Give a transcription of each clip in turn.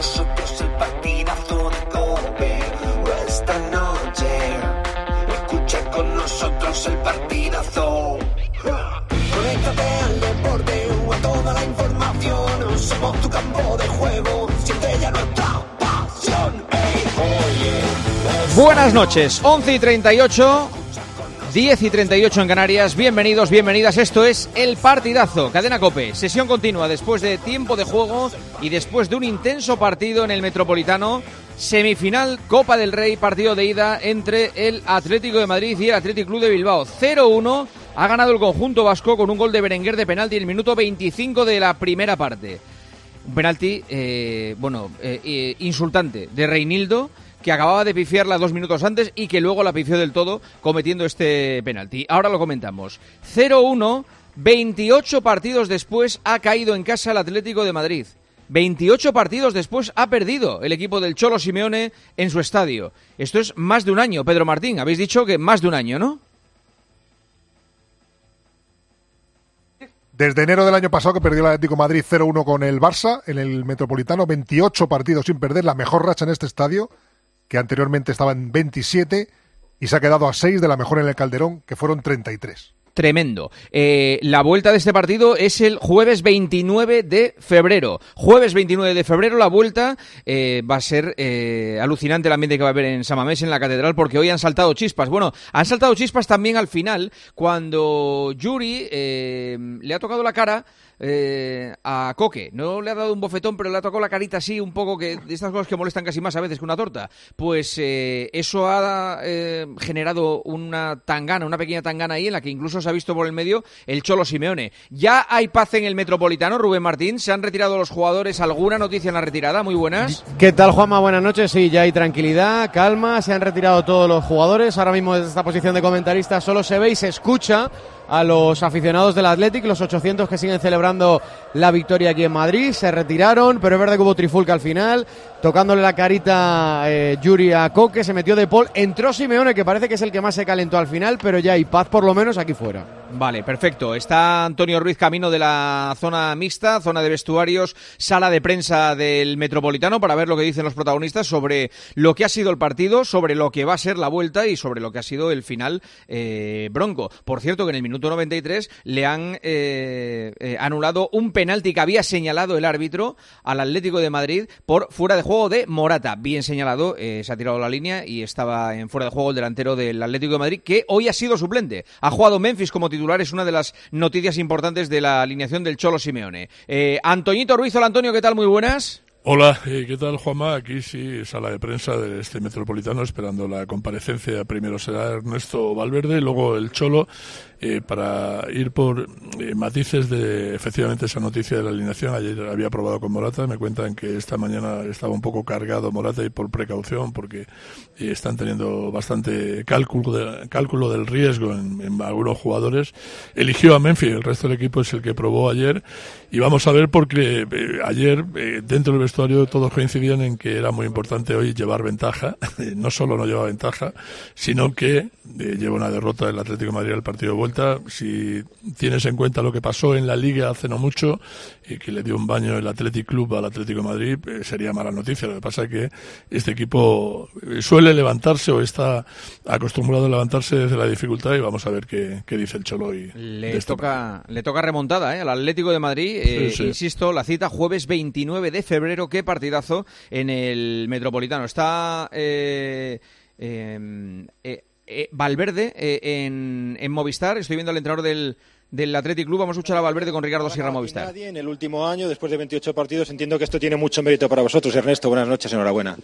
nosotros el partidazo de Cope. Esta noche, escucha con nosotros el partidazo. Conéctate al deporte o a toda la información. Somos tu campo de juego, siente ya nuestra pasión. Ey, oye, Buenas noches, 11 y 38, 10 y 38 en Canarias. Bienvenidos, bienvenidas. Esto es El Partidazo, Cadena Cope. Sesión continua después de tiempo de juego y después de un intenso partido en el Metropolitano. Semifinal Copa del Rey, partido de ida entre el Atlético de Madrid y el Atlético Club de Bilbao. 0-1 ha ganado el conjunto vasco con un gol de Berenguer de penalti en el minuto 25 de la primera parte. Un penalti, eh, bueno, eh, eh, insultante de Reinildo, que acababa de pifiarla dos minutos antes y que luego la pifió del todo cometiendo este penalti. Ahora lo comentamos. 0-1, 28 partidos después ha caído en casa el Atlético de Madrid. 28 partidos después ha perdido el equipo del Cholo Simeone en su estadio. Esto es más de un año, Pedro Martín. Habéis dicho que más de un año, ¿no? Desde enero del año pasado que perdió el Atlético de Madrid 0-1 con el Barça en el Metropolitano, 28 partidos sin perder, la mejor racha en este estadio, que anteriormente estaba en 27 y se ha quedado a 6 de la mejor en el Calderón, que fueron 33. Tremendo. Eh, la vuelta de este partido es el jueves 29 de febrero. Jueves 29 de febrero la vuelta eh, va a ser eh, alucinante el ambiente que va a haber en Samamés, en la catedral, porque hoy han saltado chispas. Bueno, han saltado chispas también al final, cuando Yuri le ha tocado la cara eh, a Coque. No le ha dado un bofetón, pero le ha tocado la carita así, un poco que de estas cosas que molestan casi más a veces que una torta. Pues eh, eso ha eh, generado una tangana, una pequeña tangana ahí en la que incluso se ha visto por el medio el Cholo Simeone. Ya hay paz en el Metropolitano, Rubén Martín. ¿Se han retirado los jugadores? ¿Alguna noticia en la retirada? Muy buenas. ¿Qué tal, Juanma? Buenas noches. Sí, ya hay tranquilidad, calma, se han retirado todos los jugadores. Ahora mismo desde esta posición de comentarista solo se ve y se escucha a los aficionados del Athletic, los 800 que siguen celebrando la victoria aquí en Madrid. Se retiraron, pero es verdad que hubo trifulca al final. Tocándole la carita eh, Yuri a Coque, se metió de Paul. Entró Simeone, que parece que es el que más se calentó al final, pero ya hay paz por lo menos aquí fuera. Vale, perfecto. Está Antonio Ruiz camino de la zona mixta, zona de vestuarios, sala de prensa del Metropolitano para ver lo que dicen los protagonistas sobre lo que ha sido el partido, sobre lo que va a ser la vuelta y sobre lo que ha sido el final eh, bronco. Por cierto que en el minuto 93 le han eh, eh, anulado un penalti que había señalado el árbitro al Atlético de Madrid por fuera de juego de Morata. Bien señalado, se ha tirado la línea y estaba en fuera de juego el delantero del Atlético de Madrid que hoy ha sido suplente. Ha jugado Memphis como titular, es una de las noticias importantes de la alineación del Cholo Simeone. Eh, Antoñito Ruiz, hola Antonio, ¿qué tal? Muy buenas. Hola, eh, ¿qué tal Juanma? Aquí sí, sala de prensa de este metropolitano esperando la comparecencia. Primero será Ernesto Valverde luego el Cholo eh, para ir por eh, matices de efectivamente esa noticia de la alineación. Ayer había probado con Morata, me cuentan que esta mañana estaba un poco cargado Morata y por precaución porque eh, están teniendo bastante cálculo, de- cálculo del riesgo en, algunos jugadores. Eligió a Memphis, el resto del equipo es el que probó ayer y vamos a ver porque eh, ayer dentro del vestuario todos coincidían en que era muy importante hoy llevar ventaja. no solo no lleva ventaja, sino que lleva una derrota del Atlético de Madrid al partido de Si tienes en cuenta lo que pasó en la Liga hace no mucho y que le dio un baño el Athletic Club al Atlético de Madrid, eh, sería mala noticia. Lo que pasa es que este equipo eh, suele levantarse o está acostumbrado a levantarse desde la dificultad y vamos a ver qué, qué dice el Cholo. Y Le este toca, le toca remontada ¿eh? al Atlético de Madrid. Eh, Sí, sí. Insisto, la cita jueves 29 de febrero. Qué partidazo en el Metropolitano. Está eh, eh, eh, Valverde eh, en, en Movistar. Estoy viendo al entrenador del, del Athletic Club. Vamos a escuchar a Valverde con Ricardo Sierra Movistar. Nadie en el último año, después de 28 partidos, entiendo que esto tiene mucho mérito para vosotros. Ernesto, buenas noches, enhorabuena.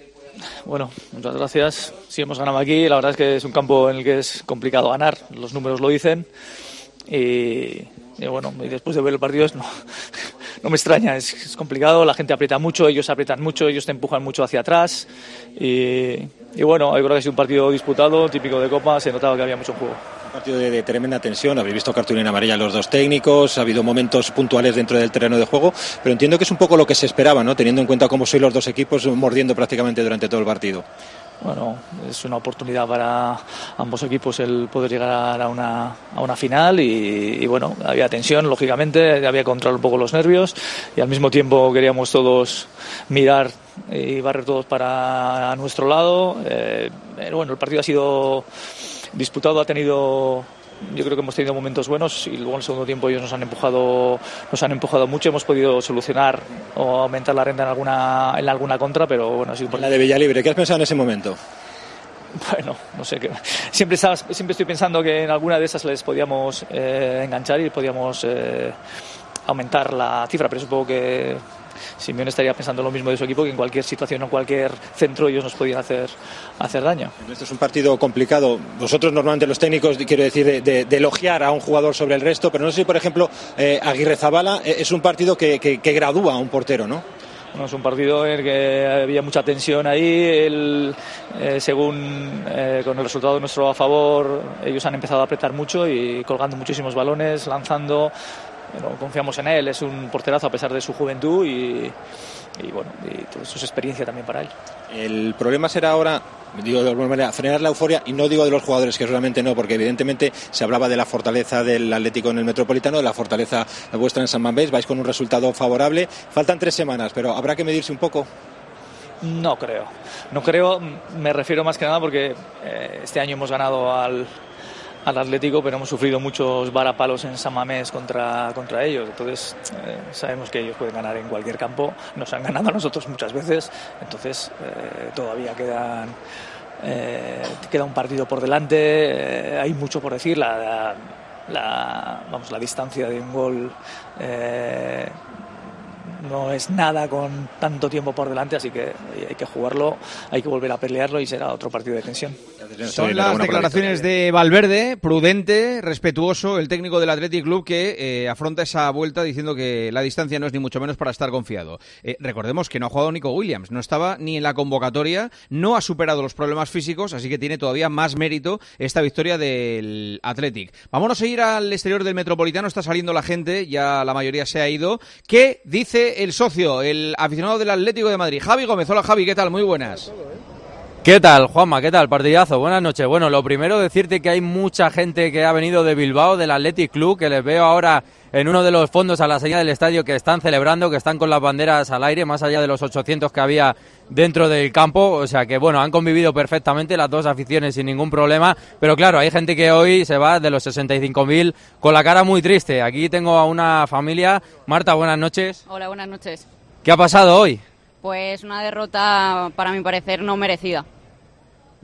Bueno, muchas gracias. Sí, hemos ganado aquí. La verdad es que es un campo en el que es complicado ganar. Los números lo dicen. Y, y bueno, y después de ver el partido, no, no me extraña, es, es complicado, la gente aprieta mucho, ellos aprietan mucho, ellos te empujan mucho hacia atrás y, y bueno, yo creo que ha sido un partido disputado, típico de Copa, se notaba que había mucho juego. Partido de, de tremenda tensión, habéis visto cartulina amarilla los dos técnicos, ha habido momentos puntuales dentro del terreno de juego, pero entiendo que es un poco lo que se esperaba, ¿no? teniendo en cuenta cómo sois los dos equipos mordiendo prácticamente durante todo el partido. Bueno, es una oportunidad para ambos equipos el poder llegar a una, a una final y, y, bueno, había tensión, lógicamente, había que controlar un poco los nervios y al mismo tiempo queríamos todos mirar y barrer todos para nuestro lado. Eh, bueno, el partido ha sido disputado, ha tenido yo creo que hemos tenido momentos buenos y luego en el segundo tiempo ellos nos han empujado nos han empujado mucho. Hemos podido solucionar o aumentar la renta en alguna en alguna contra pero bueno ha sido La de Villalibre, ¿qué has pensado en ese momento? bueno no sé qué. Siempre siempre estoy pensando que en alguna de esas les podíamos eh, enganchar y podíamos eh, aumentar la cifra pero supongo que Simeone estaría pensando lo mismo de su equipo que en cualquier situación o en cualquier centro ellos nos podían hacer hacer daño Esto es un partido complicado. Vosotros normalmente los técnicos, quiero decir, de, de- de elogiar a un jugador sobre el resto, pero no sé si, por ejemplo, eh, Aguirre Zabala eh, es un partido que, que- que gradúa a un portero, ¿no? Bueno, es un partido en el que había mucha tensión ahí. el- eh, según eh, con el resultado nuestro a favor, ellos han empezado a apretar mucho y colgando muchísimos balones, lanzando. Pero confiamos en él, es un porterazo a pesar de su juventud y, y bueno, y todo eso es experiencia también para él. El problema será ahora, digo de alguna manera, frenar la euforia y no digo de los jugadores, que seguramente no, porque evidentemente se hablaba de la fortaleza del Atlético en el Metropolitano, de la fortaleza vuestra en San Mamés, vais con un resultado favorable. Faltan tres semanas, pero habrá que medirse un poco. No creo. No creo, me refiero más que nada porque eh, este año hemos ganado al, al Atlético, pero hemos sufrido muchos varapalos en San Mamés contra, contra ellos. Entonces, eh, sabemos que ellos pueden ganar en cualquier campo. Nos han ganado a nosotros muchas veces. Entonces, eh, todavía quedan. eh, queda un partido por delante, eh, hay mucho por decir. La, la- vamos, la distancia de un gol eh, no es nada con tanto tiempo por delante, así que hay que jugarlo, hay que volver a pelearlo y será otro partido de tensión. Son las declaraciones de Valverde, prudente, respetuoso, el técnico del Athletic Club que eh, afronta esa vuelta diciendo que la distancia no es ni mucho menos para estar confiado. Eh, recordemos que no ha jugado Nico Williams, no estaba ni en la convocatoria, no ha superado los problemas físicos, así que tiene todavía más mérito esta victoria del Athletic. Vámonos a ir al exterior del Metropolitano, está saliendo la gente, ya la mayoría se ha ido. ¿Qué dice el socio, el aficionado del Atlético de Madrid? Javi Gómez, hola Javi, ¿qué tal? Muy buenas. ¿Qué tal, Juanma? ¿Qué tal? Partidazo. Buenas noches. Bueno, lo primero decirte que hay mucha gente que ha venido de Bilbao, del Athletic Club, que les veo ahora en uno de los fondos a la señal del estadio que están celebrando, que están con las banderas al aire, más allá de los 800 que había dentro del campo. O sea que, bueno, han convivido perfectamente las dos aficiones sin ningún problema. Pero claro, hay gente que hoy se va de los 65.000 con la cara muy triste. Aquí tengo a una familia. Marta, buenas noches. Hola, buenas noches. ¿Qué ha pasado hoy? Pues una derrota, para mi parecer, no merecida.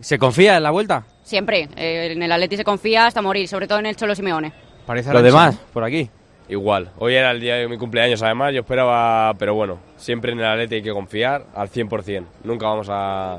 ¿Se confía en la vuelta? Siempre. eh, en el Atleti se confía hasta morir, sobre todo en el Cholo Simeone. Parece Los demás, por aquí. Igual, hoy era el día de mi cumpleaños además, yo esperaba, pero bueno, siempre en el Atleti hay que confiar al 100%, nunca vamos a...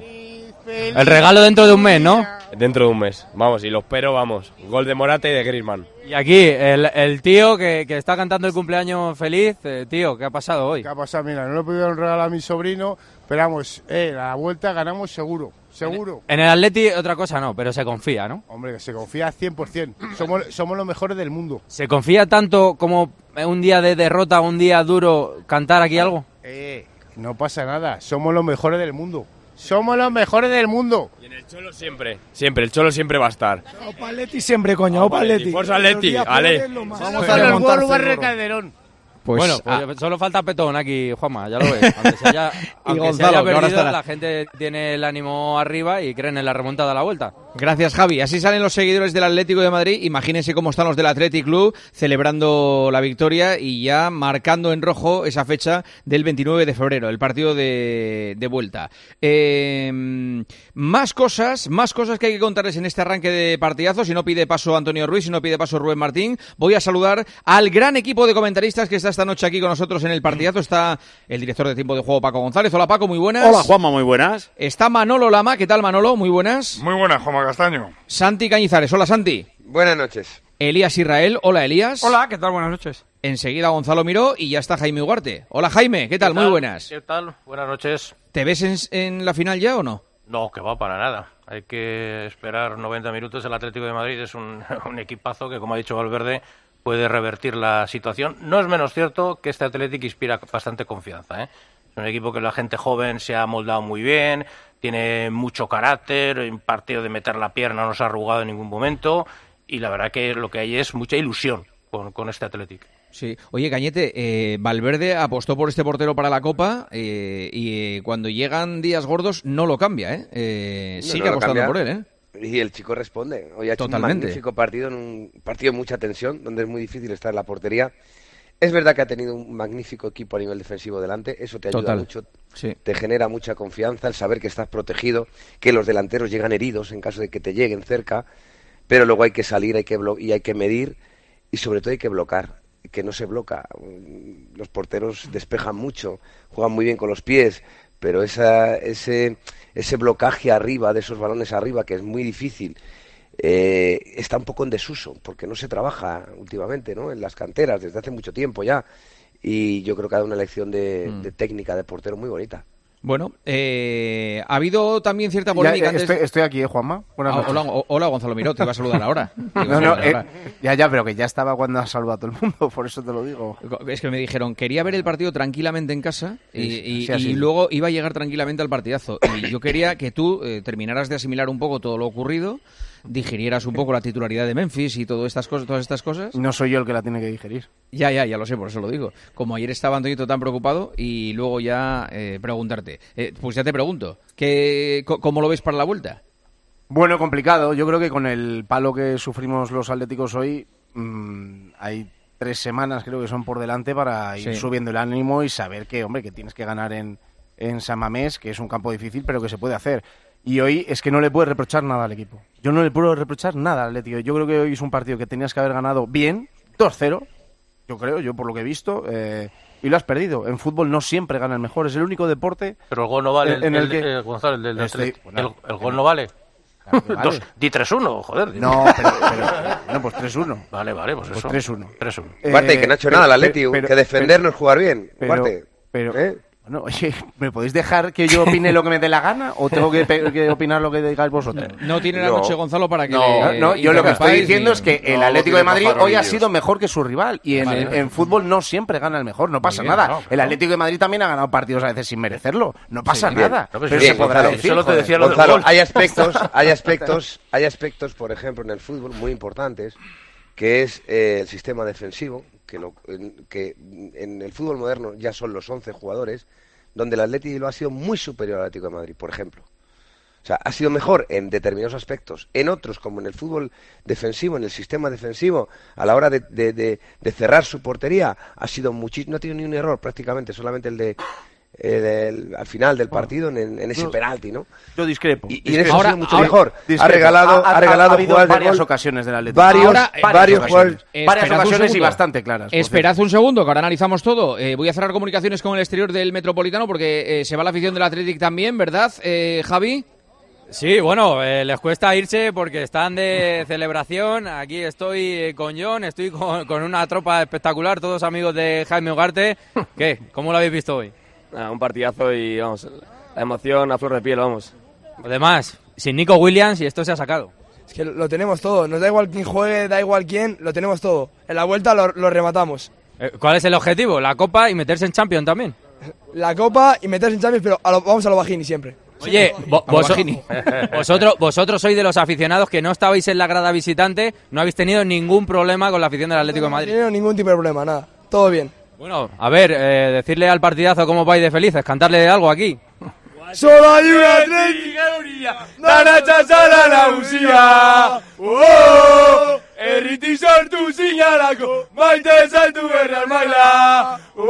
El regalo dentro de un mes, ¿no? Dentro de un mes, vamos, y lo espero, vamos, gol de Morata y de Griezmann. Y aquí, el, el tío que, que está cantando el cumpleaños feliz, eh, tío, ¿qué ha pasado hoy? ¿Qué ha pasado? Mira, no le pudieron regalar a mi sobrino, pero vamos, eh, a la vuelta ganamos seguro, seguro. En el Atleti otra cosa no, pero se confía, ¿no? Hombre, se confía al 100%. Somos, somos los mejores del mundo. ¿Se confía tanto como un día de derrota, un día duro, cantar aquí algo? Eh, no pasa nada, somos los mejores del mundo. Somos los mejores del mundo. Y en el Cholo siempre, siempre, el Cholo siempre va a estar. Opa Atleti siempre, coño, Opa Atleti. Forza Atleti, ale. Vamos a remontar el Calderón. Pues, bueno, ah, pues solo falta Petón aquí, Juanma, ya lo ves. Aunque se haya, aunque se perdido, la gente tiene el ánimo arriba y creen en la remontada a la vuelta. Gracias, Javi. Así salen los seguidores del Atlético de Madrid. Imagínense cómo están los del Athletic Club celebrando la victoria y ya marcando en rojo esa fecha del 29 de febrero, el partido de, de vuelta. Eh, más cosas, más cosas que hay que contarles en este arranque de partidazo. Si no pide paso Antonio Ruiz, si no pide paso Rubén Martín, voy a saludar al gran equipo de comentaristas que está esta noche aquí con nosotros en el partidazo. Está el director de tiempo de juego, Paco González. Hola, Paco, muy buenas. Hola Juanma, muy buenas. Está Manolo Lama. ¿Qué tal, Manolo? Muy buenas. Muy buenas, Juanma Castaño. Santi Cañizares. Hola, Santi. Buenas noches. Elías Israel. Hola, Elías. Hola, ¿qué tal? Buenas noches. Enseguida Gonzalo Miró y ya está Jaime Ugarte. Hola Jaime, ¿qué tal? Muy buenas. ¿Qué tal? Buenas noches. ¿Te ves en, en la final ya o no? No, que va para nada. Hay que esperar 90 minutos. El Atlético de Madrid es un, un equipazo que, como ha dicho Valverde, puede revertir la situación. No es menos cierto que este Atlético inspira bastante confianza. ¿eh? Es un equipo que la gente joven se ha moldado muy bien, tiene mucho carácter, en partido de meter la pierna no se ha arrugado en ningún momento y la verdad que lo que hay es mucha ilusión con, con este Atlético. Sí. Oye, Cañete, eh, Valverde apostó por este portero para la Copa eh, y eh, cuando llegan días gordos no lo cambia, ¿eh? eh No, sigue no apostando por él, ¿eh? Y el chico responde. Hoy ha hecho Totalmente. un magnífico partido, en un partido de mucha tensión, donde es muy difícil estar en la portería. Es verdad que ha tenido un magnífico equipo a nivel defensivo delante, eso te ayuda Total. mucho, Sí. te genera mucha confianza, el saber que estás protegido, que los delanteros llegan heridos en caso de que te lleguen cerca, pero luego hay que salir hay que y hay que medir y sobre todo hay que bloquear, que no se bloca. Mm, Los porteros despejan mucho, juegan muy bien con los pies, pero esa, ese, ese blocaje arriba, de esos balones arriba, que es muy difícil, eh, está un poco en desuso, porque no se trabaja últimamente ¿no? en las canteras desde hace mucho tiempo ya. Y yo creo que ha dado una lección de, Mm. de técnica de portero muy bonita. Bueno, eh, ha habido también cierta Ya, polémica eh, antes... estoy, estoy aquí, eh, Juanma. Buenas Ah, hola, Gonzalo Miró, te iba a saludar ahora. Te iba a No, no, saludar eh, ahora. ya, ya, pero que ya estaba cuando has saludado a todo el mundo, por eso te lo digo. Es que me dijeron, quería ver el partido tranquilamente en casa y, Sí, y- sí, así. y luego iba a llegar tranquilamente al partidazo. Y yo quería que tú eh, terminaras de asimilar un poco todo lo ocurrido, digirieras un poco la titularidad de Memphis y todo estas cosas, todas estas cosas. No soy yo el que la tiene que digerir. Ya, ya, ya lo sé, por eso lo digo. Como ayer estaba Antonito tan preocupado y luego ya eh, preguntarte. Eh, pues ya te pregunto, ¿qué, ¿cómo lo ves para la vuelta? Bueno, complicado. Yo creo que con el palo que sufrimos los atléticos hoy, mm, hay tres semanas creo que son por delante para ir Sí. subiendo el ánimo y saber que, hombre, que tienes que ganar en, en San Mamés, que es un campo difícil, pero que se puede hacer. Y hoy es que no le puedes reprochar nada al equipo. Yo no le puedo reprochar nada al Atlético. Yo creo que hoy es un partido que tenías que haber ganado bien, 2-0, yo creo, yo por lo que he visto, eh, y lo has perdido. En fútbol no siempre gana el mejor, es el único deporte Pero el gol no vale, en, el, en el el- que... eh, Gonzalo, el del Atlético. bueno, el, el gol no vale. que vale. Dos- di 3-1, joder. di- No, pero, pero- bueno, pues 3-1. Vale, vale, pues, Pues eso. 3-1. 3-1. Eh, que no ha hecho nada el Atleti, pero- que defender pero- no es jugar bien. Pero, Guarte. pero ¿Eh? Bueno, oye, ¿me podéis dejar que yo opine lo que me dé la gana o tengo que, opinar lo que digáis vosotros? No tiene la No. noche Gonzalo para que No, le no, yo lo que estoy diciendo es que el No, Atlético de Madrid hoy ha sido mejor que su rival y en, Vale, en- vale. en fútbol no siempre gana el mejor, no pasa bien, nada. no, el Atlético de Madrid también ha ganado partidos a veces sin merecerlo, no pasa nada. Pues Pero bien, se podrá Gonzalo. decir, Solo te joder. decía lo del Gonzalo, hay aspectos, hay aspectos, hay aspectos, por ejemplo, en el fútbol muy importantes, que es eh, el sistema defensivo, que, lo- en, que en el fútbol moderno ya son los 11 jugadores, donde el Atlético lo ha sido muy superior al Atlético de Madrid, por ejemplo. O sea, ha sido mejor en determinados aspectos. En otros, como en el fútbol defensivo, en el sistema defensivo, a la hora de, de- de- de cerrar su portería, ha sido muchísimo, no ha tenido ni un error prácticamente, solamente el de el- el- al final del partido en, en ese yo- penalti, ¿no? Yo discrepo. Y, y en discrepo. eso ha sido mucho mejor. Ha regalado, Ha- ha- ha regalado ha jugadas de varias ocasiones del Atlético. Varios, Ahora, eh, varios ocasiones. Varias ocasiones y bastante claras. Esperad un segundo, que ahora analizamos todo. Eh, voy a cerrar comunicaciones con el exterior del Metropolitano porque eh, se va la afición del Athletic también, ¿verdad, eh, Javi? Sí, bueno, eh, les cuesta irse porque están de celebración. Aquí estoy eh, con John, estoy con, con una tropa espectacular, todos amigos de Jaime Ugarte. ¿Qué? ¿Cómo lo habéis visto hoy? Nada, un partidazo y vamos, la emoción a flor de piel, vamos. Además, sin Nico Williams y esto se ha sacado. Es que lo tenemos todo. Nos da igual quién juegue, da igual quién, lo tenemos todo. En la vuelta lo, lo rematamos. Eh, ¿Cuál es el objetivo? ¿La Copa y meterse en Champions también? La copa y meterse en Champions, pero a lo- vamos a lo bajini siempre. Oye, vos- vosotros, vosotros sois de los aficionados que no estabais en la grada visitante, no habéis tenido ningún problema con la afición del Atlético de No Madrid. tiene ningún tipo de problema, nada. Todo bien. Bueno, a ver, eh, decirle al partidazo cómo vais de felices, cantarle algo aquí. Solo hay una atlética Dana sala nagusia Oh, erriti sortu zinalako Maite zaitu berrean maila Oh,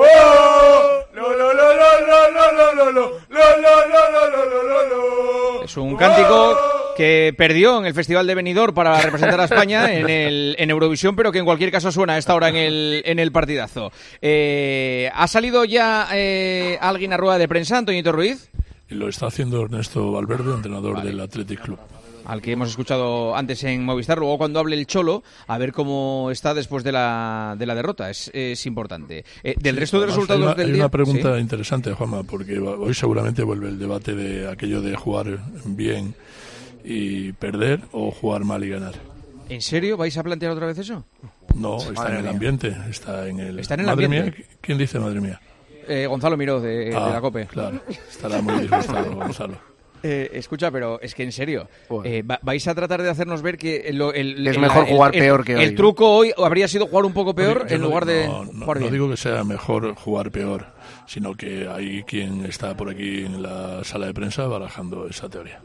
lo lo lo lo lo lo lo lo lo lo lo lo lo lo lo lo lo Es un cántico que perdió en el Festival de Benidorm para representar a España en, el, en Eurovisión, pero que en cualquier caso suena a esta hora en el, en el partidazo. Eh, ¿Ha salido ya eh, alguien a rueda de prensa, Antoñito Ruiz? Y lo está haciendo Ernesto Valverde, entrenador del Athletic Club. al que hemos escuchado antes en Movistar. Luego, cuando hable el Cholo, a ver cómo está después de la, de la derrota. Es, es importante. Eh, del Sí, resto de resultados hay una, del hay día. una pregunta Sí. interesante, Juanma, porque hoy seguramente vuelve el debate de aquello de jugar bien y perder o jugar mal y ganar. ¿En serio vais a plantear otra vez eso? No, está Madre en el mía. ambiente, está en el... Está en el madre ambiente. Mía, ¿quién dice madre mía? Eh, Gonzalo Miró, de, Ah, de la COPE. Claro, estará muy disgustado Gonzalo. Eh, escucha, pero es que en serio, eh, va- vais a tratar de hacernos ver que lo- el, Es el- mejor el- jugar el- peor que el, hoy, ¿no? truco hoy habría sido jugar un poco peor Yo en no- lugar de no, no, jugar no bien. digo que sea mejor jugar peor, sino que hay quien está por aquí en la sala de prensa barajando esa teoría.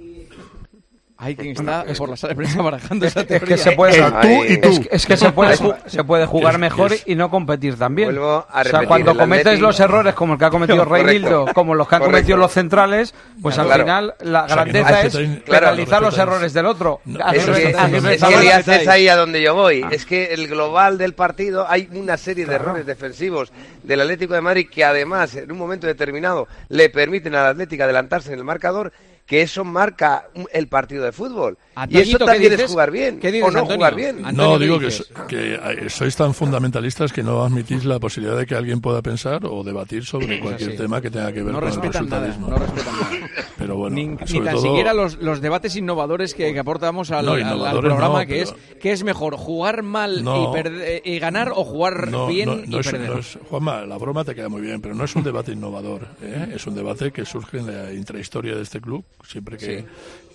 Hay quien está por la sala de prensa barajando esa Es teoría. que se puede, Eh, Es, que- es que se puede, Es- se puede jugar es- mejor es- y no competir también. Vuelvo a o sea, repetir, cuando cometes Atleti- los errores como el que ha cometido Correcto. Reinildo, como los que han Correcto. cometido los centrales, pues al Claro. final la O sea, que no grandeza es claro, penalizar los errores del otro. Es que, es que es ahí a donde yo voy. Ah. Es que el global del partido hay una serie de errores defensivos del Atlético de Madrid que además en un momento determinado le permiten al Atlético adelantarse en el marcador que eso marca el partido de fútbol. y eso ¿qué también dices? es jugar bien ¿Qué dices, o no Antonio? jugar bien. No, digo que, so- que eh, sois tan fundamentalistas que no admitís la posibilidad de que alguien pueda pensar o debatir sobre cualquier tema que tenga que ver No con el respetan nada, resultadismo. no respetan nada. Pero bueno, Ni, tan todo- siquiera los, los debates innovadores que, que aportamos al, No, al- al innovadores programa, no, que es que es mejor jugar mal No. y, perder- y ganar o jugar No, bien no, y es, perder. no es- Juanma, la broma te queda muy bien, pero no es un debate innovador. ¿eh? Es un debate que surge en la intrahistoria de este club. Siempre que Sí.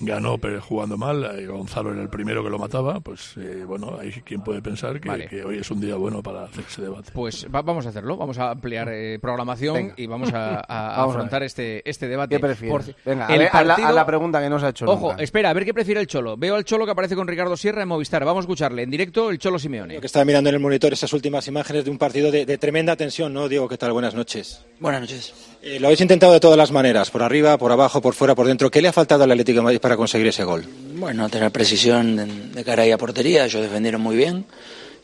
ganó pero jugando mal, eh, Gonzalo era el primero que lo mataba, pues eh, bueno, hay quien puede pensar que, Vale. que hoy es un día bueno para hacer ese debate. Pues va- vamos a hacerlo, vamos a ampliar eh, programación Venga. y vamos a, a Vamos a afrontar este, este debate. ¿Qué prefieres? Por- Venga, a el ver, a la- a partido- la pregunta que no se ha hecho Ojo, nunca. espera, a ver qué prefiere el Cholo. Veo al Cholo que aparece con Ricardo Sierra en Movistar. Vamos a escucharle en directo el Cholo Simeone. que estaba mirando en el monitor esas últimas imágenes de un partido de, de tremenda tensión, ¿no? Diego, ¿qué tal? Buenas noches. Buenas noches. Eh, lo habéis intentado de todas las maneras, por arriba, por abajo, por fuera, por dentro. ¿Qué le ha faltado al Atlético de Madrid para conseguir ese gol? Bueno, tener precisión de, cara a portería, ellos defendieron muy bien,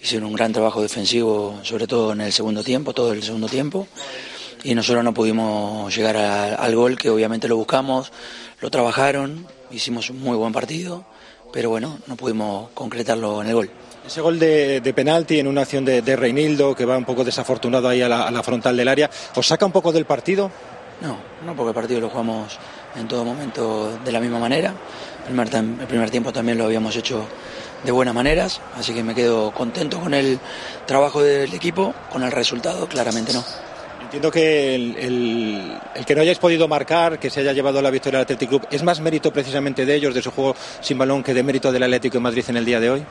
hicieron un gran trabajo defensivo, sobre todo en el segundo tiempo, todo el segundo tiempo, y nosotros no pudimos llegar al gol, que obviamente lo buscamos, lo trabajaron, hicimos un muy buen partido, pero bueno, no pudimos concretarlo en el gol. Ese gol de, de penalti en una acción de, de Reinildo, que va un poco desafortunado ahí a la, a la frontal del área, ¿os saca un poco del partido? No, no porque el partido lo jugamos en todo momento de la misma manera. El primer, tam- el primer tiempo también lo habíamos hecho de buenas maneras, así que me quedo contento con el trabajo del equipo, con el resultado, claramente no. Entiendo que el, el- el que no hayáis podido marcar, que se haya llevado la victoria al Athletic Club, ¿es más mérito precisamente de ellos, de su juego sin balón, que de mérito del Atlético de Madrid en el día de hoy?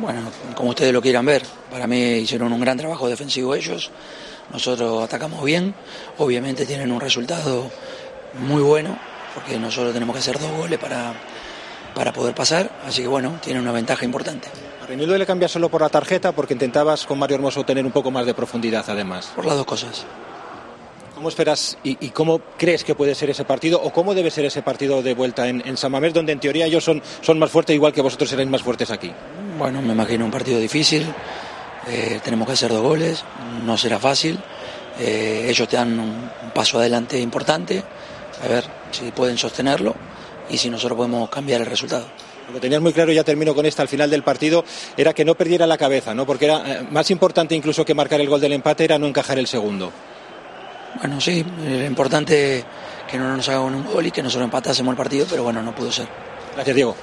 Bueno, como ustedes lo quieran ver, para mí hicieron un gran trabajo defensivo ellos, nosotros atacamos bien, obviamente tienen un resultado muy bueno, porque nosotros tenemos que hacer dos goles para, para poder pasar, así que bueno, tienen una ventaja importante. A Reinildo le cambias solo por la tarjeta porque intentabas con Mario Hermoso tener un poco más de profundidad además. Por las dos cosas. ¿Cómo esperas y, y cómo crees que puede ser ese partido o cómo debe ser ese partido de vuelta en, en San Mamés, donde en teoría ellos son, son más fuertes igual que vosotros seréis más fuertes aquí? Bueno, me imagino un partido difícil. eh, tenemos que hacer dos goles. No será fácil. eh, ellos te dan un, un paso adelante importante. A ver si pueden sostenerlo y si nosotros podemos cambiar el resultado. Lo que tenías muy claro, y ya termino con esta al final del partido, era que no perdiera la cabeza, ¿no? Porque era eh, más importante incluso que marcar el gol del empate era no encajar el segundo. Bueno, sí, lo importante que no nos hagan un gol y que nosotros empatásemos el partido, pero bueno, no pudo ser. Gracias, Diego.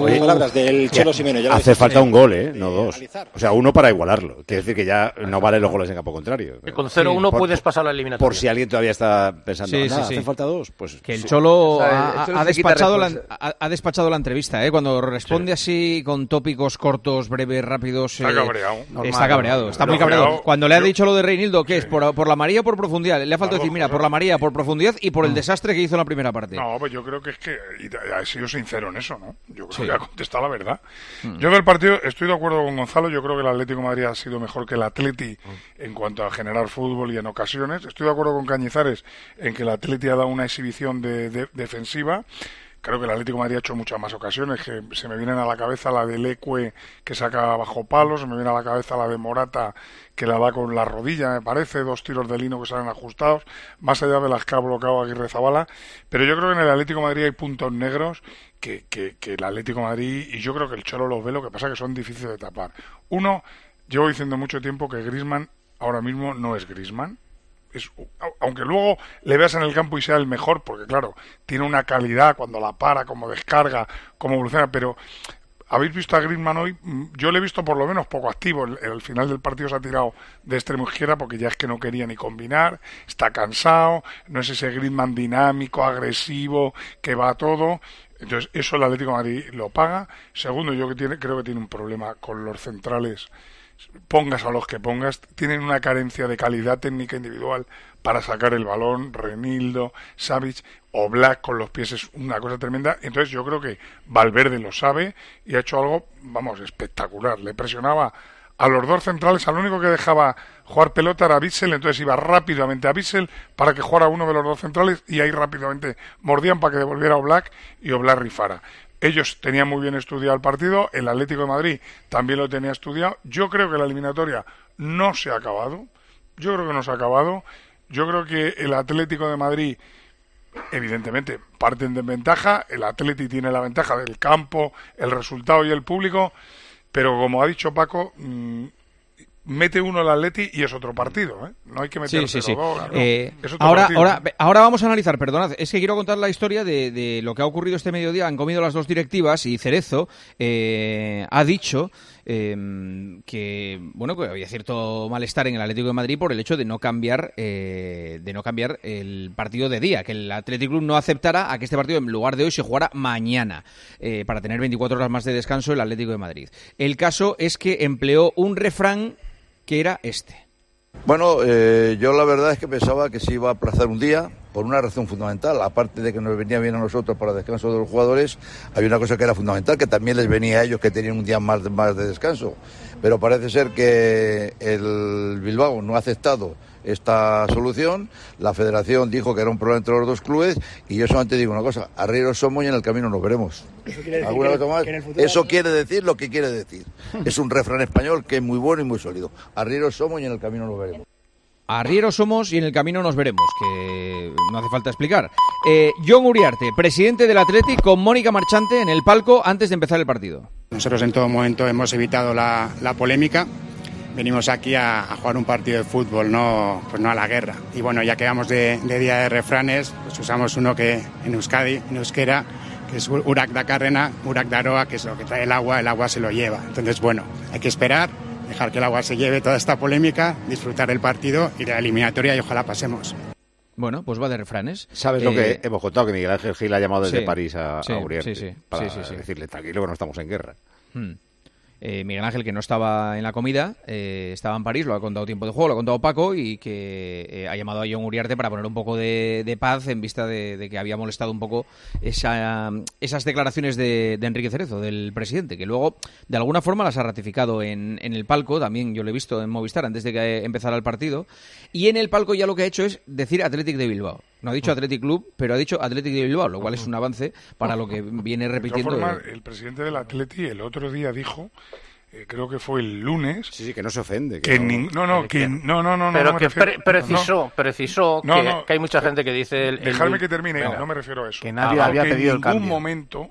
Oye, palabras del Cholo Simeone. Hace falta un gol, ¿eh? No dos. O sea, uno para igualarlo. Quiere decir que ya no valen los goles en campo contrario. Que con 0-1 Por- puedes pasar la eliminatoria. Por si alguien todavía está pensando, Sí, "Nada, sí, sí. hace falta dos, pues Que el sí. Cholo O sea, el- ha, Cholo despachado la, respons- ha, ha despachado la entrevista, ¿eh? Cuando responde así con tópicos cortos, breves, rápidos. Está eh, cabreado. Está cabreado, está muy cabreado. cabreado, Cuando le ha dicho lo de Reinildo, ¿qué es? ¿Por, por la María o por profundidad? Le ha faltado decir, mira, por la María, por profundidad y por el desastre que hizo en la primera parte. No, pues yo creo que es que ha sido sincero eso, ¿no? Yo creo Sí. que ha contestado la verdad. Mm. Yo del partido estoy de acuerdo con Gonzalo, yo creo que el Atlético de Madrid ha sido mejor que el Atleti en cuanto a generar fútbol y en ocasiones. Estoy de acuerdo con Cañizares en que el Atleti ha dado una exhibición de, de- defensiva. Creo que el Atlético de Madrid ha hecho muchas más ocasiones, que se me vienen a la cabeza la del Ecue que saca bajo palos, se me viene a la cabeza la de Morata que la da con la rodilla, me parece, dos tiros de lino que salen ajustados, más allá de las que ha bloqueado Aguirre Zabala, pero yo creo que en el Atlético de Madrid hay puntos negros que, que, el Atlético Madrid, y yo creo que el Cholo los ve, lo que pasa que son difíciles de tapar. Uno, llevo diciendo mucho tiempo que Grisman ahora mismo no es Grisman, es, aunque luego le veas en el campo y sea el mejor, porque claro, tiene una calidad cuando la para, como descarga, como evoluciona, pero habéis visto a Griezmann hoy, Mm, yo le he visto por lo menos poco activo, el final del partido se ha tirado de extremo izquierda porque ya es que no quería ni combinar, está cansado, no es ese Griezmann dinámico, agresivo, que va a todo, entonces eso el Atlético de Madrid lo paga. Segundo, yo que tiene, creo que tiene un problema con los centrales pongas a los que pongas, tienen una carencia de calidad técnica individual para sacar el balón, Renildo, Savic o Black con los pies es una cosa tremenda. Entonces yo creo que Valverde lo sabe y ha hecho algo, vamos, espectacular. Le presionaba a los dos centrales, al único que dejaba jugar pelota era Bissell, entonces iba rápidamente a Bissell para que jugara uno de los dos centrales y ahí rápidamente mordían para que devolviera a Black y Oblak rifara. Ellos tenían muy bien estudiado el partido, el Atlético de Madrid también lo tenía estudiado. Yo creo que la eliminatoria no se ha acabado. Yo creo que no se ha acabado. Yo creo que el Atlético de Madrid, evidentemente, parten de ventaja. El Atlético tiene la ventaja del campo, el resultado y el público. Pero como ha dicho Paco, mmm, mete uno el Atleti y es otro partido, ¿eh? No hay que meter sí, sí, sí. Dos, eh, ahora, partido. ahora, ahora vamos a analizar, perdonad, es que quiero contar la historia de, de lo que ha ocurrido este mediodía. Han comido las dos directivas y Cerezo eh, ha dicho eh, que bueno que había cierto malestar en el Atlético de Madrid por el hecho de no cambiar eh, de no cambiar el partido de día, que el Atlético Club no aceptara a que este partido en lugar de hoy se jugara mañana eh, para tener 24 horas más de descanso el Atlético de Madrid. El caso es que empleó un refrán que era este. Bueno, eh, yo la verdad es que pensaba que se iba a aplazar un día por una razón fundamental. Aparte de que nos venía bien a nosotros para descanso de los jugadores, había una cosa que era fundamental, que también les venía a ellos que tenían un día más más de descanso. Pero parece ser que el Bilbao no ha aceptado esta solución. La federación dijo que era un problema entre los dos clubes y yo solamente digo una cosa, arrieros somos y en el camino nos veremos. Eso quiere decir ¿Alguna que- más? que en el futuro- Eso quiere decir lo que quiere decir. Es un refrán español que es muy bueno y muy sólido. Arrieros somos y en el camino nos veremos. Arrieros somos y en el camino nos veremos, que no hace falta explicar. Eh, John Uriarte, presidente del Athletic, con Mónica Marchante en el palco antes de empezar el partido. Nosotros en todo momento hemos evitado la, la polémica. Venimos aquí a, a jugar un partido de fútbol, no, pues no a la guerra. Y bueno, ya que vamos de, de día de refranes, pues usamos uno que en Euskadi, en euskera, que es Urak da Carrena, Urak da Aroa, que es lo que trae el agua, el agua se lo lleva. Entonces, bueno, hay que esperar, dejar que el agua se lleve toda esta polémica, disfrutar del partido y de la eliminatoria y ojalá pasemos. Bueno, pues va de refranes. ¿Sabes lo Eh, que hemos contado? Que Miguel Ángel Gil ha llamado desde sí, París a, sí, a Uriarte sí, sí, para sí, sí, sí. decirle tranquilo que no estamos en guerra. Hmm. Eh, Miguel Ángel, que no estaba en la comida, eh, estaba en París, lo ha contado tiempo de juego, lo ha contado Paco y que eh, ha llamado a John Uriarte para poner un poco de, paz en vista de, que había molestado un poco esa, esas declaraciones de, de Enrique Cerezo, del presidente, que luego de alguna forma las ha ratificado en, en el palco, también yo lo he visto en Movistar antes de que empezara el partido, y en el palco ya lo que ha hecho es decir Athletic de Bilbao. No ha dicho Athletic Club, pero ha dicho Athletic de Bilbao, lo cual es un avance para lo que viene De todas repitiendo. formas, el presidente del Atleti el otro día dijo, eh, creo que fue el lunes, Sí, sí, que no se ofende. que no- nin- no, no, que no, no, no, no, Pero no que refiero- pre- precisó, no. precisó No, que, no. que hay mucha gente que dice... El, el- Dejarme que termine, Venga. no me refiero a eso. Que nadie Ah, había pedido el en ningún cambio. momento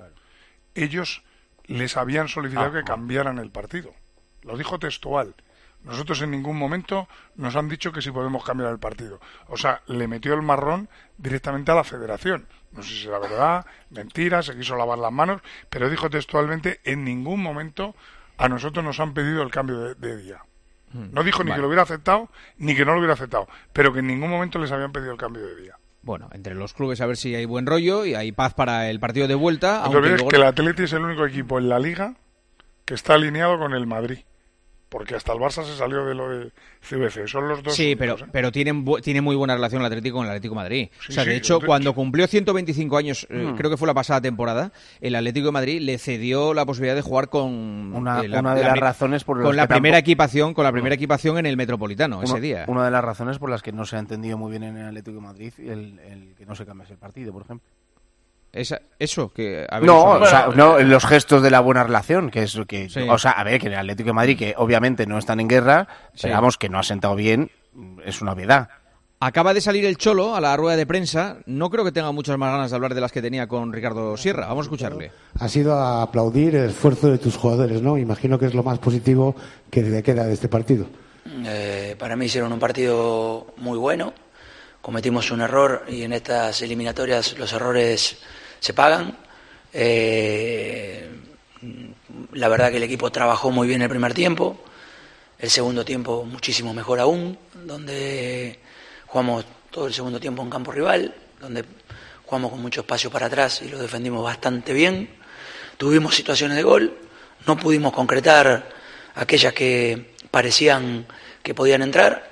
ellos les habían solicitado Ah, que cambiaran el partido. Lo dijo textual. Nosotros en ningún momento nos han dicho que si podemos cambiar el partido. O sea, le metió el marrón directamente a la federación. No sé si será verdad, mentira, se quiso lavar las manos, pero dijo textualmente, en ningún momento a nosotros nos han pedido el cambio de, de día. No dijo ni Vale. que lo hubiera aceptado, ni que no lo hubiera aceptado, pero que en ningún momento les habían pedido el cambio de día. Bueno, entre los clubes a ver si hay buen rollo y hay paz para el partido de vuelta. Te aunque luego- que el Atleti es el único equipo en la liga que está alineado con el Madrid. Porque hasta el Barça se salió de lo de CBC. Son los dos. Sí, únicos, pero, ¿eh? pero tienen, tiene muy buena relación el Atlético con el Atlético de Madrid. Sí, o sea, de hecho, cuando cumplió 125 años, eh, Mm. creo que fue la pasada temporada, el Atlético de Madrid le cedió la posibilidad de jugar con Una, eh, la- una de la las razones por las con la que primera tampoco- equipación, con la primera equipación en el Metropolitano Uno- ese día. Una de las razones por las que no se ha entendido muy bien en el Atlético de Madrid el, el que no se cambiase el partido, por ejemplo. Esa- eso, que... a ver, No, eso- o sea, no, los gestos de la buena relación, que es lo que... Sí. O sea, a ver, que en el Atlético de Madrid, que obviamente no están en guerra, Sí. pero vamos, que no ha sentado bien, es una obviedad. Acaba de salir el Cholo a la rueda de prensa. No creo que tenga muchas más ganas de hablar de las que tenía con Ricardo Sierra. Vamos a escucharle. Ha sido a aplaudir el esfuerzo de tus jugadores, ¿no? Imagino que es lo más positivo que te queda de este partido. Eh, para mí hicieron un partido muy bueno. Cometimos un error y en estas eliminatorias los errores se pagan. Eh, la verdad que el equipo trabajó muy bien el primer tiempo. El segundo tiempo muchísimo mejor aún, donde jugamos todo el segundo tiempo en campo rival, donde jugamos con mucho espacio para atrás y lo defendimos bastante bien. Tuvimos situaciones de gol, no pudimos concretar aquellas que parecían que podían entrar.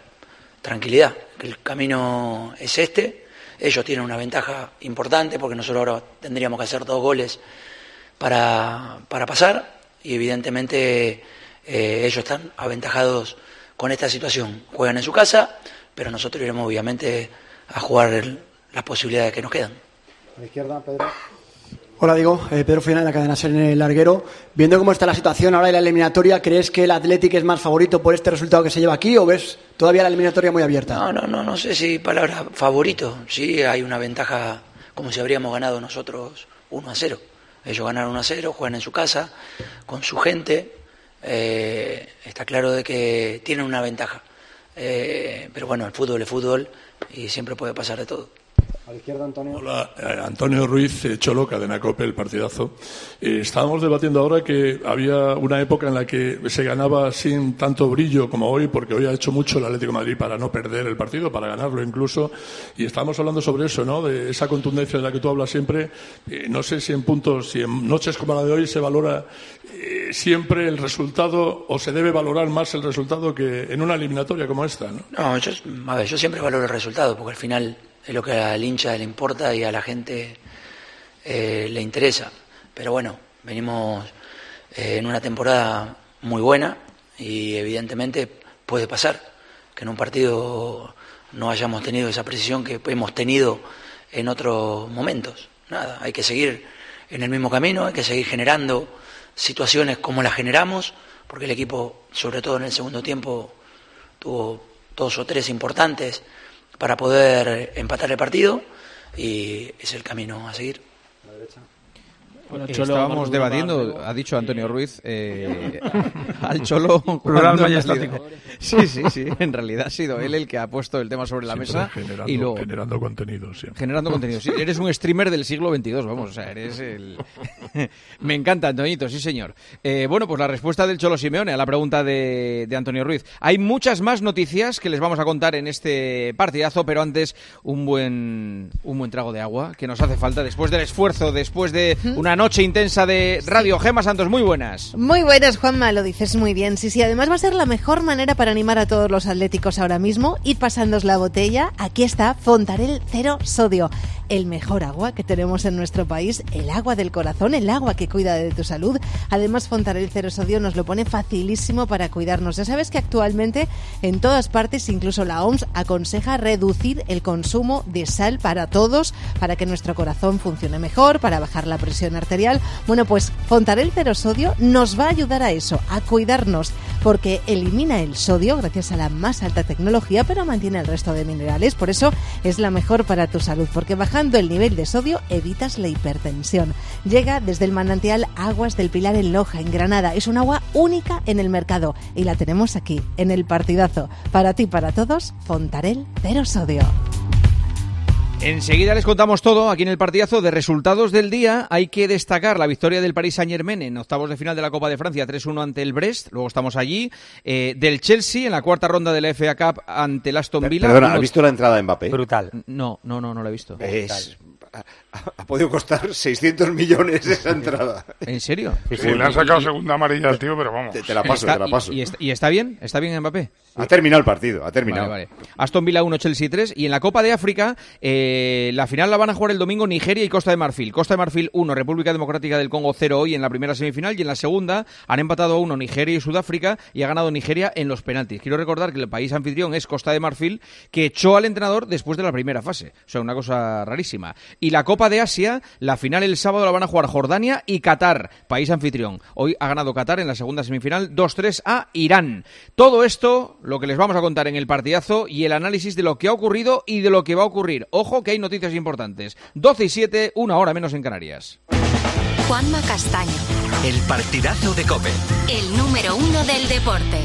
Tranquilidad, el camino es este. Ellos tienen una ventaja importante porque nosotros ahora tendríamos que hacer dos goles para, para pasar y evidentemente eh, ellos están aventajados con esta situación. Juegan en su casa, pero nosotros iremos obviamente a jugar las posibilidades que nos quedan. A la izquierda, Pedro. Hola, digo, eh, Pedro Final, de la cadena Ser en el larguero. Viendo cómo está la situación ahora en la eliminatoria, ¿crees que el Athletic es más favorito por este resultado que se lleva aquí o ves todavía la eliminatoria muy abierta? No, no, no, sé si palabra favorito. Sí, hay una ventaja como si habríamos ganado nosotros 1 a 0. Ellos ganaron 1 a 0, juegan en su casa, con su gente. Eh, está claro de que tienen una ventaja. Eh, pero bueno, el fútbol es fútbol y siempre puede pasar de todo. A la izquierda, Antonio. Hola, eh, Antonio Ruiz, eh, Cholo, Cadena Cope, el partidazo. Eh, estábamos debatiendo ahora que había una época en la que se ganaba sin tanto brillo como hoy, porque hoy ha hecho mucho el Atlético de Madrid para no perder el partido, para ganarlo incluso. Y estábamos hablando sobre eso, ¿no? De esa contundencia de la que tú hablas siempre. Eh, no sé si en puntos, si en noches como la de hoy se valora eh, siempre el resultado o se debe valorar más el resultado que en una eliminatoria como esta, ¿no? No, yo, a ver, yo siempre valoro el resultado, porque al final es lo que al hincha le importa y a la gente eh, le interesa. Pero bueno, venimos eh, en una temporada muy buena y evidentemente puede pasar que en un partido no hayamos tenido esa precisión que hemos tenido en otros momentos. Nada, hay que seguir en el mismo camino, hay que seguir generando situaciones como las generamos, porque el equipo, sobre todo en el segundo tiempo, tuvo dos o tres importantes para poder empatar el partido y es el camino a seguir. Bueno, Cholo, Estábamos debatiendo, ha dicho Antonio Ruiz, eh, al Cholo. Plural majestático. Sí, sí, sí. En realidad ha sido él el que ha puesto el tema sobre la Siempre mesa generando, y luego generando contenido, siempre. generando contenido. Sí, eres un streamer del siglo XXII, vamos, o sea, eres el... Me encanta, Antoñito, sí señor. Eh, bueno, pues la respuesta del Cholo Simeone a la pregunta de, de Antonio Ruiz. Hay muchas más noticias que les vamos a contar en este partidazo, pero antes un buen, un buen trago de agua que nos hace falta después del esfuerzo, después de una noche intensa de radio. Gema Santos, muy buenas. Muy buenas, Juanma, lo dices muy bien. Sí, sí, además va a ser la mejor manera para animar a todos los atléticos ahora mismo. Ir pasándos la botella. Aquí está Fontarel Cero Sodio. El mejor agua que tenemos en nuestro país, el agua del corazón, el agua que cuida de tu salud. Además, Fontarel Cero Sodio nos lo pone facilísimo para cuidarnos. Ya sabes que actualmente en todas partes, incluso la OMS, aconseja reducir el consumo de sal para todos, para que nuestro corazón funcione mejor, para bajar la presión Bueno, pues Fontarel Cero Sodio nos va a ayudar a eso, a cuidarnos, porque elimina el sodio gracias a la más alta tecnología, pero mantiene el resto de minerales. Por eso es la mejor para tu salud, porque bajando el nivel de sodio evitas la hipertensión. Llega desde el manantial Aguas del Pilar en Loja, en Granada. Es un agua única en el mercado y la tenemos aquí, en el partidazo. Para ti, para todos, Fontarel Cero Sodio. Enseguida les contamos todo aquí en el partidazo de resultados del día. Hay que destacar la victoria del Paris Saint Germain en octavos de final de la Copa de Francia 3-1 ante el Brest. Luego estamos allí. Eh, del Chelsea en la cuarta ronda de la FA Cup ante el Aston Villa. Perdona, ¿has visto la entrada de Mbappé? Brutal. No, no, no, no la he visto. Es- ha podido costar 600 millones esa entrada. ¿En serio? Sí, le han sacado segunda amarilla al tío, pero vamos. Te, te la paso, Está- te la paso. Y, y está, y está bien? ¿Está bien Mbappé? Ha terminado el partido, ha terminado. Vale, vale. Aston Villa 1, Chelsea 3. Y en la Copa de África, eh, la final la van a jugar el domingo Nigeria y Costa de Marfil. Costa de Marfil 1, República Democrática del Congo 0 hoy en la primera semifinal. Y en la segunda han empatado a 1 Nigeria y Sudáfrica y ha ganado Nigeria en los penaltis. Quiero recordar que el país anfitrión es Costa de Marfil, que echó al entrenador después de la primera fase. O sea, una cosa rarísima. Y la Copa de Asia, la final el sábado la van a jugar Jordania y Qatar, país anfitrión. Hoy ha ganado Qatar en la segunda semifinal 2-3 a Irán. Todo esto, lo que les vamos a contar en el partidazo y el análisis de lo que ha ocurrido y de lo que va a ocurrir. Ojo que hay noticias importantes. 12 y 7, una hora menos en Canarias. Juanma Castaño, El partidazo de Cope. el número uno del deporte.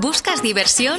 ¿Buscas diversión?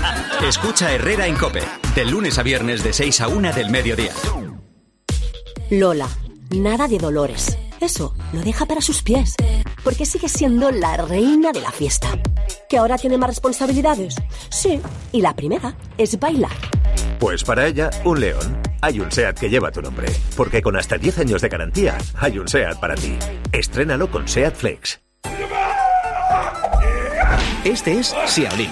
Escucha Herrera en Cope. De lunes a viernes de 6 a 1 del mediodía. Lola, nada de dolores. Eso lo deja para sus pies. Porque sigue siendo la reina de la fiesta. ¿Que ahora tiene más responsabilidades? Sí. Y la primera es bailar. Pues para ella, un león. Hay un SEAT que lleva tu nombre. Porque con hasta 10 años de garantía, hay un SEAT para ti. Estrénalo con SEAT Flex. Este es Xiaolin,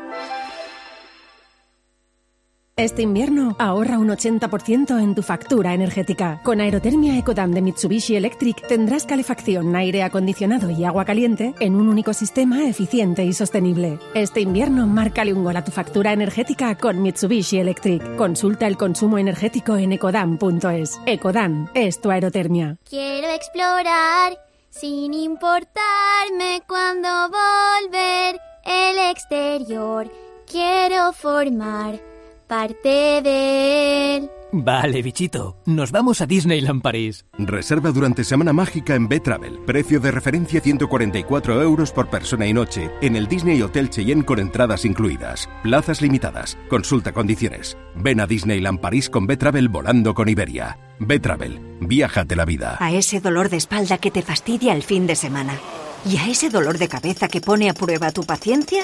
Este invierno ahorra un 80% en tu factura energética. Con Aerotermia Ecodan de Mitsubishi Electric tendrás calefacción, aire acondicionado y agua caliente en un único sistema eficiente y sostenible. Este invierno márcale un gol a tu factura energética con Mitsubishi Electric. Consulta el consumo energético en ecodan.es. Ecodan es tu aerotermia. Quiero explorar sin importarme cuando volver el exterior. Quiero formar parte de él. Vale, bichito. Nos vamos a Disneyland París. Reserva durante Semana Mágica en B-Travel. Precio de referencia 144 euros por persona y noche en el Disney Hotel Cheyenne con entradas incluidas. Plazas limitadas. Consulta condiciones. Ven a Disneyland París con B-Travel volando con Iberia. B-Travel. Viájate la vida. A ese dolor de espalda que te fastidia el fin de semana. ¿Y a ese dolor de cabeza que pone a prueba tu paciencia?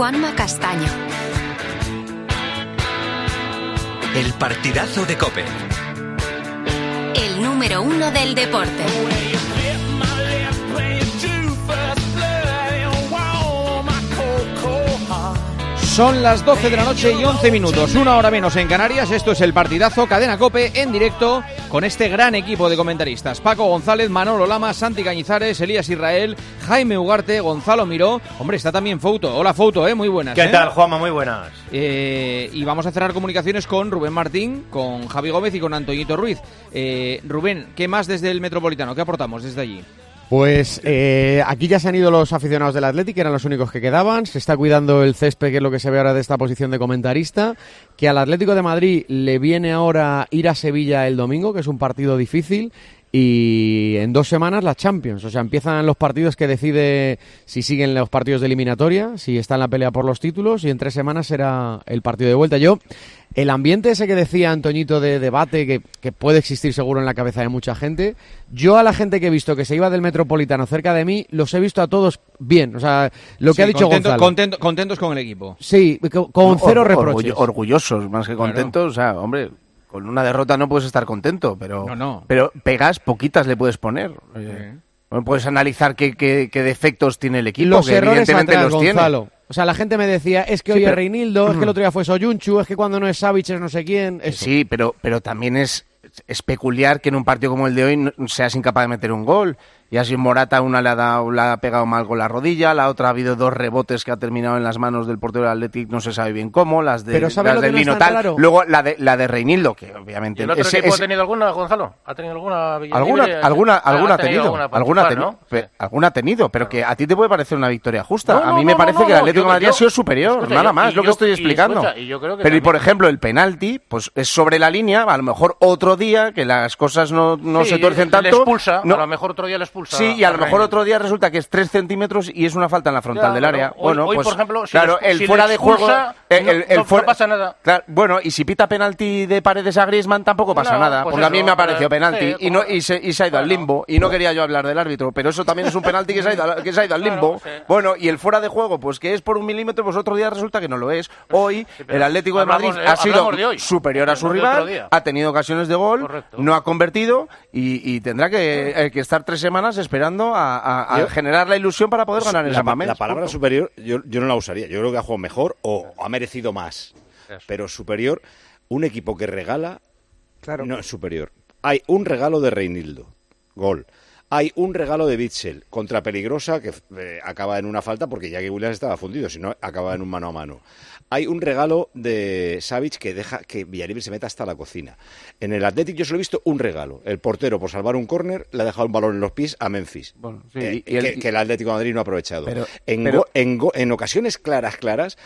Juanma Castaño. El partidazo de Cope. El número uno del deporte. Son las 12 de la noche y 11 minutos, una hora menos en Canarias. Esto es el partidazo Cadena Cope en directo con este gran equipo de comentaristas. Paco González, Manolo Lama, Santi Cañizares, Elías Israel, Jaime Ugarte, Gonzalo Miró. Hombre, está también Fouto. Hola Fouto, ¿eh? muy buenas. ¿Qué ¿eh? tal, Juanma? Muy buenas. Eh, y vamos a cerrar comunicaciones con Rubén Martín, con Javi Gómez y con Antoñito Ruiz. Eh, Rubén, ¿qué más desde el Metropolitano? ¿Qué aportamos desde allí? Pues eh, aquí ya se han ido los aficionados del Athletic, que eran los únicos que quedaban. Se está cuidando el césped, que es lo que se ve ahora de esta posición de comentarista. Que al Atlético de Madrid le viene ahora ir a Sevilla el domingo, que es un partido difícil. Y en dos semanas la Champions. O sea, empiezan los partidos que decide si siguen los partidos de eliminatoria, si está en la pelea por los títulos. Y en tres semanas será el partido de vuelta. Yo, el ambiente ese que decía Antoñito de debate, que, que puede existir seguro en la cabeza de mucha gente, yo a la gente que he visto que se iba del Metropolitano cerca de mí, los he visto a todos bien. O sea, lo que Sí, ha dicho contento- Gonzalo. contento- contentos con el equipo. Sí, co- con cero Or- reproches. orgullo- orgullosos, más que Claro. contentos. O sea, hombre, con una derrota no puedes estar contento, pero, No, no. pero pegas poquitas le puedes poner. Eh, bueno, puedes analizar qué, qué- qué defectos tiene el equipo, los que errores evidentemente atrás, los tiene. Gonzalo. O sea, la gente me decía, es que Sí, hoy pero- es Reinildo, es que el otro día fue Soyunchu, es que cuando no es Savic es no sé quién. Eso. Sí, pero, pero también es, es peculiar que en un partido como el de hoy no- seas incapaz de meter un gol. Y así Morata una le ha, dado, le ha pegado mal con la rodilla, la otra ha habido dos rebotes que ha terminado en las manos del portero del Athletic, no se sabe bien cómo, las de Pero ¿sabes las del no es Lino tan tal. raro? Luego la de la de Reinildo, que obviamente ¿Y el otro ese- equipo ese- ha tenido alguna, Gonzalo? ¿Ha tenido alguna alguna, alguna, ¿Ha alguna ha tenido, alguna ha tenido, ¿no? pe- alguna ha tenido, pero que a ti te puede parecer una victoria justa. No, a no, mí me no, parece no, que el Atlético de Madrid yo- ha sido superior, escucha, nada yo- más, lo que yo- estoy y explicando. escucha, y yo creo que pero y por ejemplo el penalti, pues es sobre la línea, a lo mejor otro día que las cosas no, se tuercen tanto. expulsa, a lo mejor otro día le expulsa. Sí, y a lo mejor otro día resulta que es 3 centímetros y es una falta en la frontal del área. hoy- bueno, hoy, pues, por ejemplo, si claro, el si fuera de juego. eh, no- el, el no- no fuera- pasa nada. Claro, bueno, y si pita penalti de paredes a Griezmann tampoco pasa No, nada, pues porque a mí me ha parecido pero- penalti sí, y, no, y, se, y se ha ido al limbo. Y no quería yo hablar del árbitro, pero eso también es un penalti que se ha ido, al- que se ha ido al limbo. Bueno, y el fuera de juego, pues que es por un milímetro, pues otro día resulta que no lo es. Hoy pero el Atlético de Madrid de- ha sido hoy, superior a su rival, ha tenido ocasiones de gol, no ha convertido y, y tendrá que, eh, que estar tres semanas esperando a, a- a Yo- generar la ilusión para poder ganar en la, San pa- Mamés. la palabra Punto. superior yo, yo no la usaría. Yo creo que ha jugado mejor o ha merecido más. Pero superior, un equipo que regala no es superior. Hay un regalo de Reinildo, gol. Hay un regalo de Bitzel contra Peligrosa que eh, acaba en una falta porque Jackie Williams estaba fundido, si no acaba en un mano a mano. Hay un regalo de Savic que deja que Villalibre se meta hasta la cocina. En el Athletic yo solo he visto un regalo. El portero, por salvar un córner, le ha dejado un balón en los pies a Memphis. sí, Eh, y el- que, que el Atlético de Madrid no ha aprovechado. Pero- en, pero- go- en, go- en ocasiones claras, claras,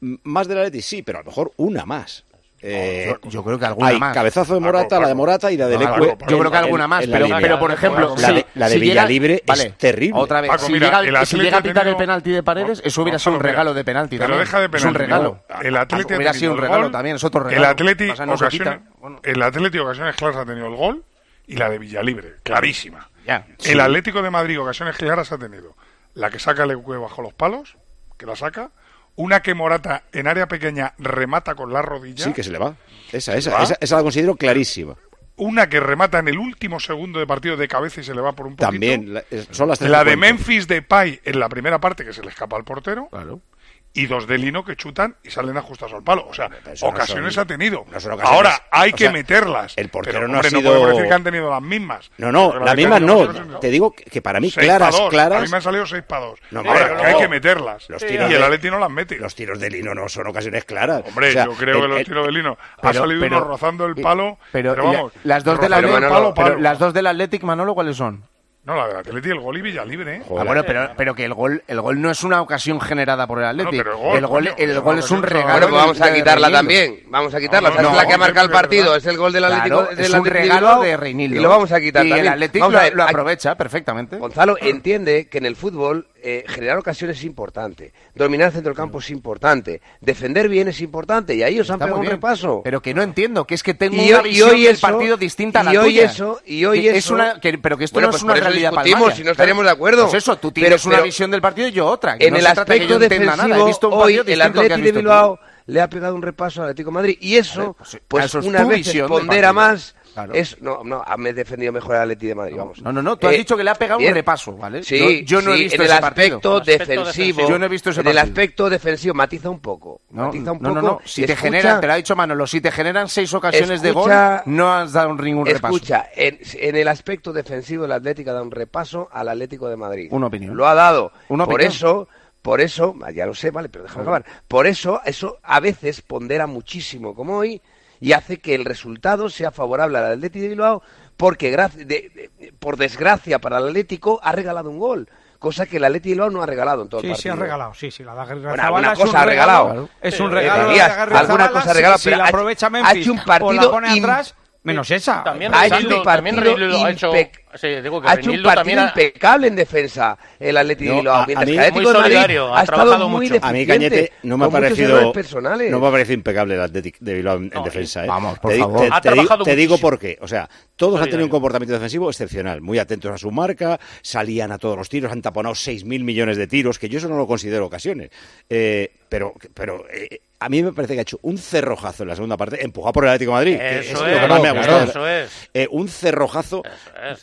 más del Atleti sí, pero a lo mejor una más. Eh, yo- yo creo que alguna hay más. cabezazo de Morata, la de Morata y la de Leque. Yo creo que alguna más, pero- pero, por ejemplo, la de, la de si llega- Villalibre vale, es terrible. Otra vez, Paco, si, mira, llega, si a pitar el penalti de Paredes, eso hubiera sido un regalo mira, de penalti pero también. deja de es un penalti, regalo. El Atleti hubiera sido un regalo gol, también, es otro regalo. El Atleti, ocasiones, quita. el Atleti ocasiones claras ha tenido el gol y la de Villalibre, clarísima. Ya, El sí. Atlético de Madrid ocasiones claras ha tenido la que saca el EQ bajo los palos, que la saca, una que Morata en área pequeña remata con la rodilla, Sí, que se le va. Esa, ¿Se esa, va? esa, esa la considero clarísima. una que remata en el último segundo de partido de cabeza y se le va por un poquito. También, son las tres La de. Memphis Depay en la primera parte que se le escapa al portero. Claro. Y dos de Lino que chutan y salen ajustados al palo. O sea, no ocasiones son- ha tenido. no son ocasiones. Ahora hay O que sea, meterlas. el portero Pero, no ha hombre, sido- no podemos decir que han tenido las mismas. No, no, las mismas no. Te digo que para mí Seis claras, dos. claras. A mí me han salido 6 para 2. No, Ahora, pero que hay que meterlas. Los y tiros el de- Atleti no las mete. Los tiros de Lino no son ocasiones claras. Hombre, O sea, yo creo el- que los el- tiros de Lino ha Pero- salido No, la del Atleti, el gol y Villalibre. ¿eh? Ah, bueno, pero, pero que el gol, el gol no es una ocasión generada por el pero el gol, el gol, el es gol una es un regalo. Bueno, pues vamos a quitarla también. Vamos a quitarla. No, ¿Sabes no, la que no, marca el es partido? Es el gol del Atlético. Claro, del es un Atlético regalo de Reinildo. Y lo vamos a quitar Y también. el Athletic Vamos lo, aprovecha perfectamente. Gonzalo entiende que en el fútbol eh, generar ocasiones es importante, dominar el centro del campo es importante, defender bien es importante y ahí os han Está pegado un repaso. Pero que no entiendo, que es que tengo Y una hoy- y visión hoy del eso- partido distinta a la y hoy tuya. eso- y hoy Que es eso- una, que- pero que esto Bueno, no pues es una eso realidad discutimos, si no estaríamos de acuerdo. Pues eso, tú Pero- tienes una pero- visión del partido y yo otra. que en no el aspecto entienda nada. He defensivo, visto un hoy el Atleti de visto tú. Bilbao le ha pegado un repaso al Atlético de Madrid y eso, Vale, pues, pues Claro. Es, no, no, ah, me he defendido mejor al Atleti de Madrid, no, vamos. No, no, no, tú has eh, dicho que le ha pegado un eh, repaso, ¿vale? Sí, yo, no he visto el ese aspecto, defensivo, Yo no he visto ese En el aspecto defensivo, matiza un poco. No, matiza un no, poco. No, si te generan, te lo ha dicho Manolo, si te generan seis ocasiones de gol, no has dado ningún repaso. Escucha, en, el aspecto defensivo el Atlético da un repaso al Atlético de Madrid. Una opinión. Lo ha dado. Una Por opinión. eso... Por eso, ya lo sé, vale, pero déjame acabar. Por eso, eso a veces pondera muchísimo, como hoy, y hace que el resultado sea favorable al Atleti de Bilbao porque por desgracia para el Atlético ha regalado un gol cosa que el Atleti de Bilbao no ha regalado en todo sí, partido. Sí, sí ha regalado, sí, sí, la da bueno, alguna cosa ha regalado, es un regalo, eh, la alguna cosa ha regalado, pero aprovecha ha hecho un partido o la pone menos esa. También ha hecho un partido también ha hecho ha hecho un partido impecable en defensa el Atleti no, Atlético de Madrid ha, ha estado muy mucho. A mí Cañete no me ha parecido no me parece impecable el Atlético de Bilbao en, defensa. ¿eh? Vamos, por te, favor. Te, digo, te, por qué. O sea, todos han tenido un comportamiento defensivo excepcional, muy atentos a su marca, salían a todos los tiros, han taponado 6.000 millones de tiros, que yo eso no lo considero ocasiones. Eh, pero, pero eh, a mí me parece que ha hecho un cerrojazo en la segunda parte, empujado por el Atlético Madrid. Eso es, lo que más me ha gustado. Eso es. un cerrojazo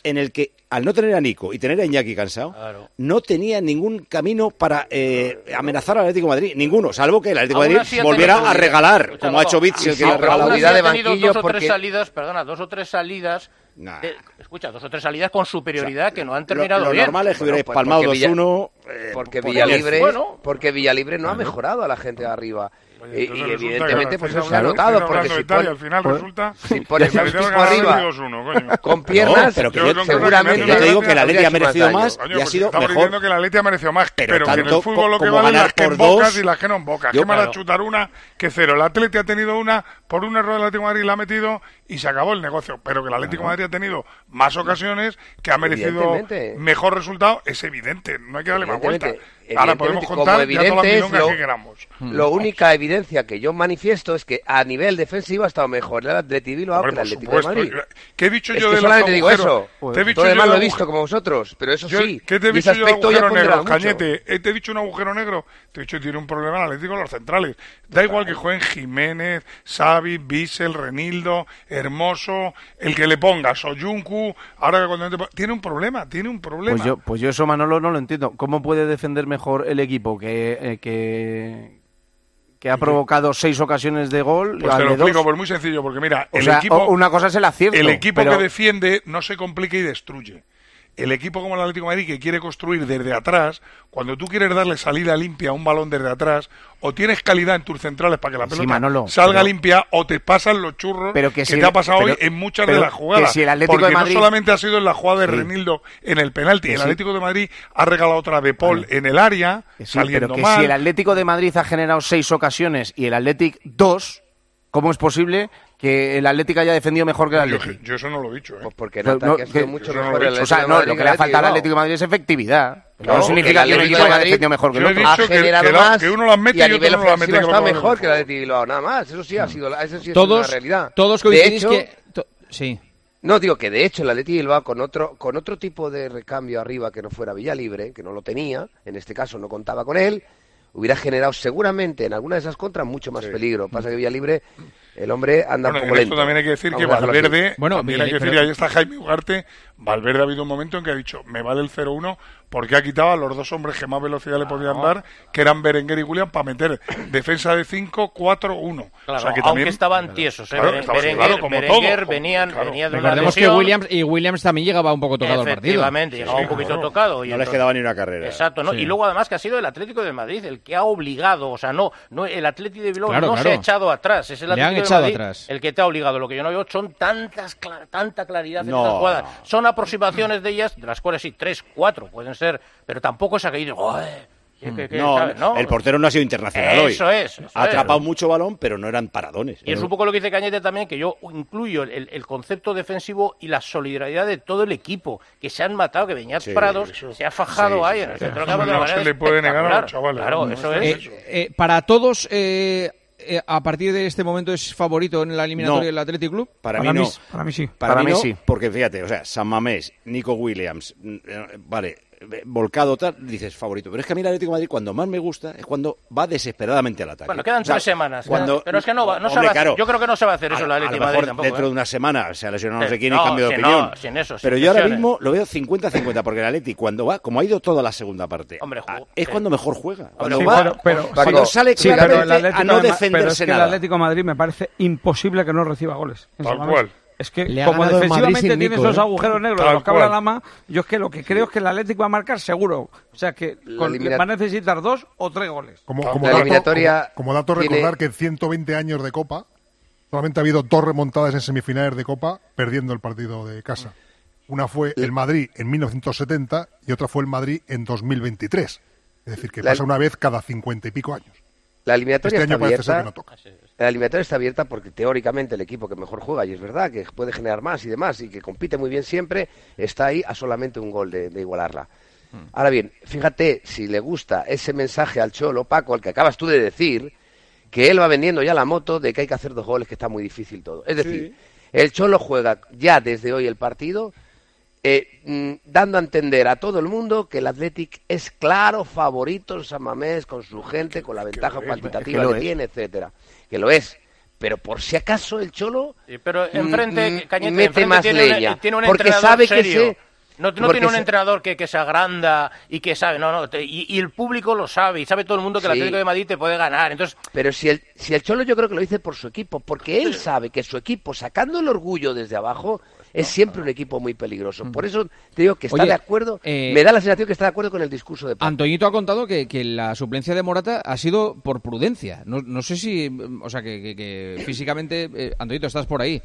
en el el que, al no tener a Nico y tener a Iñaki cansado, claro. no tenía ningún camino para eh, amenazar al Atlético de Madrid. Ninguno, salvo que el Atlético de Madrid volviera a regalar, Escucha, como no, ha hecho Bits, el que la probabilidad de banquillos. Dos o porque... tres salidas, perdona, dos o tres salidas Nah. De, escucha, dos o tres salidas con superioridad o sea, que no han terminado lo, lo bien. normal es que hubierais bueno, palmado 2-1. Porque, Villalibre, porque, Villalibre, bueno, porque Villalibre no, no ha mejorado a la gente de arriba. Eh, y, evidentemente pues es anotado porque si al final resulta si pones a un arriba con piernas pero que yo, seguramente yo te digo que la Leti ha merecido más Oye, y ha pues sido estamos mejor diciendo que la Leti ha merecido más pero, que en el fútbol lo que vale las que embocas y las que no embocas qué mala chutar una que cero el Atleti ha tenido una por un error del Atlético de Madrid la ha metido y se acabó el negocio. Pero que el Atlético Madrid ha tenido más ocasiones que ha merecido mejor resultado es evidente. No hay que darle más vuelta Ahora podemos contar como evidente es lo, que queramos. Mm. Lo única evidencia que yo manifiesto es que a nivel defensivo ha estado mejor el Atleti Bilbao que el Atlético de Madrid. ¿Qué he dicho es yo que de solamente digo eso. Te he dicho Todo demás lo he visto como vosotros, pero eso yo, sí. ¿Qué te he dicho yo de agujero negro, Cañete? Eh, ¿Te he dicho un agujero negro? Te he dicho tiene un problema el Atlético los centrales. Da igual que jueguen Jiménez, Xavi, Bissell, Renildo, Hermoso, el que le pongas, Oyuncu, ahora que cuando... Tiene un problema, tiene un pues problema. Pues yo, pues yo eso, Manolo, no lo entiendo. ¿Cómo puede defender mejor mejor el equipo que, eh, que, que ha provocado seis ocasiones de gol. Pues te lo explico, dos. pues muy sencillo, porque mira, el equipo, una cosa es el acierto. El equipo que defiende no se complica y destruye el equipo como el Atlético de Madrid que quiere construir desde atrás, cuando tú quieres darle salida limpia a un balón desde atrás, o tienes calidad en tus centrales para que la pelota salga limpia, o te pasan los churros pero que, si te ha pasado hoy en muchas de las jugadas. Porque no solamente ha sido en la jugada de sí. Renildo en el penalti, el Atlético de Madrid ha regalado otra de Paul en el área, saliendo pero que. Si el Atlético de Madrid ha generado seis ocasiones y el Atlético dos, ¿cómo es posible que el Atlético haya defendido mejor que el Atlético. Yo, yo eso no lo he dicho, ¿eh? Pues porque no, ha sido mucho mejor no lo. O sea, no, lo que le ha faltado al Atlético de Madrid es efectividad. No, no significa que el Atlético de Madrid haya defendido mejor que el otro. Ha generado ah, que, más que uno las mete y, a nivel otro ofensivo no está mejor que el Atlético de Bilbao, nada más. Eso sí ha sido, eso sí todos, una realidad. Todos coincidís que... sí. No, digo que de hecho el Atleti Bilbao con otro, con otro tipo de recambio arriba que no fuera Villalibre, que no lo tenía, en este caso no contaba con él, hubiera generado seguramente en alguna de esas contras mucho más sí. peligro. Pasa que Villalibre el hombre anda bueno, un poco en lento. Esto también hay que decir que Valverde, bueno, hay que decir, ahí está Jaime Ugarte, Valverde ha habido un momento en que ha dicho, me vale el 0-1, porque ha quitado a los dos hombres que más velocidad le podían dar, que eran Berenguer y William, para meter defensa de 5, 4, 1. Claro, o aunque estaban tiesos. ¿eh? Berenguer, venían, claro. venía de Recordemos que Williams, y Williams también llegaba un poco tocado al partido. Efectivamente, llegaba un poquito tocado. Y no les quedaba ni una carrera. Exacto. Y luego además que ha sido el Atlético de Madrid el que ha obligado, o sea, no, no el Atlético de Bilbao no se ha echado atrás, es el Atlético de Madrid el que te ha obligado. Lo que yo no veo son tantas tanta claridad en estas jugadas. Son aproximaciones de ellas, de las cuales sí, tres, cuatro pueden ser pero tampoco se ha caído. Mm. No, no, el portero no ha sido internacional eso hoy. Es, eso ha atrapado mucho balón, pero no eran paradones. Y es un poco lo que dice Cañete también, que yo incluyo el, concepto defensivo y la solidaridad de todo el equipo, que se han matado, que venía sí, se ha fajado ahí en el centro de la se. Claro, eso es. Eh, eh, para todos... Eh, eh, a partir de este momento es favorito en la eliminatoria del Athletic Club? Para, mí, no. Para mí sí. Para, mí sí. Porque fíjate, o sea, San Mamés, Nico Williams, mm, vale, volcado tal, dices favorito. Pero es que a mí el Atlético de Madrid cuando más me gusta es cuando va desesperadamente al ataque. Bueno, quedan O sea, tres semanas. cuando- pero es que no, va, no se va a- claro. Yo creo que no se va a hacer eso A- en la a Atlético de Madrid tampoco. dentro ¿eh? de una semana se ha lesionado no sé quién y no, cambio de sin opinión. no, sin eso, sin Pero yo ahora mismo lo veo 50-50 porque el Atleti cuando va, como ha ido toda la segunda parte, Hombre, a- jugó- es cuando mejor juega. Cuando Sí, va, pero, pero- cuando sale sí, pero el Atlético a no defenderse Pero es que nada. el Atlético de Madrid me parece imposible que no reciba goles. Tal cual. Es que Le como defensivamente sin tiene Nico, esos ¿eh? agujeros negros de los que habla cual. Lama, yo es que lo que creo es que el Atlético va a marcar seguro. O sea que con- va a necesitar dos o tres goles. Como, La dato, eliminatoria como, como dato tiene- recordar que en 120 años de Copa solamente ha habido dos remontadas en semifinales de Copa perdiendo el partido de casa. Una fue el Madrid en 1970 y otra fue el Madrid en 2023. Es decir, que La- pasa una vez cada cincuenta y pico años. La eliminatoria Este está abierta. que no toca. La eliminatoria está abierta porque teóricamente el equipo que mejor juega, y es verdad que puede generar más y demás, y que compite muy bien siempre, está ahí a solamente un gol de, de igualarla. Ahora bien, fíjate si le gusta ese mensaje al Cholo, Paco, el que acabas tú de decir, que él va vendiendo ya la moto de que hay que hacer dos goles, que está muy difícil todo. Es decir, el Cholo juega ya desde hoy el partido, eh, mm, dando a entender a todo el mundo que el Athletic es claro favorito en San Mamés, con su gente, con la ventaja cuantitativa es que tiene, etcétera. Que lo es. Pero por si acaso el Cholo Sí, pero mm, enfrente, mm, Cañete, mete enfrente más tiene, leña. tiene un porque sabe que se... No, tiene un se- entrenador que, que se agranda y que sabe, no, no, te- y, y el público lo sabe, y sabe todo el mundo que el. Atlético de Madrid te puede ganar. Entonces, Pero si el, si el Cholo yo creo que lo dice por su equipo, porque él sabe que su equipo, sacando el orgullo desde abajo, es siempre un equipo muy peligroso. Por eso te digo que está Oye, de acuerdo, eh, me da la sensación que está de acuerdo con el discurso de Paco. Antoñito ha contado que, que la suplencia de Morata ha sido por prudencia. No, no sé si, o sea, que, que- que físicamente, eh, Antoñito, estás por ahí.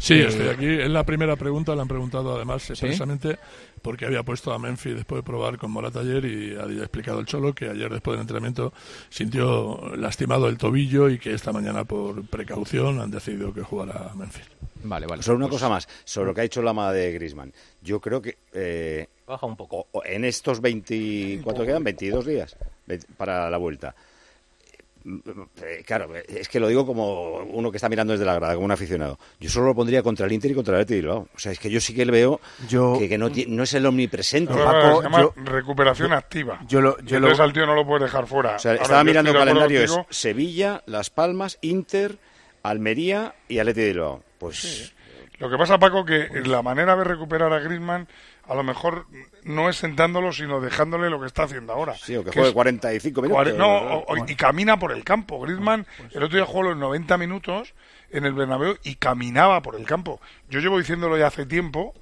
Sí, Eh, estoy aquí. Es la primera pregunta, la han preguntado además precisamente porque había puesto a Memphis después de probar con Morata ayer y había explicado el Cholo que ayer después del entrenamiento sintió lastimado el tobillo y que esta mañana por precaución han decidido que jugara Memphis. Vale, vale. Solo una Pues- cosa más, sobre lo que ha dicho Lama de Grisman. Yo creo que eh, baja un poco. en estos 20, ¿cuánto quedan? 22 días ve- para la vuelta. Eh, Claro, es que lo digo como uno que está mirando desde la grada, como un aficionado. Yo solo lo pondría contra el Inter y contra el Athletic de Bilbao. O sea, es que yo sí que le veo que, que no, no es el omnipresente. No, se llama recuperación activa. yo lo- yo entonces lo- al tío no lo puedes dejar fuera. O sea, Ahora, estaba yo mirando el calendario, es. Sevilla, Las Palmas, Inter, Almería y Athletic de Bilbao. Pues Lo que pasa, Paco, que la manera de recuperar a Griezmann a lo mejor no es sentándolo, sino dejándole lo que está haciendo ahora. sí, o que Que juegue es 45 minutos. No, o- o- y camina por el campo. Griezmann el otro día jugó los 90 minutos en el Bernabéu y caminaba por el campo. Yo llevo diciéndolo ya hace tiempo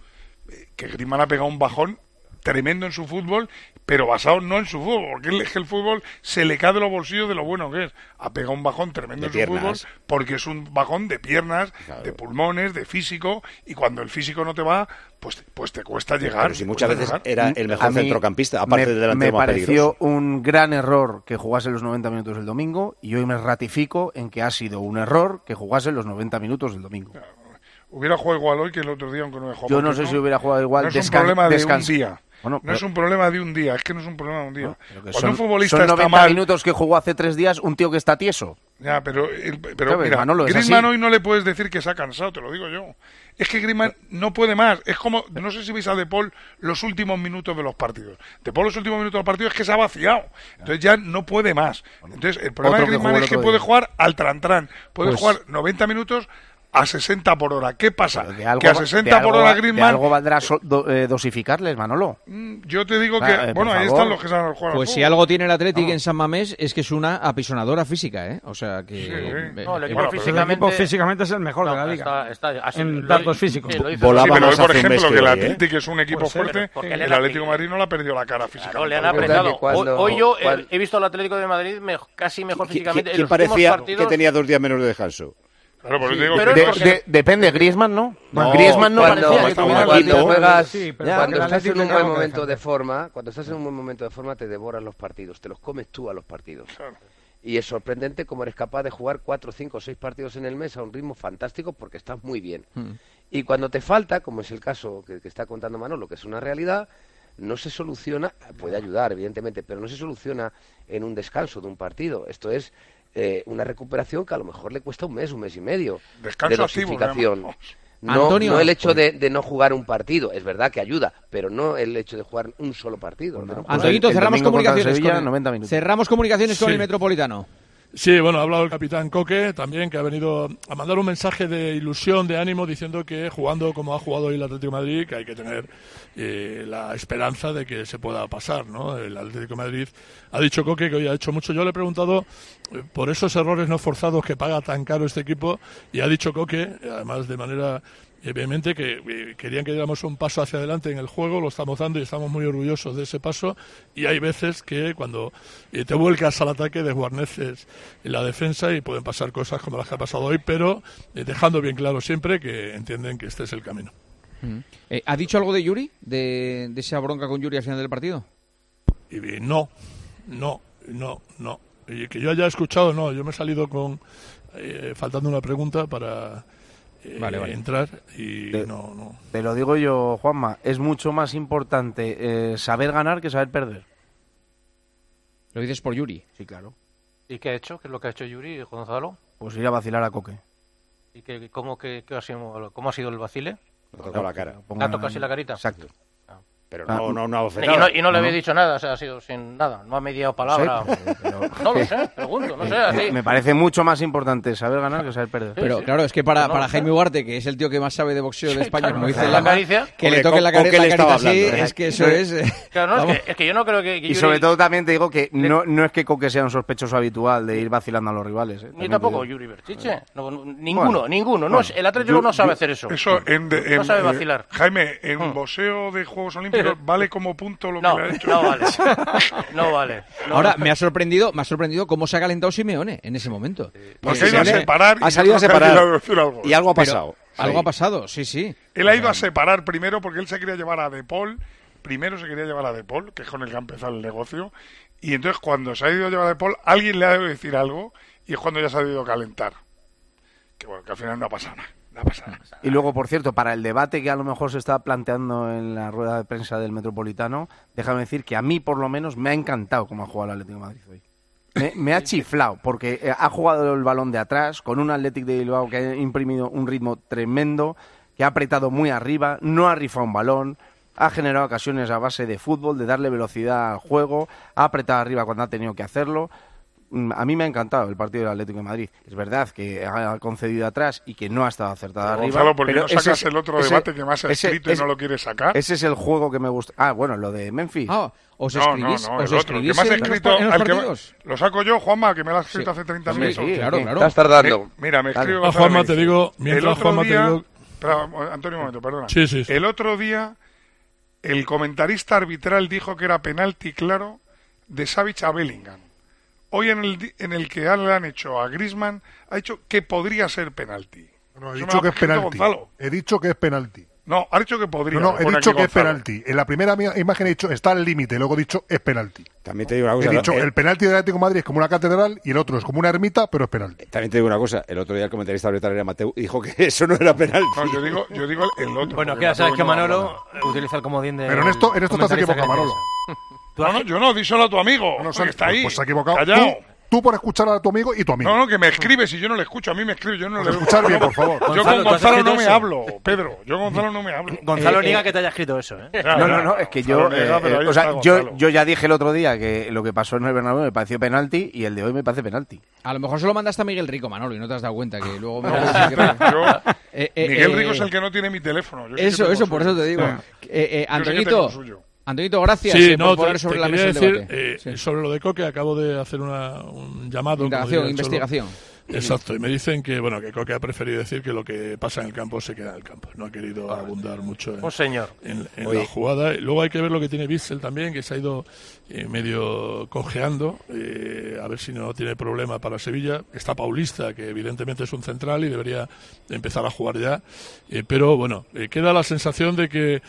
eh, que Griezmann ha pegado un bajón tremendo en su fútbol, pero basado no en su fútbol, porque él- es que el fútbol se le cae de los bolsillos de lo bueno que es. Ha pegado un bajón tremendo De en su fútbol piernas. porque es un bajón de piernas, de pulmones, de físico, y cuando el físico no te va, pues, pues te cuesta llegar. Pero si muchas veces llegar. era el mejor A mí centrocampista, aparte me, del delantero me más pareció peligroso. un gran error que jugase los 90 minutos del domingo y hoy me ratifico en que ha sido un error que jugase los 90 minutos del domingo. Hubiera jugado igual hoy que el otro día, aunque no he jugado. Yo no sé si hubiera jugado igual. No es un problema de un día. Bueno, no pero- es un problema de un día, es que no es un problema de un día. que Cuando son, un futbolista son está 90 mal, minutos que jugó hace tres días un tío que está tieso. Ya, pero, el- pero ¿Sabes, mira, Manolo? Griezmann hoy no le puedes decir que se ha cansado, te lo digo yo. Es que Griezmann no puede más. Es como, no sé si veis a De Paul los últimos minutos de los partidos. De Paul los últimos minutos del partido es que se ha vaciado. Entonces ya no puede más. Entonces el problema Otro de Griezmann es que puede día. jugar al trantrán. Puede Pues- jugar 90 minutos a 60 por hora. ¿Qué pasa? De algo, que a va- 60 de algo por hora Griezmann... algo valdrá so- do- eh, dosificarles, Manolo. Mm, Yo te digo que, Ah, eh, por bueno, ahí favor. están los que saben jugar al Pues si algo tiene el Atlético en San Mamés es que es una apisonadora física, ¿eh? O sea que... eh, No, el eh, equipo bueno, físicamente- El equipo físicamente es el mejor No, de la está- liga. está- así- en lo- datos físicos. sí, Sí, pero hoy, por ejemplo, que que el ¿eh? Atlético es un equipo Puede ser, fuerte, el Atlético de Madrid no le ha perdido la cara física. Le han apretado. que hoy, yo eh, he visto al Atlético de Madrid casi mejor ¿Qui- qui- físicamente. en ¿Quién parecía que tenía dos días menos de descanso? Claro, por eso Sí, digo pero que es De- depende, Griezmann no. No, Griezmann no cuando, parecía que juegas, Sí, pero cuando estás en un buen momento de forma, cuando estás en un buen momento de forma te devoran los partidos, te los comes tú a los partidos. Y es sorprendente cómo eres capaz de jugar cuatro, cinco, seis partidos en el mes a un ritmo fantástico porque estás muy bien. Y cuando te falta, como es el caso que, que está contando Manolo, que es una realidad, no se soluciona, puede ayudar, evidentemente, pero no se soluciona en un descanso de un partido. Esto es eh, una recuperación que a lo mejor le cuesta un mes, un mes y medio Descanso de activo, dosificación. digamos. No, Antonio. no el hecho de, de no jugar un partido, es verdad que ayuda, pero no el hecho de jugar un solo partido. de no jugar. Antonito, el cerramos el comunicaciones Sevilla, con el- 90 minutos. cerramos comunicaciones con el Metropolitano. Sí, bueno, ha hablado el capitán Coque también, que ha venido a mandar un mensaje de ilusión, de ánimo, diciendo que jugando como ha jugado hoy el Atlético Madrid, que hay que tener eh, la esperanza de que se pueda pasar, ¿no? El Atlético Madrid ha dicho Coque que hoy ha hecho mucho. Yo le he preguntado eh, por esos errores no forzados que paga tan caro este equipo y ha dicho Coque, además de manera vehemente, que eh, querían que diéramos un paso hacia adelante en el juego, lo estamos dando y estamos muy orgullosos de ese paso. Y hay veces que cuando eh, te vuelcas al ataque desguarneces la defensa y pueden pasar cosas como las que ha pasado hoy, pero eh, dejando bien claro siempre que entienden que este es el camino. Eh, ¿Ha dicho algo de Yuri? De, de esa bronca con Yuri al final del partido? Y no, no, no, no. Y que yo haya escuchado, no. Yo me he salido con eh, faltando una pregunta para Vale, vale. entrar y Te- no, no. Te lo digo yo, Juanma, es mucho más importante eh, saber ganar que saber perder. Lo dices por Yuri. Sí, claro. ¿Y qué ha hecho? ¿Qué es lo que ha hecho Yuri Gonzalo? Pues ir a vacilar a Coque. ¿Y qué, cómo, qué- qué ha sido, cómo ha sido el vacile? Le ha tocado la cara. ¿Le ha tocado así la carita? Exacto. Pero Ah, no, no, no ha Y no, y no le No. había dicho nada, o sea, ha sido sin nada, no ha mediado palabra. No lo sé, pregunto, no sé, así. Me parece mucho más importante saber ganar que saber perder. Pero claro, es que para, No, para no. Jaime Ugarte, que es el tío que más sabe de boxeo de España, claro, como dice La caricia. que le toque la, ¿con- care- con qué la le carita así, hablando? es que eso es... eh, Claro, no, es, que, es que yo no creo que, que Y Yuri- sobre todo también te digo que no, no es que Coque sea un sospechoso habitual de ir vacilando a los rivales. ¿eh? Ni tampoco. Yuri Berchiche. No, no, ninguno, ninguno. No, el Atlético no sabe hacer eso. No sabe eh, vacilar. Jaime, en Mm. boxeo de Juegos Olímpicos vale como punto lo No, que le ha hecho. no vale. No vale. No Ahora, vale. me ha sorprendido me ha sorprendido cómo se ha calentado Simeone en ese momento. Porque ha ido a separar y Ha salido a separar. ido a decir algo. Y algo ha Pero pasado. Algo Sí. ha pasado, sí, sí. Él ha ido a separar primero porque él se quería llevar a De Paul. Primero se quería llevar a De Paul, que es con el que ha empezado el negocio. Y entonces cuando se ha ido a llevar a De Paul, alguien le ha de decir algo y es cuando ya se ha ido a calentar. Que bueno, que al final no ha pasado nada. No nada. Y luego, por cierto, para el debate que a lo mejor se está planteando en la rueda de prensa del Metropolitano, déjame decir que a mí, por lo menos, me ha encantado cómo ha jugado el Atlético de Madrid hoy. Me, me ha chiflado, porque eh, ha jugado el balón de atrás con un Atlético de Bilbao que ha imprimido un ritmo tremendo, que ha apretado muy arriba, no ha rifado un balón, ha generado ocasiones a base de fútbol, de darle velocidad al juego, ha apretado arriba cuando ha tenido que hacerlo. Mm, A mí me ha encantado el partido del Atlético de Madrid. Es verdad que ha concedido atrás y que no ha estado acertada Pero, arriba. Gonzalo, ¿por qué pero no sacas ese el otro ese- debate que más has ese- escrito y ese- no lo quieres sacar? Ese es el juego que me gusta. Ah, bueno, lo de Memphis. Ah, os no, no, escribís, no, os el otro, que escribís más escrito, en los que- lo saco yo, Juanma, que me lo has escrito Sí. hace 30 Hombre, minutos. sí, claro, claro. Estás tardando. Me- mira, me Dale. escribe Ah, Juanma, te digo, el mientras otro Juanma te día, digo- espera, Antonio, un momento, perdona. Sí, sí, sí. El otro día, el comentarista arbitral dijo que era penalti claro de Savic a Bellingham. Hoy en el, di- en el que le han hecho a Griezmann, ha dicho que podría ser penalti. No, he Eso dicho que es penalti. Gonzalo. He dicho que es penalti. No, ha dicho que podría. No, no, he dicho que es penalti. En la primera imagen he dicho está al límite, luego he dicho es penalti. También te digo una He cosa. dicho ¿no? Eh, el penalti del Atlético de Madrid es como una catedral y el otro es como una ermita, pero es penalti. También te digo una cosa. El otro día el comentarista arbitral era Mateu y dijo que eso no era penalti. No, yo digo, yo digo el otro. Bueno, que ya sabes que no Manolo utiliza el comodín de. Pero en esto, en esto estás equivocado, Manolo. No, no, yo no, díselo a tu amigo. No, no, porque está ahí. Pues se ha equivocado. Callao. Tú, tú por escuchar a tu amigo y tu amigo. No, no, que me escribe si yo no le escucho. A mí me escribe, yo no le escuchar bien, por favor. Yo Gonzalo, con ¿tú has Gonzalo no me eso? hablo, Pedro. Yo con Gonzalo no me hablo. Gonzalo Eh, niega eh, que te haya escrito eso, ¿eh? No, no, no, es que yo, niega, eh, eh, o sea, yo, yo ya dije el otro día que lo que pasó en el Bernabéu me pareció penalti y el de hoy me parece penalti. A lo mejor se lo mandaste a Miguel Rico, Manolo, y no te has dado cuenta que luego... me- Yo- Eh, eh, Miguel eh, Rico es el que no tiene mi teléfono. Yo Eso, eso, por eso te digo. Yo sí que tengo Antonito. Antonito, gracias Sí, eh, no, por te, poner sobre te la mesa el debate. eh, sobre lo de Coque. Acabo de hacer una, un llamado. Indagación, investigación. Exacto, y me dicen que bueno que Coque ha preferido decir que lo que pasa en el campo se queda en el campo. No ha querido abundar mucho en, Un señor. en- en Oye. la jugada. Y Luego hay que ver lo que tiene Bissell también, que se ha ido eh, medio cojeando, eh, a ver si no tiene problema para Sevilla. Está Paulista, que evidentemente es un central y debería empezar a jugar ya. Eh, pero bueno, eh, queda la sensación de que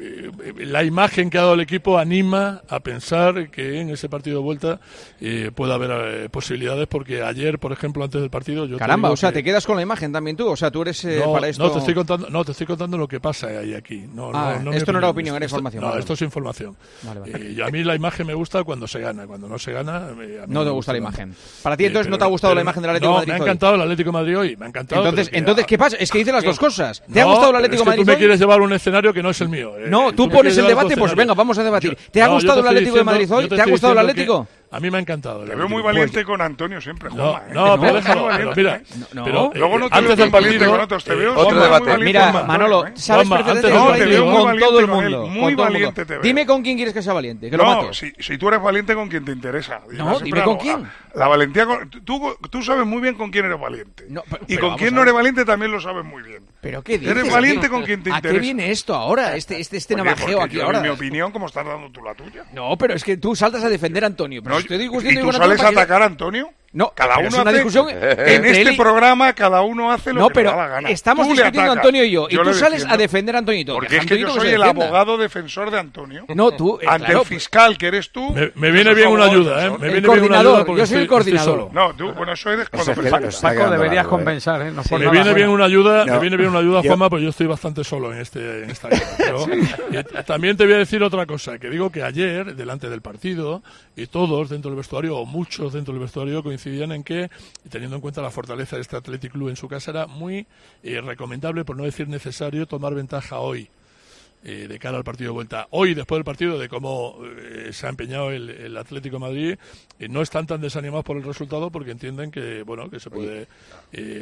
eh, la imagen que ha dado el equipo anima a pensar que en ese partido de vuelta eh, puede haber eh, posibilidades porque ayer, por ejemplo, antes del partido yo Caramba, o sea, te quedas con la imagen también tú, o sea, tú eres eh, no, para esto... No, te estoy contando, no, te estoy contando lo que pasa ahí aquí. No, ah, no, esto no era opinión, era información. Esto, esto es información. Y a mí la imagen me gusta cuando se gana, cuando no se gana... A mí no te gusta la imagen. Para ti entonces no te ha gustado la imagen del Atlético Madrid me ha encantado hoy. el Atlético Madrid hoy, me ha encantado. Entonces, entonces ¿qué pasa? Es que dice las dos cosas. ¿Te ha gustado el Atlético de Madrid tú me quieres llevar un escenario que no es el mío no, tú, pones el debate, pues venga, vamos a debatir. ¿Te ha gustado el Atlético de Madrid hoy? ¿Te, ha gustado el Atlético? A mí me ha encantado. Te veo muy valiente pues, con Antonio siempre, Juanma, No, ¿eh? no, pero déjalo. Pero mira, ¿eh? no, pero, eh, luego no te antes veo valiente con otros, te veo otro debate. Mira, con Manolo, sabes Juanma, antes no, te veo con todo el mundo. Muy valiente te veo. Dime con quién quieres que sea valiente, que lo no. Si, si tú eres valiente con quien te interesa. No, dime con quién. La valentía, tú, tú sabes muy bien con quién eres valiente. y con quién no eres valiente también lo sabes muy bien. ¿Pero qué dices? Eres valiente con quien te interesa. ¿A qué viene esto ahora? Este, este, este navajeo aquí ahora. En mi opinión, como estás dando tú la tuya. No, pero es que tú saltas a defender a Antonio. No, ¿Y tú sales a atacar a Antonio? No, cada uno es una hace, discusión en este programa cada uno hace lo no, que pero le da la gana. Estamos tú discutiendo Antonio y yo, yo y tú sales defiendo. a defender a Antonio. Porque es que yo soy el defienda. abogado defensor de Antonio. No, tú eh, ante claro, el fiscal que eres tú. Me, me ¿eh? viene bien una ayuda, ¿eh? Me viene bien una ayuda yo soy el coordinador. No, tú, bueno, eso eres Paco, deberías compensar, ¿eh? Me viene bien una ayuda, me viene bien una ayuda, Juanma, porque yo estoy bastante solo en este en esta También te voy a decir otra cosa, que digo que ayer delante del partido y todos dentro del vestuario o muchos dentro del vestuario coincidieron coincidían en que, teniendo en cuenta la fortaleza de este Athletic Club en su casa, era muy eh, recomendable, por no decir necesario, tomar ventaja hoy. Eh, de cara al partido de vuelta. Hoy, después del partido, de cómo eh, se ha empeñado el, Atlético de Madrid, eh, no están tan desanimados por el resultado porque entienden que bueno que se puede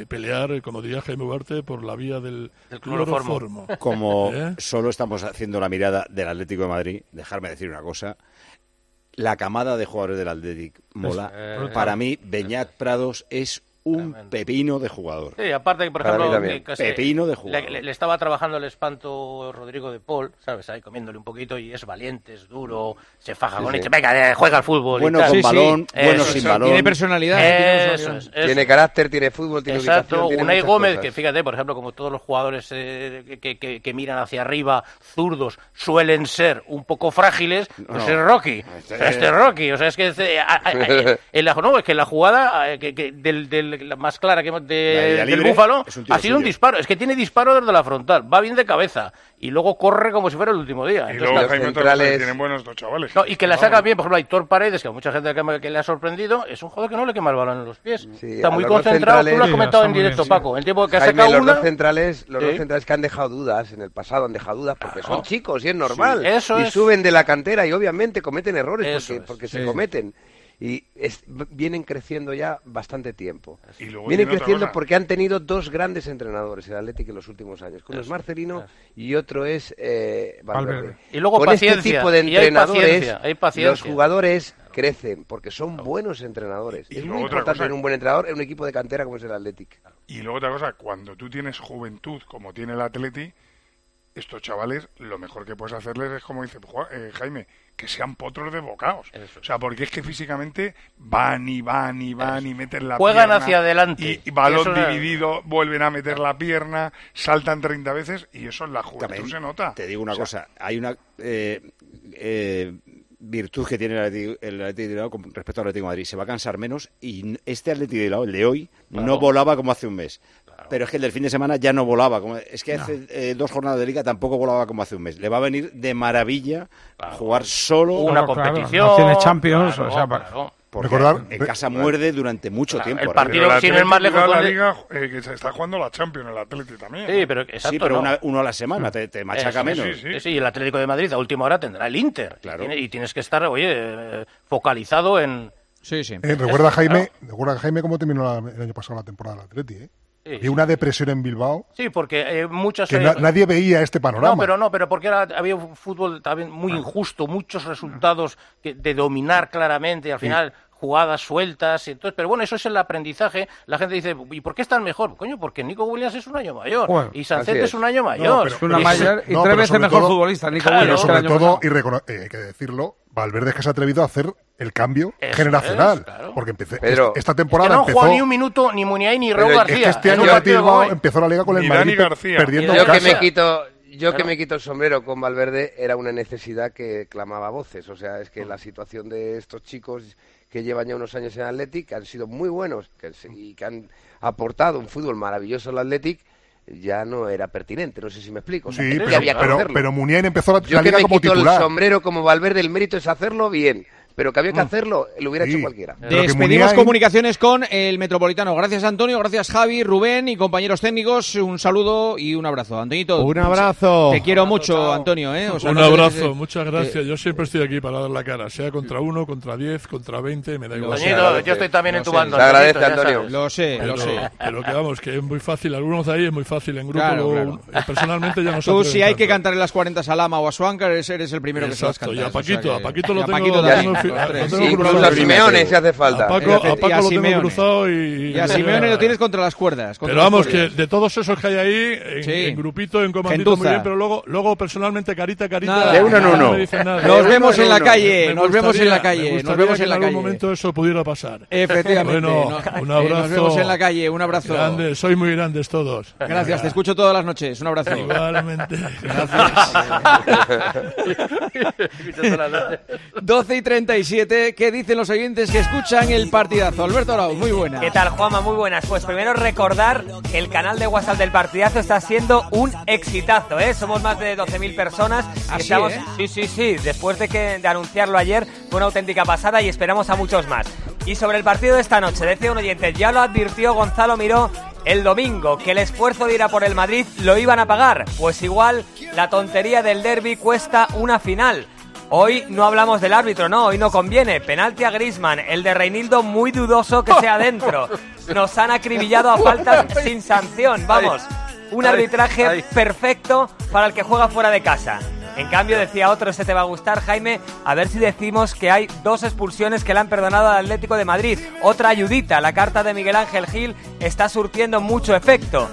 pelear, como diría Jaime Huarte, por la vía del el cloroformo. cloroformo. Como solo estamos haciendo la mirada del Atlético de Madrid, dejarme decir una cosa la camada de jugadores del Athletic pues, mola. Eh, Para mí, Beñat Prados es un pepino de jugador. Sí, aparte que, por ejemplo, pepino de jugador. Le, estaba trabajando el espanto Rodrigo de Paul, ¿sabes? Ahí comiéndole un poquito y es valiente, es duro, se faja sí, con sí. Venga, eh, juega al fútbol. Bueno y con balón, bueno sin balón. Tiene personalidad. Tiene, carácter, tiene fútbol, tiene Exacto. Unai Gómez, que fíjate, por ejemplo, como todos los jugadores eh, que, que, miran hacia arriba, zurdos, suelen ser un poco frágiles, pues no. es Rocky. Este, es Rocky. O sea, es que... Eh, en la, no, es que la jugada eh, del, del más clara que de, del Búfalo, ha sido un disparo. Es que tiene disparo desde la frontal, va bien de cabeza y luego corre como si fuera el último día. Y Entonces, luego Jaime centrales... tienen buenos dos chavales. No, y que la saca bien, por ejemplo, Aitor Paredes, que a mucha gente que, le ha sorprendido, es un jugador que no le quema el balón en los pies. Está muy concentrado, centrales... tú lo has comentado en directo, Paco. El tiempo que ha sacado los dos centrales, los dos centrales que han dejado dudas en el pasado, han dejado dudas porque son chicos y es normal. Eso y suben de la cantera y obviamente cometen errores porque se cometen y es, vienen creciendo ya bastante tiempo. Vienen creciendo porque han tenido dos grandes entrenadores el Atlético en los últimos años. Uno es Marcelino y otro es eh, Valverde. Y luego Con este paciencia, este tipo de entrenadores, hay paciencia, los jugadores crecen porque son buenos entrenadores. Y es muy importante tener un buen entrenador en un equipo de cantera como es el Atlético. Y luego otra cosa, cuando tú tienes juventud como tiene el Atlético estos chavales, lo mejor que puedes hacerles es, como dice eh, Jaime, que sean potros de bocaos. O sea, porque es que físicamente van y van y van y meten la Juegan pierna. Juegan hacia adelante. Y, y balón dividido, vuelven a meter la pierna, saltan 30 veces y eso en la juventud También se nota. Te digo una cosa, hay una eh, eh, virtud que tiene el Atlético, de Bilbao con respecto al Atlético de Madrid. Se va a cansar menos y este Atlético de Bilbao, el de hoy, no volaba como hace un mes. Claro. Pero es que el del fin de semana ya no volaba. Es que no. hace eh, dos jornadas de liga tampoco volaba como hace un mes. Le va a venir de maravilla claro. jugar solo una competición. No tiene Champions, o sea, porque Recordar, en casa muerde durante mucho tiempo. El ¿eh? partido que tiene más lejos. La liga eh, que se está jugando la Champions, el Atlético también. Sí, pero, exacto, sí, pero no. una, uno a la semana te, te machaca menos. Sí, sí. sí, el Atlético de Madrid a última hora tendrá el Inter. Claro. Y, tiene, y, tienes que estar, oye, eh, focalizado en. Sí, sí. Eh, recuerda, Jaime, claro. recuerda, Jaime, cómo terminó la, el año pasado la temporada del Atlético, ¿eh? Y una depresión en Bilbao. Sí, porque eh, muchas. Que eh, nadie veía este panorama. No, pero no, pero porque era, había un fútbol también muy injusto, muchos resultados que, de dominar claramente y al final jugadas sueltas. Y entonces, pero bueno, eso es el aprendizaje. La gente dice, ¿y por qué están mejor? Coño, porque Nico Williams es un año mayor y Sancet es. un año mayor. No, pero, una mayor y tres veces mejor futbolista, Nico claro, Williams. Sobre todo, y eh, hay que decirlo, Valverde es que se ha atrevido a hacer el cambio generacional. Porque empecé, esta temporada es no jugó ni un minuto ni Muniain ni Raúl García. Este año empezó la liga con el Madrid García. perdiendo yo que me quito yo que me quito el sombrero con Valverde era una necesidad que clamaba voces. O sea, es que mm. la situación de estos chicos que llevan ya unos años en Athletic, que han sido muy buenos que y que han aportado un fútbol maravilloso al Athletic, ya no era pertinente. No sé si me explico. O sea, Sí, que pero, había que pero, hacerlo. pero Muniain empezó la, Yo la que liga me como quito el sombrero como Valverde, el mérito es hacerlo bien. Pero que había que Mm. hacerlo, lo hubiera Sí. hecho cualquiera. Despedimos comunicaciones con el Metropolitano. Gracias Antonio, gracias Javi, Rubén y compañeros técnicos. Un saludo y un abrazo. Antonito. Un abrazo. Te quiero mucho, Antonio. ¿eh? O sea, un no abrazo, muchas gracias. eh, Yo siempre estoy aquí para dar la cara, sea contra uno, contra diez, contra veinte, me da igual. Antoñito, yo estoy también en tu bando. Te ya Antonio. Lo sé, Pero, lo sé. pero que vamos, que es muy fácil. Algunos de ahí es muy fácil en grupo. Claro, luego, claro. eh, Personalmente ya no Tú, si hay que tanto. cantarle las 40 a Lama o a Swankar, eres, eres el primero que se las Exacto, canta. y a Paquito, a Paquito lo y a Paquito lo tengo incluso a Simeone si hace falta. A Paco, a- Paco lo tengo cruzado y... Y a Simeone lo tienes contra las cuerdas. contra Pero vamos, que de todos esos que hay ahí, en, Sí. en grupito, en comandito, muy Gentuza. bien, pero luego, luego personalmente, carita, carita, Nada. De uno en no uno. nada. Nos vemos en la calle, nos vemos en la calle, nos vemos en la en algún calle. momento eso pudiera pasar. Efectivamente. Bueno, no- un abrazo. Nos vemos en la calle. Un abrazo. Grande, sois muy grandes todos. Gracias, te escucho todas las noches. Un abrazo. Igualmente. Escucha todas las noches. 12 y 37, ¿qué dicen los oyentes que escuchan el partidazo? Alberto Arau, muy buena. ¿Qué tal, Juanma? Muy buenas. Pues primero recordar que el canal de WhatsApp del partidazo está siendo un exitazo, ¿eh? Somos más de 12.000 personas. ¿Ah, sí, Estamos... eh? sí, sí, sí. Después de, que, de anunciarlo ayer, fue una auténtica pasada y esperamos a muchos más. Y sobre el partido de esta noche, decía un oyente, ya lo advirtió Gonzalo Miró el domingo, que el esfuerzo de ir a por el Madrid lo iban a pagar. Pues igual, la tontería del derby cuesta una final. Hoy no hablamos del árbitro, no, hoy no conviene. Penalti a Grisman, el de Reinildo muy dudoso que sea dentro. Nos han acribillado a faltas sin sanción, vamos. Un arbitraje perfecto para el que juega fuera de casa. En cambio, decía otro, ese te va a gustar, Jaime, a ver si decimos que hay dos expulsiones que le han perdonado al Atlético de Madrid. Otra ayudita, la carta de Miguel Ángel Gil está surtiendo mucho efecto.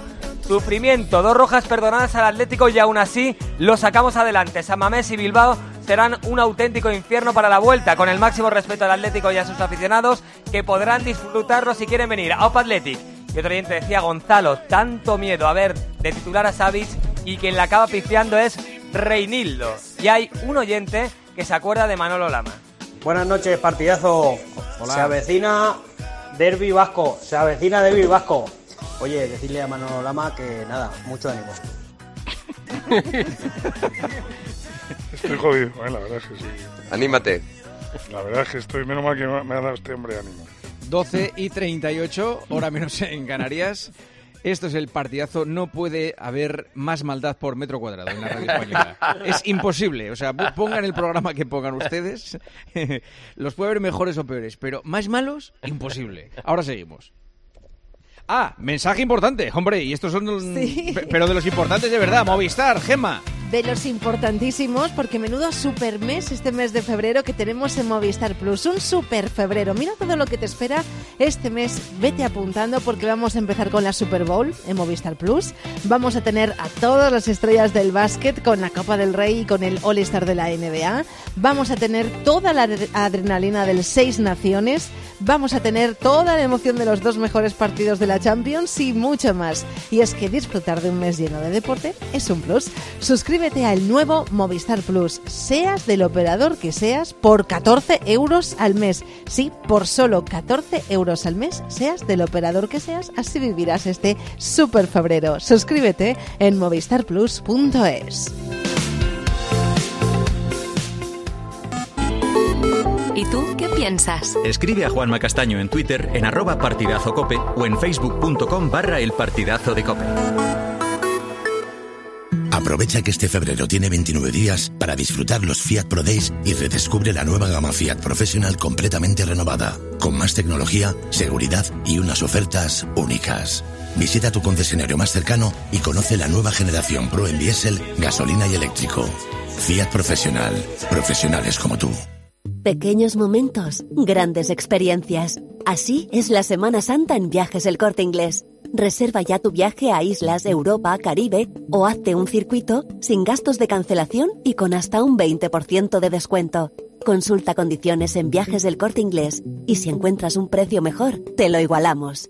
Sufrimiento, dos rojas perdonadas al Atlético y aún así lo sacamos adelante. San Mamés y Bilbao serán un auténtico infierno para la vuelta, con el máximo respeto al Atlético y a sus aficionados que podrán disfrutarlo si quieren venir. A Opa Athletic. Y otro oyente decía, Gonzalo, tanto miedo a ver de titular a Savic y quien la acaba pifiando es Reinildo. Y hay un oyente que se acuerda de Manolo Lama. Buenas noches, partidazo. Hola. Se avecina Derby Vasco, se avecina Derby Vasco. Oye, decirle a Manolo Lama que nada, mucho ánimo. Estoy jodido, eh, la verdad es que sí. Anímate. La verdad es que estoy, menos mal que me ha dado este hombre ánimo. 12 y 38, hora menos en Canarias. Esto es el partidazo. No puede haber más maldad por metro cuadrado en la radio española. Es imposible. O sea, pongan el programa que pongan ustedes. Los puede haber mejores o peores, pero más malos, imposible. Ahora seguimos. Ah, mensaje importante, hombre, y estos son Sí. pe- pero de los importantes de verdad, Movistar, Gema. De los importantísimos, porque menudo super mes este mes de febrero que tenemos en Movistar Plus. Un super febrero. Mira todo lo que te espera este mes. Vete apuntando porque vamos a empezar con la Super Bowl en Movistar Plus. Vamos a tener a todas las estrellas del básquet con la Copa del Rey y con el All-Star de la NBA. Vamos a tener toda la adre- adrenalina del Seis Naciones. Vamos a tener toda la emoción de los dos mejores partidos de la Champions y mucho más. Y es que disfrutar de un mes lleno de deporte es un plus. Suscríbete al nuevo Movistar Plus, seas del operador que seas, por 14 euros al mes. Sí, por solo 14 euros al mes, seas del operador que seas, así vivirás este super febrero. Suscríbete en movistarplus.es. ¿Y tú qué piensas? Escribe a Juanma Castaño en Twitter en arroba partidazo cope o en facebook.com barra el partidazo de cope. Aprovecha que este febrero tiene 29 días para disfrutar los Fiat Pro Days y redescubre la nueva gama Fiat Professional completamente renovada, con más tecnología, seguridad y unas ofertas únicas. Visita tu concesionario más cercano y conoce la nueva generación Pro en diésel, gasolina y eléctrico. Fiat Professional. Profesionales como tú. Pequeños momentos, grandes experiencias. Así es la Semana Santa en Viajes El Corte Inglés. Reserva ya tu viaje a islas, Europa, Caribe o hazte un circuito sin gastos de cancelación y con hasta un 20% de descuento. Consulta condiciones en Viajes del Corte Inglés y si encuentras un precio mejor, te lo igualamos.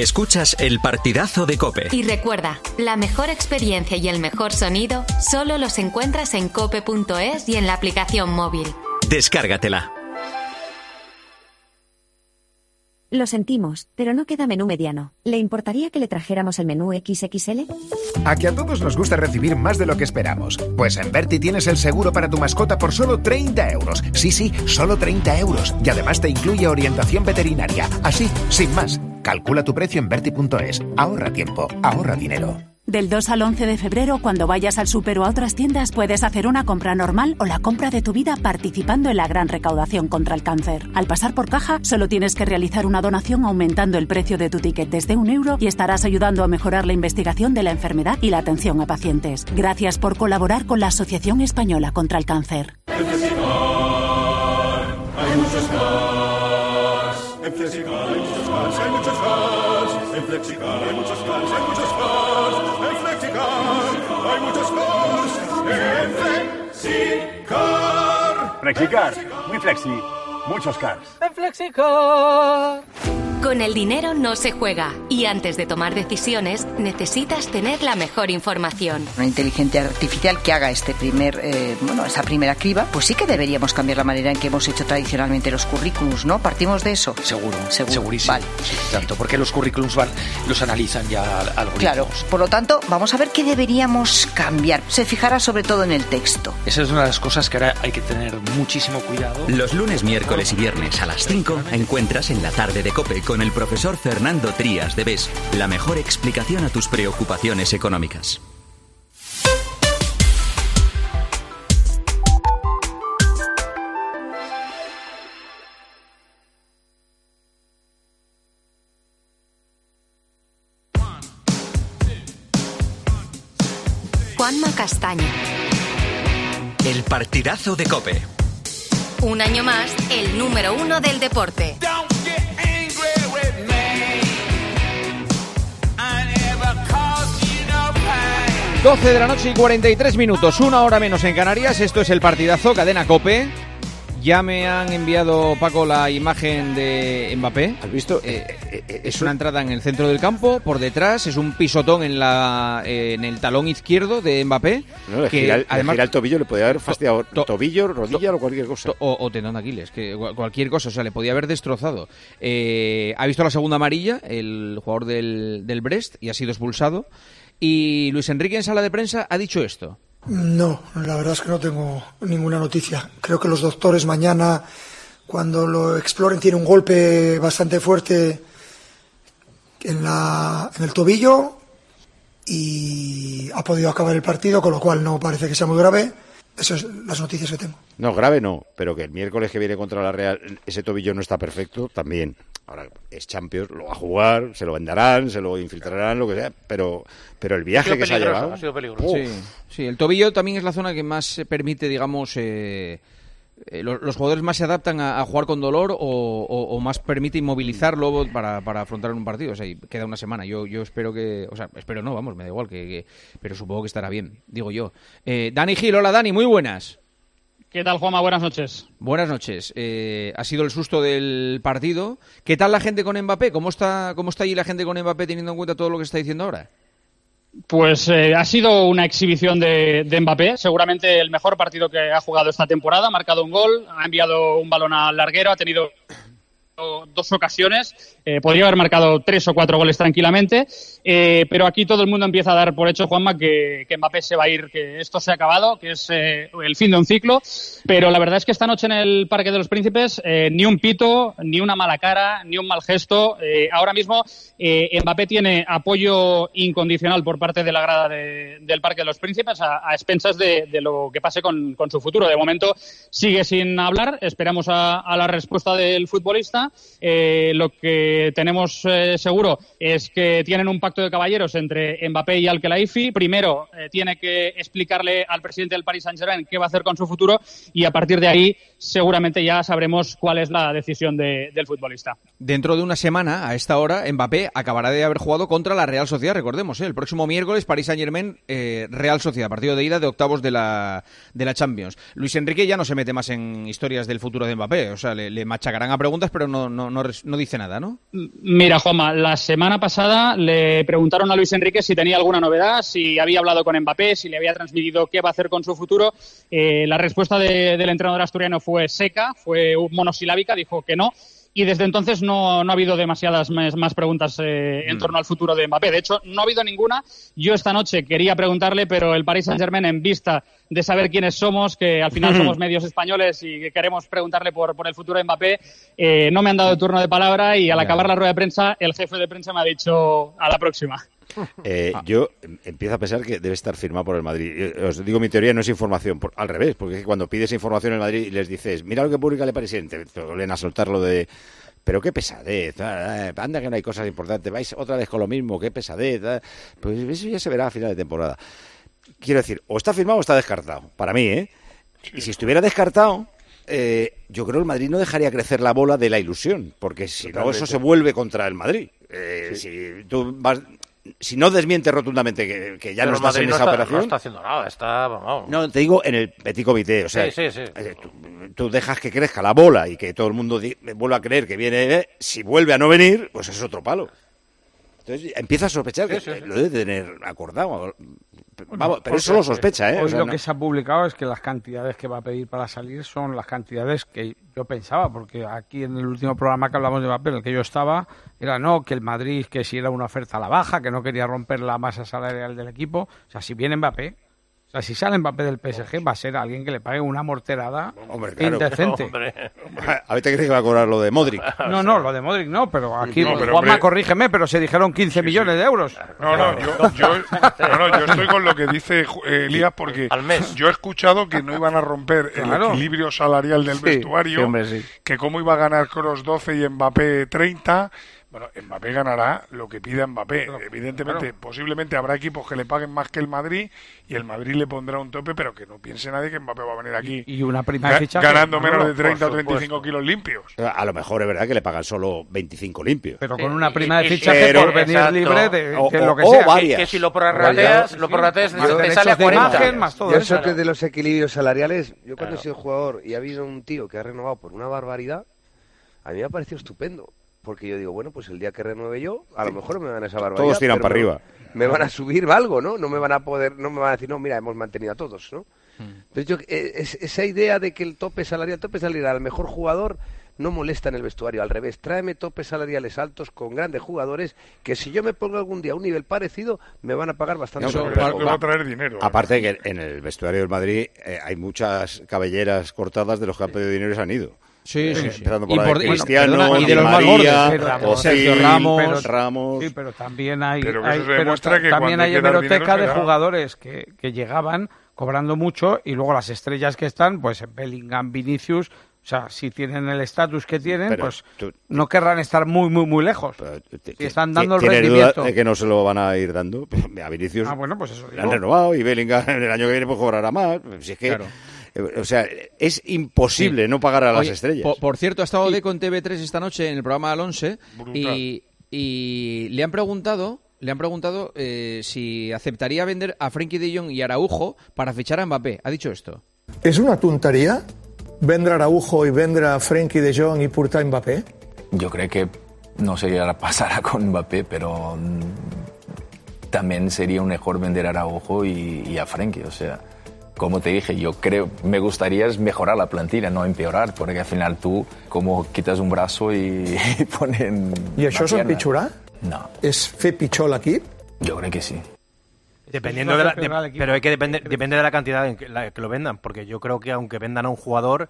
Escuchas el partidazo de Cope. Y recuerda, la mejor experiencia y el mejor sonido solo los encuentras en cope.es y en la aplicación móvil. Descárgatela. Lo sentimos, pero no queda menú mediano. ¿Le importaría que le trajéramos el menú XXL? A que a todos nos gusta recibir más de lo que esperamos. Pues en Berti tienes el seguro para tu mascota por solo 30 euros. Sí, sí, solo 30 euros. Y además te incluye orientación veterinaria. Así, sin más. Calcula tu precio en Berti.es. Ahorra tiempo, ahorra dinero. Del 2 al 11 de febrero, cuando vayas al súper o a otras tiendas, puedes hacer una compra normal o la compra de tu vida participando en la gran recaudación contra el cáncer. Al pasar por caja, solo tienes que realizar una donación aumentando el precio de tu ticket desde un euro y estarás ayudando a mejorar la investigación de la enfermedad y la atención a pacientes. Gracias por colaborar con la Asociación Española contra el Cáncer. Hay muchos cars. En Flexicar hay muchos cars, hay muchos cars. En hay muchos cars. En. Flexicar, muy flexi, muchos cars. En Flexicar. Con el dinero no se juega y antes de tomar decisiones necesitas tener la mejor información. Una inteligencia artificial que haga este primer, eh, bueno, esa primera criba, pues sí que deberíamos cambiar la manera en que hemos hecho tradicionalmente los currículums, ¿no? Partimos de eso. Seguro, Seguro. segurísimo. Vale. Sí, tanto porque los currículums van, los analizan ya algoritmos. Claro, por lo tanto, vamos a ver qué deberíamos cambiar. Se fijará sobre todo en el texto. Esa es una de las cosas que ahora hay que tener muchísimo cuidado. Los lunes, miércoles y viernes a las 5 encuentras en la tarde de Cope con el profesor Fernando Trías de BES la mejor explicación a tus preocupaciones económicas. Juanma Castaño. El partidazo de Cope. Un año más, el número uno del deporte. 12 de la noche y 43 minutos, una hora menos en Canarias. Esto es el partidazo, cadena Cope. Ya me han enviado, Paco, la imagen de Mbappé. ¿Has visto? Eh, es una entrada en el centro del campo, por detrás, es un pisotón en la eh, en el talón izquierdo de Mbappé. No, que gira, además gira el tobillo, le podía haber fastidiado tobillo, rodilla o cualquier cosa. o, o tendón de Aquiles, que cu- cualquier cosa, o sea, le podía haber destrozado. Eh, ha visto la segunda amarilla, el jugador del, del Brest, y ha sido expulsado. Y Luis Enrique en sala de prensa ha dicho esto. No, la verdad es que no tengo ninguna noticia. Creo que los doctores mañana, cuando lo exploren, tiene un golpe bastante fuerte en, la, en el tobillo y ha podido acabar el partido, con lo cual no parece que sea muy grave. Esas son las noticias que tengo. No, grave no, pero que el miércoles que viene contra la Real ese tobillo no está perfecto, también. Ahora es Champions, lo va a jugar, se lo vendarán, se lo infiltrarán, lo que sea, pero, pero el viaje que se ha peligroso, llevado. ha sido peligroso. Sí, sí, el tobillo también es la zona que más se permite, digamos, eh, eh, lo- los, jugadores más se adaptan a, a jugar con dolor o, o- o más permite inmovilizarlo para, para afrontar un partido. O sea, y queda una semana. Yo, yo espero que, o sea, espero no, vamos, me da igual, que, que- pero supongo que estará bien, digo yo. Eh, Dani Gil, hola Dani, muy buenas. ¿Qué tal, Juanma? Buenas noches. Buenas noches. Eh, ha sido el susto del partido. ¿Qué tal la gente con Mbappé? ¿Cómo está, ¿Cómo está allí la gente con Mbappé teniendo en cuenta todo lo que está diciendo ahora? Pues eh, ha sido una exhibición de, de Mbappé, seguramente el mejor partido que ha jugado esta temporada. Ha marcado un gol, ha enviado un balón al larguero, ha tenido dos ocasiones, eh, podría haber marcado tres o cuatro goles tranquilamente, eh, pero aquí todo el mundo empieza a dar por hecho, Juanma, que, que Mbappé se va a ir, que esto se ha acabado, que es eh, el fin de un ciclo, pero la verdad es que esta noche en el Parque de los Príncipes eh, ni un pito, ni una mala cara, ni un mal gesto. Ahora mismo Mbappé tiene apoyo incondicional por parte de la grada de- del Parque de los Príncipes a, expensas de, lo que pase con, con su futuro. De momento sigue sin hablar, esperamos a la respuesta del futbolista Eh, lo que tenemos eh, seguro es que tienen un pacto de caballeros entre Mbappé y Al-Khelaifi. Primero eh, tiene que explicarle al presidente del Paris Saint-Germain qué va a hacer con su futuro y a partir de ahí seguramente ya sabremos cuál es la decisión de- del futbolista. Dentro de una semana, a esta hora, Mbappé acabará de haber jugado contra la Real Sociedad, recordemos, ¿eh? el próximo miércoles París Saint-Germain, eh, Real Sociedad, partido de ida de octavos de la, de la Champions. Luis Enrique ya no se mete más en historias del futuro de Mbappé, o sea, le, le machacarán a preguntas, pero no, no, no, no dice nada, ¿no? Mira, Juanma, la semana pasada le preguntaron a Luis Enrique si tenía alguna novedad, si había hablado con Mbappé, si le había transmitido qué va a hacer con su futuro. Eh, la respuesta de- del entrenador asturiano fue seca, fue monosilábica, dijo que no. Y desde entonces no, no ha habido demasiadas más, más preguntas eh, en torno al futuro de Mbappé. De hecho, no ha habido ninguna. Yo esta noche quería preguntarle, pero el Paris Saint-Germain, en vista de saber quiénes somos, que al final somos medios españoles y que queremos preguntarle por, por el futuro de Mbappé, eh, no me han dado turno de palabra y al acabar la rueda de prensa, el jefe de prensa me ha dicho a la próxima. Eh, yo em- empiezo a pensar que debe estar firmado por el Madrid. Os digo, mi teoría no es información, por- al revés, porque es que cuando pides información en el Madrid y les dices, mira lo que publica el presidente, te vuelven a soltar lo de, pero qué pesadez, ah, ah, anda que no hay cosas importantes, vais otra vez con lo mismo, qué pesadez, ah". pues eso ya se verá a final de temporada. Quiero decir, o está firmado o está descartado, para mí, ¿eh? Y si estuviera descartado, eh, yo creo que el Madrid no dejaría crecer la bola de la ilusión, porque si no, eso se vuelve contra el Madrid. Eh, Si tú vas si no desmientes rotundamente que, que ya Pero no estás Madrid en no esa está- operación. No está haciendo nada, está. Vamos. No, te digo en el petit comité, o sea, Sí, sí, sí. eh, tú, tú dejas que crezca la bola y que todo el mundo vuelva a creer que viene, eh, si vuelve a no venir, pues es otro palo. Entonces empieza a sospechar que lo debe tener acordado. Vamos, pero eso lo sospecha, ¿eh? Hoy O sea, lo no- que se ha publicado es que las cantidades que va a pedir para salir son las cantidades que yo pensaba, porque aquí en el último programa que hablamos de papel, en el que yo estaba, era no, que el Madrid, que si era una oferta a la baja, que no quería romper la masa salarial del equipo. O sea, si viene Mbappé, o sea, si sale Mbappé del PSG, va a ser alguien que le pague una morterada Hombre, claro. indecente. A ver, ¿te crees que va a cobrar lo de Modric? No, no, lo de Modric no, pero aquí, No, pero, Juanma, hombre- corrígeme, pero se dijeron 15 millones de euros. No, no, yo, yo, no, no, yo estoy con lo que dice eh, Elías porque yo he escuchado que no iban a romper el Claro. equilibrio salarial del Sí, vestuario, sí, hombre, sí. que cómo iba a ganar Cross 12 y Mbappé 30. Bueno, Mbappé ganará lo que pida Mbappé. Evidentemente, claro. posiblemente habrá equipos que le paguen más que el Madrid y el Madrid le pondrá un tope, pero que no piense nadie que Mbappé va a venir aquí Y una prima ga- ganando menos de 30 o por 35 supuesto. kilos limpios. A lo mejor es verdad que le pagan solo 25 limpios. Pero con una prima de fichaje Pero- por venir exacto. libre de, O- de o- lo que o sea. varias. Que si lo prorrateas, lo prorrateas, te sale a de 40. imagen, más todo Yo eso. que de los equilibrios salariales, yo cuando Claro. he sido jugador y ha habido un tío que ha renovado por una barbaridad, a mí me ha parecido estupendo. Porque yo digo, bueno, pues el día que renueve yo, a lo mejor me dan esa barbaridad. Todos tiran para arriba. Me van a subir algo, ¿no? No me van a poder, no me van a decir, no, mira, hemos mantenido a todos, ¿no? Hmm. Entonces yo, eh, es- esa idea de que el tope salarial, el tope salarial al mejor jugador no molesta en el vestuario, al revés, tráeme topes salariales altos con grandes jugadores que si yo me pongo algún día a un nivel parecido me van a pagar bastante. Eso, mejor. para- va a traer dinero. Aparte que en el vestuario del Madrid eh, hay muchas cabelleras cortadas de los que han pedido dinero y se han ido. Sí, sí, Eh, sí. Empezando por Y de Cristiano, perdona, y de Di los más María, gordos, pero- Ozil, Sergio Ramos, pero- Ramos. Sí, pero también hay, Pero que hay- pero también hay hemeroteca dinero de jugadores que, que llegaban cobrando mucho y luego las estrellas que están, pues Bellingham, Vinicius, o sea, si tienen el estatus que tienen, Pero pues tú- no querrán estar muy, muy, muy lejos. Si están dando el ¿Tienes duda rendimiento. de que no se lo van a ir dando? A Vinicius Ah, bueno, pues eso han renovado y Bellingham el año que viene pues cobrará más. Si es que, Claro. O sea, es imposible Sí. no pagar a las Oye, estrellas. Por, por cierto, ha estado Deco en TV3 esta noche en el programa del 11 Brutal. y, y le han preguntado, le han preguntado eh, si aceptaría vender a Frenkie de Jong y Araujo para fichar a Mbappé. Ha dicho esto. És una tonteria vendre Araujo i vendre Frenkie de Jong i portar Mbappé? Yo creo que no sé qué pasará con Mbappé, pero mm, también sería un mejor vender a Araujo y, y a Frenkie. O sea, como te dije, yo creo, me gustaría es mejorar la plantilla, no empeorar, porque al final tú como quitas un brazo y, y ponen. I això és empitjorar? No, És fer pitjor l'equip? yo creo que sí. Dependiendo de la, de- pero hay que depende, depende de la cantidad en que, la que lo vendan, porque yo creo que aunque vendan a un jugador,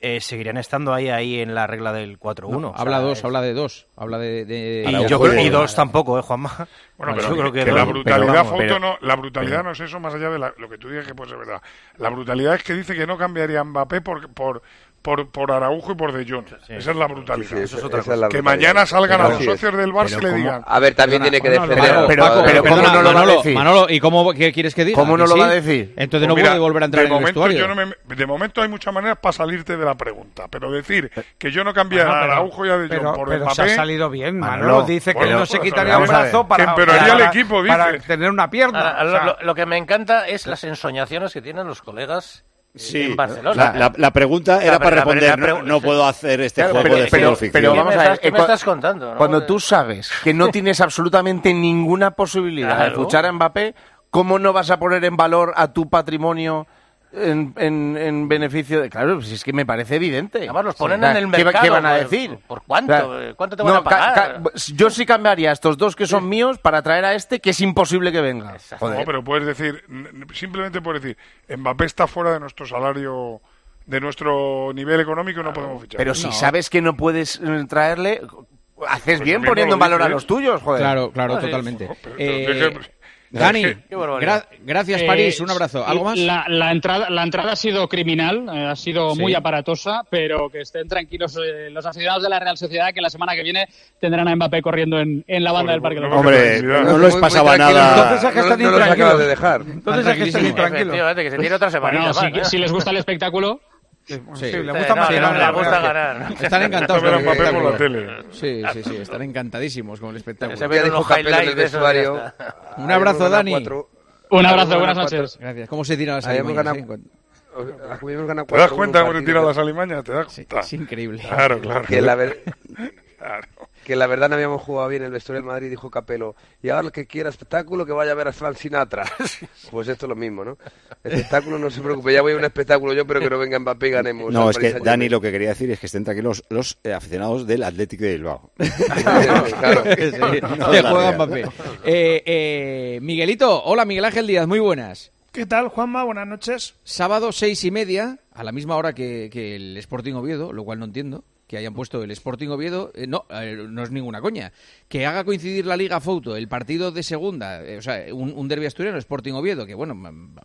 eh, seguirían estando ahí ahí en la regla del 4-1. No, o sea, habla dos, es- habla de dos. Habla de. de- Y, yo creo, y dos tampoco, ¿eh, Juanma? Bueno, pero yo creo que, la brutalidad, pero no, la brutalidad pero- no es eso más allá de la- lo que tú dices que puede ser verdad. La brutalidad es que dice que no cambiaría a Mbappé por, por, por, por Araujo y por De Jong. Esa es la brutalidad. Sí, sí, Eso es otra esa cosa. es la que mañana salgan Pero a los socios del Barça y Pero le digan. A ver, también tiene que Manolo, defender. Manolo, a- pero- a- pero ¿cómo Manolo, no lo va a Manolo, decir? Manolo, ¿y cómo qué quieres que diga? ¿Cómo no ¿Que lo sí? va a decir? Entonces no Pues mira, puede volver a entrar de en el momento vestuario. yo no me- de momento hay muchas maneras para salirte de la pregunta, pero decir que yo no Bueno, a pero- Araujo y a De Jong pero- por pero Mbappé... se ha salido bien, Manolo. Manolo, dice que no se pues, quitaría un brazo para, el tener una pierna. Lo, que me encanta es las ensoñaciones que tienen los colegas Sí, en Barcelona. la, la- la pregunta era La- para responder, no, no puedo hacer este Claro, juego pero, de pero- fútbol ficción. pero ¿Qué vamos me a ver, estás- qué eh, me estás contando, no? Cuando tú sabes que no tienes absolutamente ninguna posibilidad de fichar a Mbappé, ¿cómo no vas a poner en valor a tu patrimonio en, en- en beneficio de... Claro, pues es que me parece evidente. Además los ponen Sí, en el ¿qué va- mercado. ¿Qué van a pues, decir? ¿Por cuánto? Eh, ¿Cuánto te van No, a pagar? yo sí cambiaría a estos dos que son míos para traer a este que es imposible que venga. Joder. No, pero puedes decir, simplemente puedes decir, Mbappé está fuera de nuestro salario, de nuestro nivel económico no podemos fichar. Pero si sabes que no puedes eh, traerle, haces Pues bien poniendo en lo valor a los tuyos, joder. Claro, claro, totalmente. Pero Eh, ¿qué- Dani, gra- gracias Eh, París, un abrazo. ¿Algo más? La, la entrada, la entrada ha sido criminal, eh, ha sido Sí. muy aparatosa, pero que estén tranquilos eh, los aficionados de la Real Sociedad que la semana que viene tendrán a Mbappé corriendo en, en la banda del Parque de los Hombre, tranquilidad. no les Muy- pasaba nada. Entonces es que No- están no los intranquilos. acabas de dejar. Entonces es que están que se tiene otra semana Bueno, si, ¿eh? si les gusta el espectáculo, Sí, Sí. le gusta más no, le gusta ganar. Están encantados con el Mbappé por espectáculo. la tele. Sí, sí, sí, están encantadísimos con el espectáculo. Se Ya ven dijo unos highlights de vestuario. Un abrazo, Dani. un abrazo, buenas noches. Gracias. ¿Cómo se tiran las alimañas, ganado- eh? Habíamos ganado ¿Te das cuenta cómo te partido tiran las alimañas? ¿Te das Sí, cuenta? es increíble. Claro, claro. que la, ver- Claro. Que la verdad no habíamos jugado bien el vestuario del Madrid, dijo Capelo. Y ahora el que quiera espectáculo, que vaya a ver a Frank Sinatra. Pues esto es lo mismo, ¿no? Espectáculo, no se preocupe, ya voy a un espectáculo yo, pero que no venga Mbappé y ganemos. No, es que. Dani lo que quería decir es que estén tranquilos los eh, aficionados del Atlético de Bilbao. Claro. Que sí, No, que la juega Real. Mbappé. Eh, eh, Miguelito, hola Miguel Ángel Díaz, muy buenas. ¿Qué tal, Juanma? Buenas noches. Sábado seis y media, a la misma hora que, que el Sporting Oviedo, lo cual no entiendo, que hayan puesto el Sporting Oviedo, eh, no, eh, no es ninguna coña, que haga coincidir la Liga Fouto, el partido de segunda, eh, o sea, un, un derbi asturiano, Sporting Oviedo, que bueno,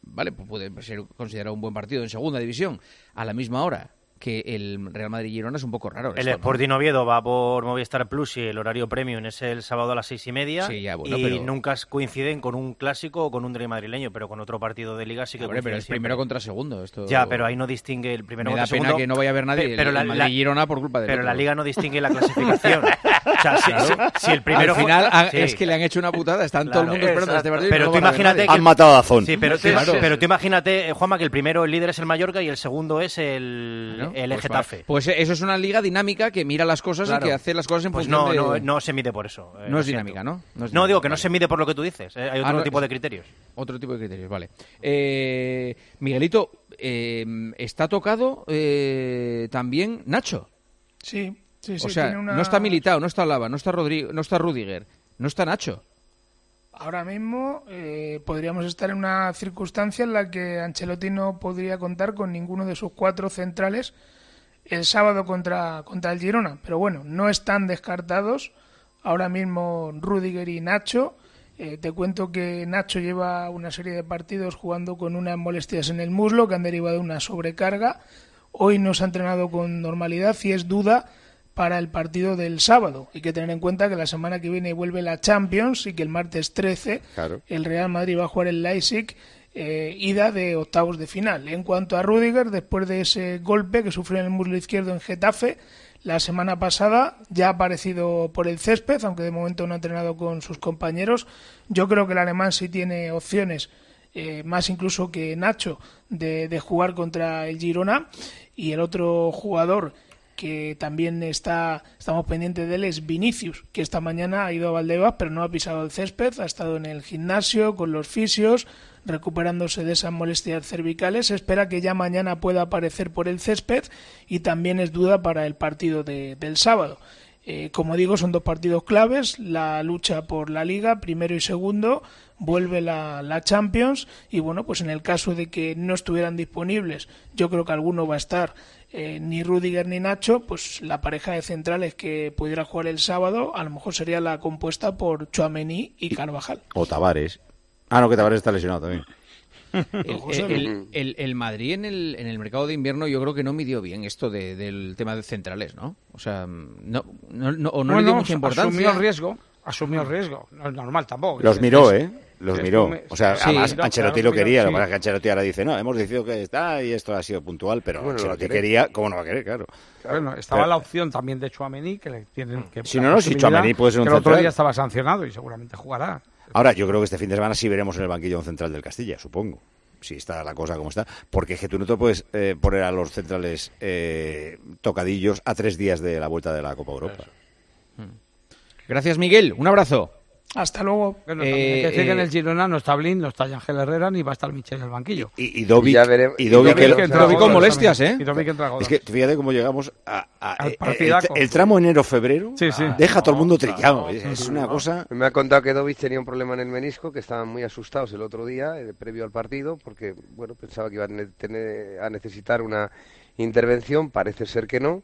vale, pues puede ser considerado un buen partido en segunda división, a la misma hora que el Real Madrid-Girona es un poco raro. El esto, ¿no? Sporting Oviedo va por Movistar Plus y el horario premium es el sábado a las seis y media. Sí, ya, bueno, y pero- nunca coinciden con un clásico o con un derbi madrileño, pero con otro partido de liga sí que Hombre, pero es siempre. primero contra segundo. Esto... Ya, pero ahí no distingue el primero Me da contra pena segundo. que no vaya a ver nadie Pe- el- pero el la, Madrid-Girona por culpa del Pero otro. la liga no distingue la clasificación. o sea, si, Claro. si- si el primero Al final fue- ha- sí. es que le han hecho una putada, están todo el mundo esperando este partido. Pero no tú imagínate que Han matado a Dazón. Sí, pero, tú- Sí, pero tú imagínate, eh, Juanma, que el primero, el líder es el Mallorca y el segundo es el, el pues Getafe. vale. Pues eso es una liga dinámica que mira las cosas Claro. y que hace las cosas en Pues función no, de... no, no se mide por eso. eh, No es dinámica, ¿no? No, es No, digo que no se mide por lo que tú dices. eh, hay otro Ah, no, tipo de criterios. Otro tipo de criterios, vale. Eh, Miguelito, eh, ¿está tocado eh, también Nacho? Sí, sí, sí. o sea, tiene una- no está Militao, no está Lava, no está, Rodrigo, no está Rudiger, no está Nacho. Ahora mismo eh, podríamos estar en una circunstancia en la que Ancelotti no podría contar con ninguno de sus cuatro centrales el sábado contra, contra el Girona. Pero bueno, no están descartados ahora mismo Rudiger y Nacho. Eh, te cuento que Nacho lleva una serie de partidos jugando con unas molestias en el muslo que han derivado de una sobrecarga. Hoy no se ha entrenado con normalidad y es duda para el partido del sábado. Hay que tener en cuenta que la semana que viene vuelve la Champions y que el martes 13 Claro. el Real Madrid va a jugar el Leipzig eh, ida de octavos de final. En cuanto a Rudiger, después de ese golpe que sufrió en el muslo izquierdo en Getafe, la semana pasada ya ha aparecido por el césped, aunque de momento no ha entrenado con sus compañeros. Yo creo que el alemán sí tiene opciones, eh, más incluso que Nacho, de, de jugar contra el Girona. Y el otro jugador que también está estamos pendientes de él es Vinicius, que esta mañana ha ido a Valdebebas pero no ha pisado el césped, ha estado en el gimnasio con los fisios, recuperándose de esas molestias cervicales. Se espera que ya mañana pueda aparecer por el césped y también es duda para el partido de- del sábado. Eh, como digo, son dos partidos claves, la lucha por la liga, primero y segundo, vuelve la, la Champions y bueno, pues en el caso de que no estuvieran disponibles, yo creo que alguno va a estar, eh, ni Rudiger ni Nacho, pues la pareja de centrales que pudiera jugar el sábado a lo mejor sería la compuesta por Chouameni y Carvajal. O Tavares. Ah, no, que Tavares está lesionado también. El, José. el- el- el Madrid en el, en el mercado de invierno yo creo que no midió bien esto de- del tema de centrales, ¿no? O sea, no, no, no- o no le dio mucha importancia. asumió el riesgo, asumió el riesgo. No es normal tampoco. Los miró, ¿eh? Los miró. O sea, sí, además no, Ancelotti claro, lo quería. sí. Lo que pasa es que Ancelotti ahora dice, no, hemos decidido que está y esto ha sido puntual, pero Bueno, Ancelotti quería, ¿cómo no va a querer? Claro. Bueno, estaba Pero- la opción también de Chouameni, que le tienen que... Si no, no, si Tchouaméni puede ser un que el otro día estaba sancionado y seguramente jugará. Ahora, yo creo que este fin de semana sí veremos en el banquillo un central del Castilla, supongo. Si está la cosa como está. Porque es que tú no te puedes eh, poner a los centrales eh, tocadillos a tres días de la vuelta de la Copa Europa. Gracias, Miguel. Un abrazo. Hasta luego. Bueno, también hay que Eh, decir que en eh, el Girona no está Blin, no está Ángel Herrera, ni va a estar Michel en el banquillo. Y, y Dovic, y y Dovic, el- que entra Dovic con molestias, ¿eh? Y Dovic entra Es que fíjate cómo llegamos a, a- Al eh, el, el tramo enero-febrero. Deja a todo el mundo trillado. Es, es una cosa. Me ha contado que Dovic tenía un problema en el menisco, que estaban muy asustados el otro día, eh, previo al partido, porque bueno pensaba que iba a, ne- tener- a necesitar una intervención, parece ser que no,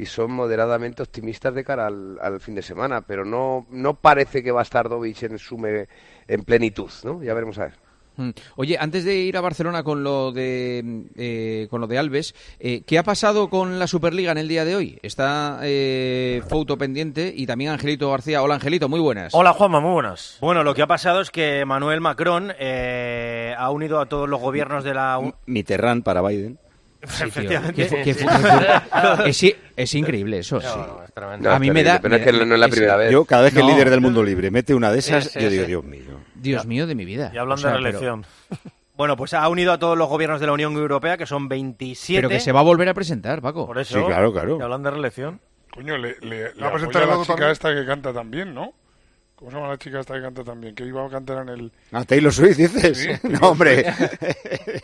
y son moderadamente optimistas de cara al, al fin de semana, pero no, no parece que va a estar Dovic en su me- en plenitud, ¿no? Ya veremos a ver. Mm. Oye, antes de ir a Barcelona con lo de eh, con lo de Alves, eh, ¿qué ha pasado con la Superliga en el día de hoy? Está eh, Fouto pendiente y también Angelito García. Hola Angelito, muy buenas. Hola Juanma, muy buenas. Bueno, lo que ha pasado es que Manuel Macron eh, ha unido a todos los gobiernos de la... Mitterrand para Biden. Efectivamente. ¿Qué- qué- qué- es, es increíble eso. sí. No, a mí me da. pero es que no es la primera vez. Yo, cada vez que el líder del mundo libre mete una de esas, yo digo. Dios mío. Dios mío de mi vida. Y hablan O sea, de pero- reelección. Bueno, pues ha unido a todos los gobiernos de la Unión Europea, que son 27. Pero que se va a volver a presentar, Paco. Por eso. Sí, claro, claro. Y hablan de reelección. Coño, le, le, le va a presentar a la chica también? esta que canta también, ¿no? ¿Cómo se llama la chica esta que canta también? Que iba a cantar en el... Ah, Taylor Swift, dices. Sí, no, hombre.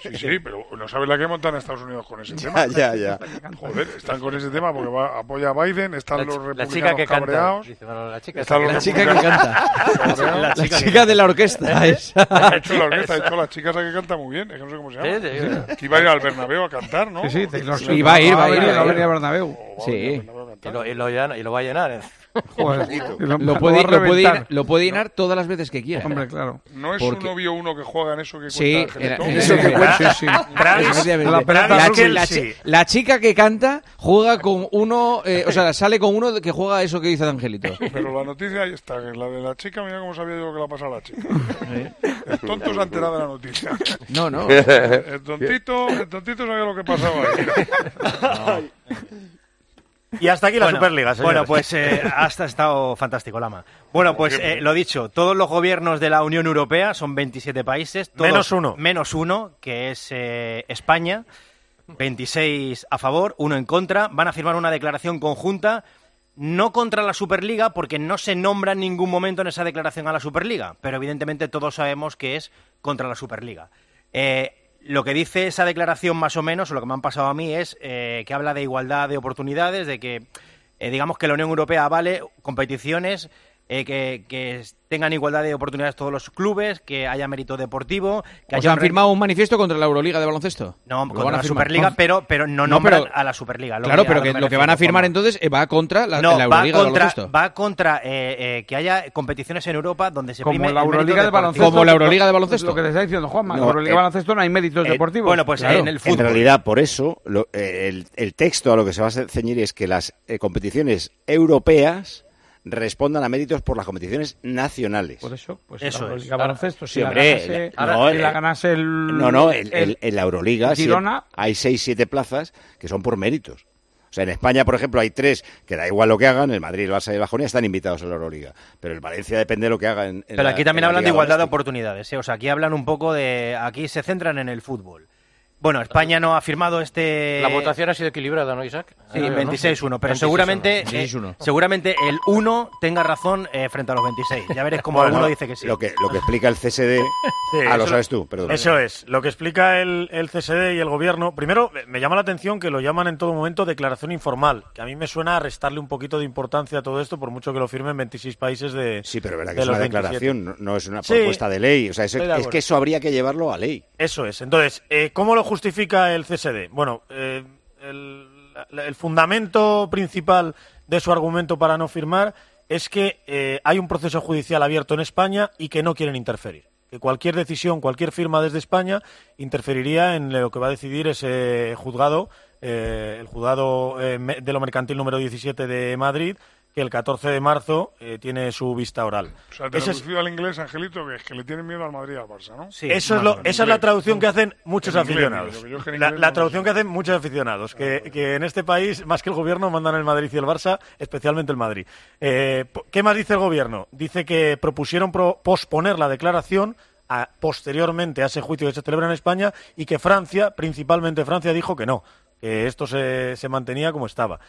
Sí, sí, pero no sabes la que montan en Estados Unidos con ese tema. ya, ya. Joder, están con ese tema porque va, apoya a Biden, están La los chi- la republicanos chica que canta. cabreados. Dice, bueno, la chica están esa los que- La chica que republicanos canta. cabreados. La chica chica de la orquesta, esa. Ha hecho la orquesta, ha hecho la chica esa que canta muy bien, es que no sé cómo se llama. Sí, sí, Que iba a ir al Bernabéu a cantar, ¿no? Sí, sí, Taylor Sí, Swift. Y va a ir, va a ir, va a ir. venir a Bernabéu. Sí. Y lo, y lo y lo va a llenar. Joder, Lo lo puede, lo, puede lo puede llenar todas las veces que quiera. Hombre, claro. ¿No es Porque- un novio uno que juega en eso que Sí, cuenta era- Angelito? eso que cuenta. Sí, sí. Travis- Efectivamente. la, chica que canta juega con uno, eh, o sea, sale con uno que juega eso que dice Angelito. Pero la noticia ahí está, que la de la chica, mira cómo sabía yo lo que le ha pasado a la chica. El tonto se ha enterado de la noticia. No, no. El tontito, el tontito sabía lo que pasaba ahí. Y hasta aquí la Superliga, señores. Bueno, pues eh, hasta ha estado fantástico, Lama. Bueno, pues eh, lo dicho, todos los gobiernos de la Unión Europea, son 27 países. todos- Menos uno. Menos uno, que es eh, España. 26 a favor, uno en contra. Van a firmar una declaración conjunta, no contra la Superliga, porque no se nombra en ningún momento en esa declaración a la Superliga, pero evidentemente todos sabemos que es contra la Superliga. Eh, lo que dice esa declaración más o menos, o lo que me han pasado a mí, es eh, que habla de igualdad de oportunidades, de que eh, digamos que la Unión Europea vale competiciones eh, que, que tengan igualdad de oportunidades todos los clubes, que haya mérito deportivo, que O haya sea, han re- firmado un manifiesto contra la Euroliga de baloncesto. No, Lo contra la firmar. Superliga, No. pero, pero no No, pero- a la Superliga. Lo Claro, que- pero que me lo que van a firmar entonces eh, va contra la, no, la va Euroliga de contra, baloncesto. va contra eh, eh, que haya competiciones en Europa donde se Como prime la el Euroliga de deportivo. baloncesto. Como la Euroliga de baloncesto. Lo que te está diciendo Juanma. No, en la Euroliga de eh, baloncesto no hay méritos eh, deportivos. bueno, pues Claro. en el fútbol. En realidad, por eso, lo- eh, el, el texto a lo que se va a ceñir es que las eh, competiciones europeas respondan a méritos por las competiciones nacionales. Por eso, pues Eso la. Euroliga baloncesto, si Sí, la hombre, ganase, la- no, si la ganase el... No, no, el- el- el- en la Euroliga sí Girona, hay seis, siete plazas que son por méritos. O sea, en España, por ejemplo, hay tres que da igual lo que hagan, el Madrid, el Barça y el Bajonia están invitados a la Euroliga. Pero el Valencia depende de lo que hagan. en Pero la- aquí también en la hablan de igualdad de oportunidades. ¿eh? O sea, aquí hablan un poco de. Aquí se centran en el fútbol. Bueno, España no ha firmado este. La votación ha sido equilibrada, ¿no, Isaac? Sí, Ah, ¿no? 26-1, pero 26-1. seguramente, eh, 26-1. seguramente el 1 tenga razón eh, frente a los 26. Ya veréis cómo Bueno, alguno dice que sí. Lo que, lo que explica el CSD. Sí, ah, lo eso- sabes tú, perdón. Eso es. Lo que explica el, el CSD y el gobierno. Primero, me- llama la atención que lo llaman en todo momento declaración informal. Que a mí me suena a restarle un poquito de importancia a todo esto, por mucho que lo firmen 26 países de. Sí, pero verdad que es una 27. declaración, no, no es una Sí. propuesta de ley. O sea, eso- es que eso habría que llevarlo a ley. Eso es. Entonces, eh, ¿cómo lo justifica el CSD? Bueno, eh, el, fundamento principal de su argumento para no firmar es que eh, hay un proceso judicial abierto en España y que no quieren interferir. que cualquier decisión, cualquier firma desde España interferiría en lo que va a decidir ese juzgado, eh, el juzgado de lo mercantil número 17 de Madrid, que el 14 de marzo eh, tiene su vista oral. O sea, Ese es- traducido al inglés, Angelito, que es que le tienen miedo al Madrid y al Barça, ¿no? Eso es lo- esa es la traducción que hacen muchos En aficionados. La, inglés la no- traducción que hacen muchos aficionados, que, que en este país, más que el gobierno, mandan el Madrid y el Barça, especialmente el Madrid. Eh, ¿Qué más dice el gobierno? Dice que propusieron pro- posponer la declaración a- posteriormente a ese juicio que se celebra en España y que Francia, principalmente Francia, dijo que no, que esto se, se mantenía como estaba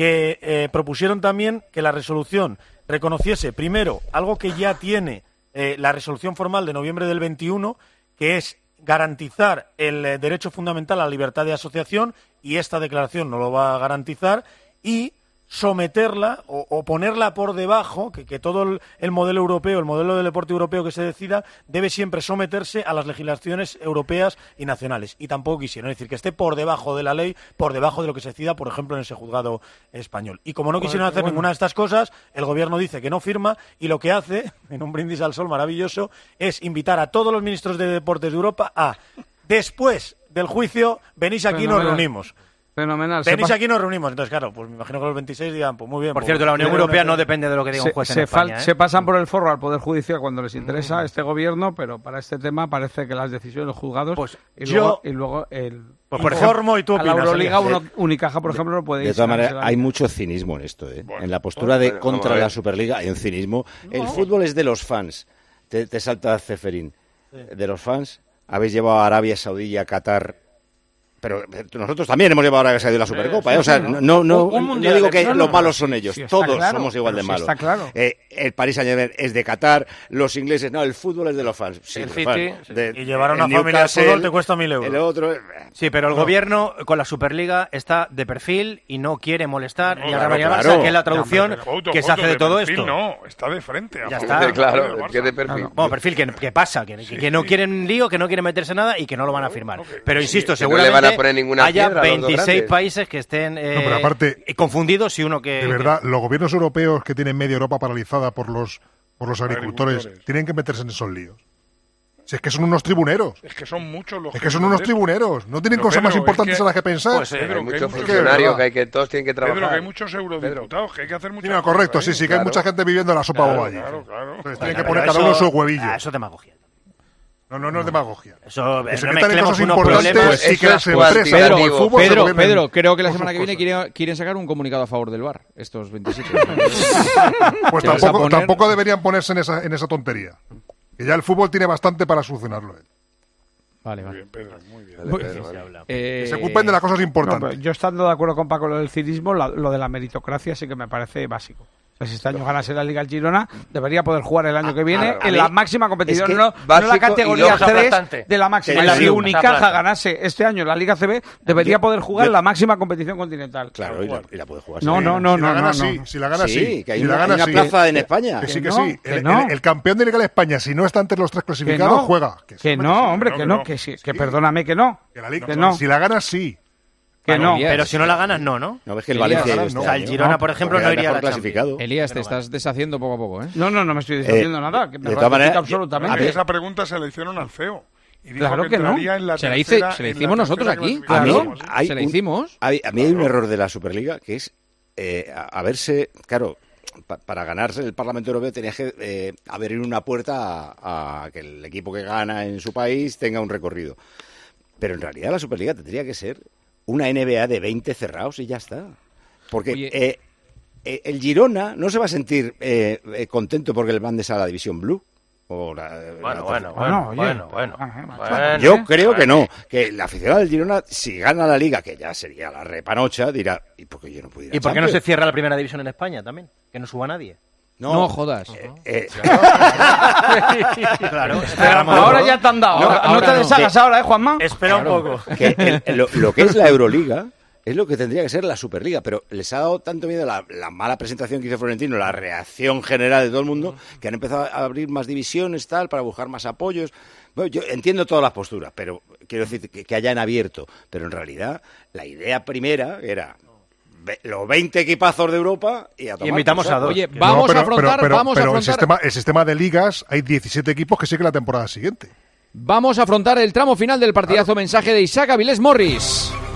que eh, propusieron también que la resolución reconociese primero algo que ya tiene eh, la resolución formal de noviembre del 21, que es garantizar el eh, derecho fundamental a la libertad de asociación, y esta declaración no lo va a garantizar, y someterla o, o ponerla por debajo, que, que todo el, el modelo europeo, el modelo del deporte europeo que se decida, debe siempre someterse a las legislaciones europeas y nacionales. Y tampoco quisieron, es decir, que esté por debajo de la ley, por debajo de lo que se decida, por ejemplo, en ese juzgado español. Y como no quisieron hacer bueno. ninguna de estas cosas, el gobierno dice que no firma y lo que hace, en un brindis al sol maravilloso, es invitar a todos los ministros de deportes de Europa a, después del juicio, venís aquí y nos reunimos. Fenomenal. Pa- aquí nos reunimos. Entonces, claro, pues me imagino que los 26 digan, pues muy bien. Por pues, cierto, la Unión quiero Europea no depende de lo que diga un se, juez en se fal- España. ¿eh? se pasan por el forro al Poder Judicial cuando les interesa este gobierno, pero para este tema parece que las decisiones de los juzgados y, yo- luego, y luego el Pues por informo y tú a la opinas, Euroliga uno- Unicaja, por ejemplo, no puede De todas maneras, hay mucho cinismo en esto. ¿eh? en la postura de bueno, contra la Superliga hay un cinismo. El fútbol es de los fans. Te, te salta Ceferín. De los fans. Habéis llevado a Arabia Saudí y a Qatar. Pero eh, nosotros también hemos llevado a Arabia Saudí a la Supercopa. ¿eh? O sea, sí, no, no. no, digo que no, los malos son ellos. sí, Todos claro, somos igual de sí malos. está claro. Eh, el Paris Saint Germain es de Qatar. Los ingleses, no, el fútbol es de los fans. Sí, El City, fans. sí. De- Y llevar a una familia de Newcastle, fútbol te cuesta mil euros. El otro. eh, Sí, pero el No. gobierno con la Superliga está de perfil y no quiere molestar No, ni a claro, que es la traducción Pero, que se hace de todo perfil esto. No, está de frente. a Ya está. Claro, que de perfil. Bueno, perfil que, pasa, que, no quieren lío, que no quieren meterse nada y que no lo van a firmar. Pero insisto, seguramente a poner ninguna haya piedra a los dos 26 grandes. países que estén eh, No, pero aparte- confundidos y uno que... De verdad, los gobiernos europeos que tienen media Europa paralizada por los, por los agricultores, Agricultores. tienen que meterse en esos líos. Si es que son unos tribuneros. Es que son muchos los Es que son unos tribuneros. No tienen Pero, cosas más importantes es que- en las que pensar. Pues, eh, Pedro, hay que hay muchos funcionarios que, hay que todos tienen que trabajar. Pedro, que hay muchos eurodiputados, que hay que hacer muchas Sí, no, cosas correcto, ahí. sí, sí, que hay Claro. mucha gente viviendo en la sopa Claro, boba allí. claro, claro. Entonces Bueno, tienen que poner cada uno eso- su huevillo. Ah, eso es demagogia. No, no, no es demagogia. Eso, Que se no metan en cosas importantes y que las empresas, Pedro, como el fútbol, se Pedro, gobiernen Pedro, creo que la semana que viene quieren, quieren sacar un comunicado a favor del bar, estos 27. Pues tampoco, poner- tampoco deberían ponerse en esa, en esa tontería. Que ya el fútbol tiene bastante para solucionarlo. él. Vale, vale. Pedro, muy bien. Muy- Pedro, vale. Eh, Que se ocupen de las cosas No, importantes. pero yo estando de acuerdo con Paco lo del cinismo, la- lo de la meritocracia sí que me parece básico. Sea, si este año ganase la Liga el Girona, debería poder jugar el año que viene a en mí- la máxima competición, es que no, no la categoría lógico CB aplastante. de la máxima. La si Unicaja ganase este año la Liga CB, debería poder jugar yo- la máxima competición continental. Claro, y la, y la puede jugar. No, no, no, si no, la gana no, sí, no. si la gana Sí, sí. que hay si una- la gana hay una sí. plaza en España. Que sí, Que sí. que El, no. el- el campeón de Liga de España, si no está entre los tres Que clasificados, no, juega. Que, no, hombre, que no, que sí, que perdóname que no, que la Liga- que no. Si la gana sí. Que no. Elías. Pero si no la ganas, no, ¿no? No ves que el Elías, Valencia este no. O sea, el Girona, por ejemplo, no iría a la Champions. clasificado. Elías, te estás deshaciendo poco a poco, ¿eh? No, no, no me estoy diciendo nada, que me de todas maneras, absolutamente. a ver, Esa pregunta se la hicieron al CEO. Y dijo Claro que no. entraría en la Se la, hice, se la hicimos nosotros aquí. Claro, hay se la un- hicimos. Hay- a mí hay un error de la Superliga que es eh, a- haberse, claro, pa- para ganarse el Parlamento Europeo tenías que eh, abrir una puerta a, a que el equipo que gana en su país tenga un recorrido. Pero en realidad la Superliga tendría que ser una NBA de 20 cerrados y ya está. Porque Oye. eh, eh, el Girona no se va a sentir eh, eh, contento porque el mandes a la División Blue. O la- Bueno, la- bueno, Bueno, bueno, oye. bueno, bueno. Ah. Bueno. yo creo que no, que la aficionada del Girona, si gana la liga, que ya sería la repanocha, dirá, ¿y por qué yo no puedo ir a ¿Y por qué no se Champions?". cierra la primera división en España también? Que no suba nadie. No, jodas. Eh, Claro, Ahora ya te han dado. No, ahora- no te no. deshagas ahora, ¿eh, Juanma? Espera un poco. que el- lo, lo que es la Euroliga es lo que tendría que ser la Superliga, pero les ha dado tanto miedo la, la mala presentación que hizo Florentino, la reacción general de todo el mundo, que han empezado a abrir más divisiones, tal, para buscar más apoyos. Bueno, yo entiendo todas las posturas, pero quiero decir que, que hayan abierto. Pero en realidad, la idea primera era los 20 equipazos de Europa y a tomar. Oye, No, vamos pero- a afrontar, pero- pero- vamos a el afrontar, sistema, el sistema de ligas hay 17 equipos que siguen la temporada siguiente. vamos a afrontar el tramo final del partidazo mensaje de Isaac Avilés Morris.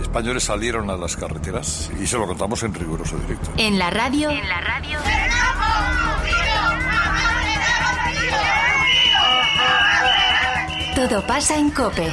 españoles salieron a las carreteras y se lo contamos en riguroso directo. En la radio. En la radio. Todo pasa en Cope.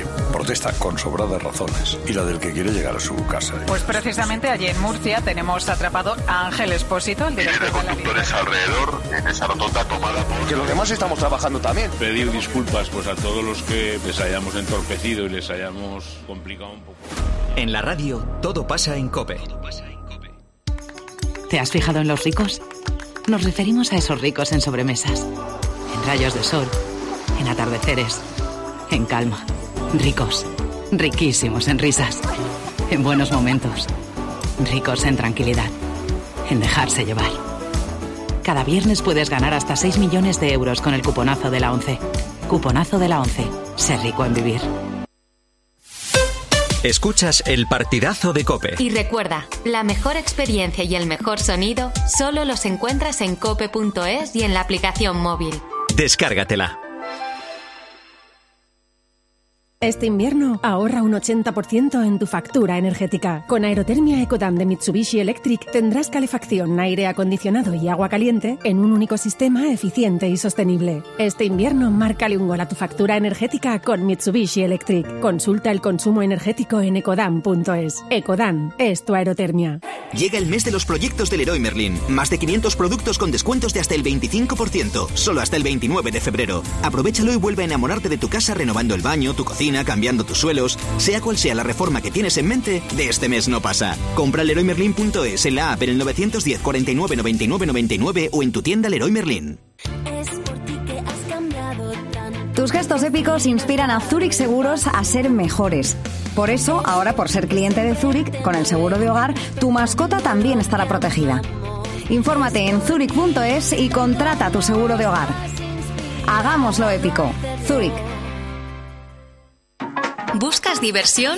protesta con sobradas razones y la del que quiere llegar a su casa. Pues precisamente allí en Murcia tenemos atrapado a Ángel Espósito, el director de la Conductores alrededor en esa rotonda tomada por... Que los demás estamos trabajando también. Pedir disculpas pues a todos los que les hayamos entorpecido y les hayamos complicado un poco. En la radio, todo pasa en Cope. ¿Te has fijado en los ricos? Nos referimos a esos ricos en sobremesas, en rayos de sol, en atardeceres, en calma. Ricos, riquísimos en risas, en buenos momentos, ricos en tranquilidad, en dejarse llevar. Cada viernes puedes ganar hasta 6 millones de euros con el cuponazo de la 11. Cuponazo de la 11. Ser rico en vivir. Escuchas el partidazo de Cope. Y recuerda, la mejor experiencia y el mejor sonido solo los encuentras en cope.es y en la aplicación móvil. Descárgatela. Este invierno ahorra un 80% en tu factura energética. Con Aerotermia Ecodam de Mitsubishi Electric tendrás calefacción, aire acondicionado y agua caliente en un único sistema eficiente y sostenible. Este invierno márcale un gol a tu factura energética con Mitsubishi Electric. Consulta el consumo energético en ecodam.es. Ecodam es tu aerotermia. Llega el mes de los proyectos del Leroy Merlin. Más de 500 productos con descuentos de hasta el 25%. Solo hasta el 29 de febrero. Aprovechalo y vuelve a enamorarte de tu casa renovando el baño, tu cocina, cambiando tus suelos. Sea cual sea la reforma que tienes en mente, de este mes no pasa. Compra leroymerlin.es en la app en el 910 49 99 99 o en tu tienda Leroy Merlin. Tus gestos épicos inspiran a Zurich Seguros a ser mejores. Por eso, ahora por ser cliente de Zurich, con el seguro de hogar, tu mascota también estará protegida. Infórmate en zurich.es y contrata tu seguro de hogar. Hagámoslo épico. Zurich. ¿Buscas diversión?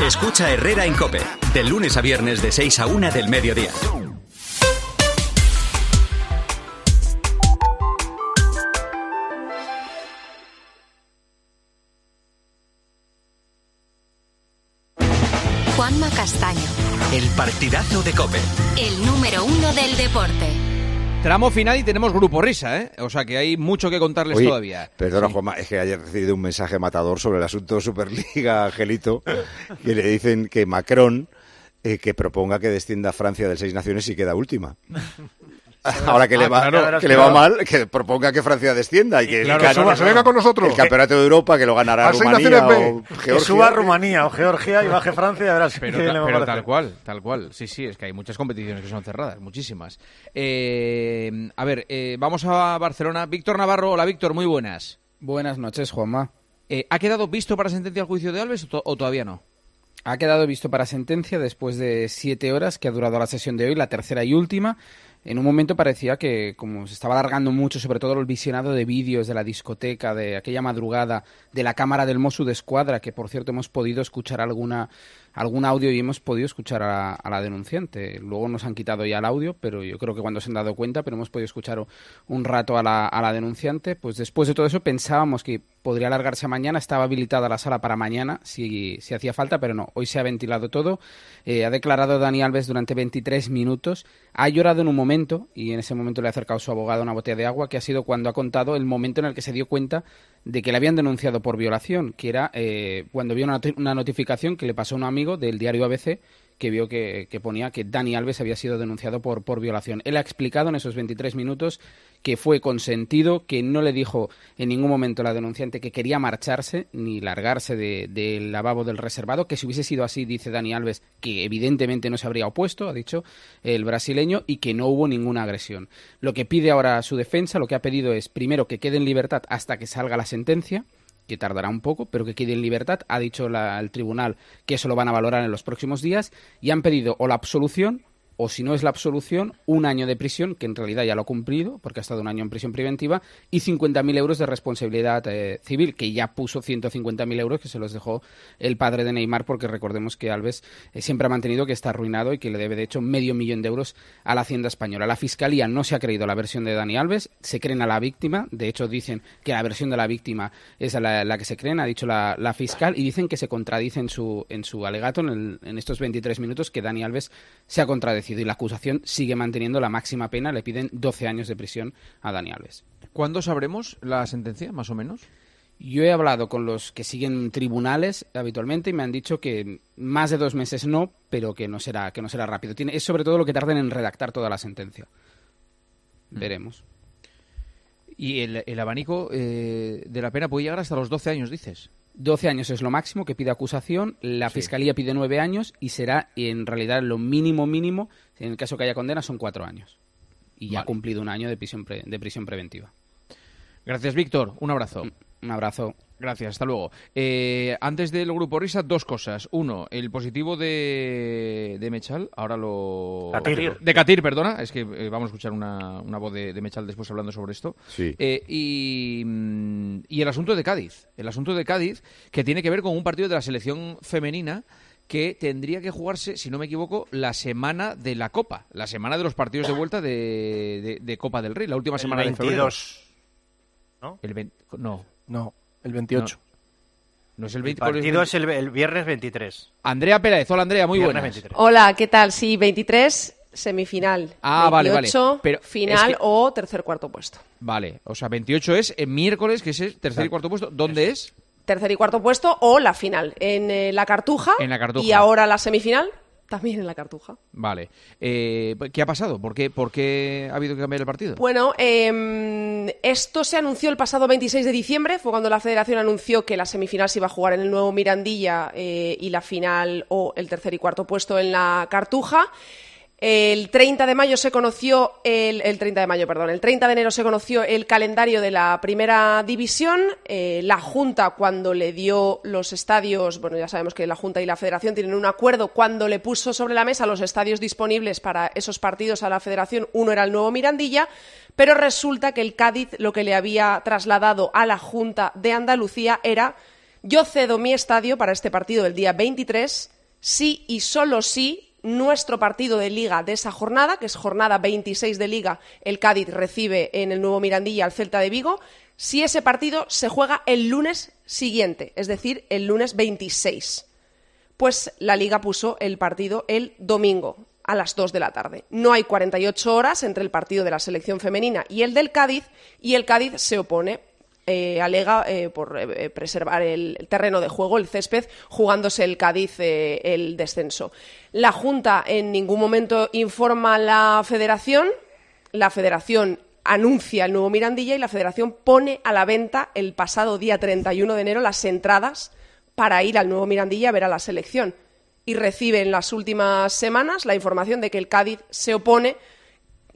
Escucha Herrera en Cope. De lunes a viernes de 6 a 1 del mediodía. Juanma Castaño, El partidazo de Cope. el número uno del deporte. Tramo final y tenemos grupo risa, ¿eh? O sea que hay mucho que contarles Oye, todavía. Perdona, Juanma, es que ayer recibido un mensaje matador sobre el asunto Superliga, Angelito, que le dicen que Macron eh, que proponga que descienda Francia del Seis Naciones y queda última. Ahora que, le, Ah, va, claro, que le va mal, que proponga que Francia descienda y que claro, que- suba, se venga con nosotros. El campeonato de Europa que lo ganará Rumanía o B. Que Georgia. suba Rumanía o Georgia y baje Francia y verás Pero, qué ta- le va a pero tal cual, tal cual. Sí, sí, es que hay muchas competiciones que son cerradas, muchísimas. Eh, a ver, eh, vamos a Barcelona. Víctor Navarro, hola Víctor, muy buenas. Buenas noches, Juanma. Eh, ¿Ha quedado visto para sentencia el juicio de Alves o, to- o todavía no? Ha quedado visto para sentencia después de siete horas que ha durado la sesión de hoy, la tercera y última. En un momento parecía que, como se estaba alargando mucho, sobre todo el visionado de vídeos de la discoteca, de aquella madrugada, de la cámara del Mosu de Escuadra, que por cierto hemos podido escuchar alguna, algún audio y hemos podido escuchar a, a la denunciante. Luego nos han quitado ya el audio, pero yo creo que cuando se han dado cuenta, pero hemos podido escuchar un rato a la, a denunciante. Pues después de todo eso pensábamos que podría alargarse a mañana, estaba habilitada la sala para mañana si, hacía falta, pero no, hoy se ha ventilado todo. Eh, ha declarado Dani Alves durante 23 minutos, ha llorado en un momento y en ese momento le ha acercado su abogado una botella de agua, que ha sido cuando ha contado el momento en el que se dio cuenta de que le habían denunciado por violación, que era eh, cuando vio una, una notificación que le pasó a un amigo del diario ABC que vio que, ponía que Dani Alves había sido denunciado por, por violación. Él ha explicado en esos 23 minutos que fue consentido, que no le dijo en ningún momento la denunciante que quería marcharse ni largarse de- del lavabo del reservado, que si hubiese sido así, dice Dani Alves, que evidentemente no se habría opuesto, ha dicho el brasileño, y que no hubo ninguna agresión. Lo que pide ahora su defensa, lo que ha pedido es, primero, que quede en libertad hasta que salga la sentencia, que tardará un poco, pero que quede en libertad. Ha dicho la- el tribunal que eso lo van a valorar en los próximos días y han pedido o la absolución o si no es la absolución, un año de prisión, que en realidad ya lo ha cumplido, porque ha estado un año en prisión preventiva, y 50.000 euros de responsabilidad eh, civil, que ya puso 150.000 euros, que se los dejó el padre de Neymar, porque recordemos que Alves eh, siempre ha mantenido que está arruinado y que le debe, de hecho, medio millón de euros a la Hacienda Española. La Fiscalía no se ha creído la versión de Dani Alves, se creen a la víctima, de hecho dicen que la versión de la víctima es la, la que se creen, ha dicho la, la fiscal, y dicen que se contradice en su, en su alegato en, el- en estos 23 minutos que Dani Alves se ha contradecido y la acusación sigue manteniendo la máxima pena, le piden 12 años de prisión a Dani Alves. ¿Cuándo sabremos la sentencia, más o menos? Yo he hablado con los que siguen tribunales habitualmente y me han dicho que más de dos meses no, pero que no será, que no será rápido. Tiene, es sobre todo lo que tarden en redactar toda la sentencia. Veremos. Y el, el abanico eh, de la pena puede llegar hasta los 12 años, dices. 12 años es lo máximo que pide acusación, la fiscalía pide 9 años y será en realidad lo mínimo mínimo, en el caso que haya condena, son 4 años. Y ya ha cumplido un año de prisión, pre- de prisión preventiva. Gracias, Víctor. Un abrazo. Un abrazo. Gracias, hasta luego. Eh, antes del grupo Risa, dos cosas. Uno, el positivo de, de Mechal, ahora lo... Catir. De Catir, perdona. Es que eh, vamos a escuchar una, una voz de, de Mechal después hablando sobre esto. Sí. Eh, y, mm, y el asunto de Cádiz. El asunto de Cádiz, que tiene que ver con un partido de la selección femenina que tendría que jugarse, si no me equivoco, la semana de la Copa, la semana de los partidos de vuelta de, de- de Copa del Rey, la última El semana de febrero. 22. ¿No? El no. No, el 28. No es el El 20. partido es el, el viernes 23. Andrea Pérez, hola Andrea, muy buenas. 23. Hola, ¿qué tal? Sí, 23, semifinal. Ah, vale, vale. 28, Pero final es que- o tercer cuarto puesto. Vale, o sea, 28 es el miércoles, que es el tercer y cuarto puesto. ¿Dónde es? Tercer y cuarto puesto o la final. En eh, la Cartuja. En la Cartuja. Y ahora la semifinal, también en la Cartuja. Vale. Eh, ¿Qué ha pasado? ¿Por qué, ¿Por qué ha habido que cambiar el partido? Bueno, em, esto se anunció el pasado 26 de diciembre, fue cuando la federación anunció que la semifinal se iba a jugar en el nuevo Mirandilla eh, y la final o el tercer y cuarto puesto en la Cartuja. El 30 de mayo se conoció el, el 30 de mayo, perdón, el 30 de enero se conoció el calendario de la primera división. Eh, la Junta cuando le dio los estadios, bueno ya sabemos que la Junta y la Federación tienen un acuerdo cuando le puso sobre la mesa los estadios disponibles para esos partidos a la Federación. Uno era el nuevo Mirandilla, pero resulta que el Cádiz lo que le había trasladado a la Junta de Andalucía era yo cedo mi estadio para este partido del día 23 sí y solo sí nuestro partido de liga de esa jornada, que es jornada 26 de liga, el Cádiz recibe en el nuevo Mirandilla al Celta de Vigo, si ese partido se juega el lunes siguiente, es decir, el lunes 26. Pues la liga puso el partido el domingo a las 2 de la tarde. No hay 48 horas entre el partido de la selección femenina y el del Cádiz, y el Cádiz se opone eh, alega eh, por eh, preservar el, el terreno de juego, el césped, jugándose el Cádiz eh, el descenso. La Junta en ningún momento informa a la Federación. la federación anuncia el nuevo Mirandilla y la federación pone a la venta el pasado día 31 de enero las entradas para ir al nuevo Mirandilla a ver a la selección. Y recibe en las últimas semanas la información de que el Cádiz se opone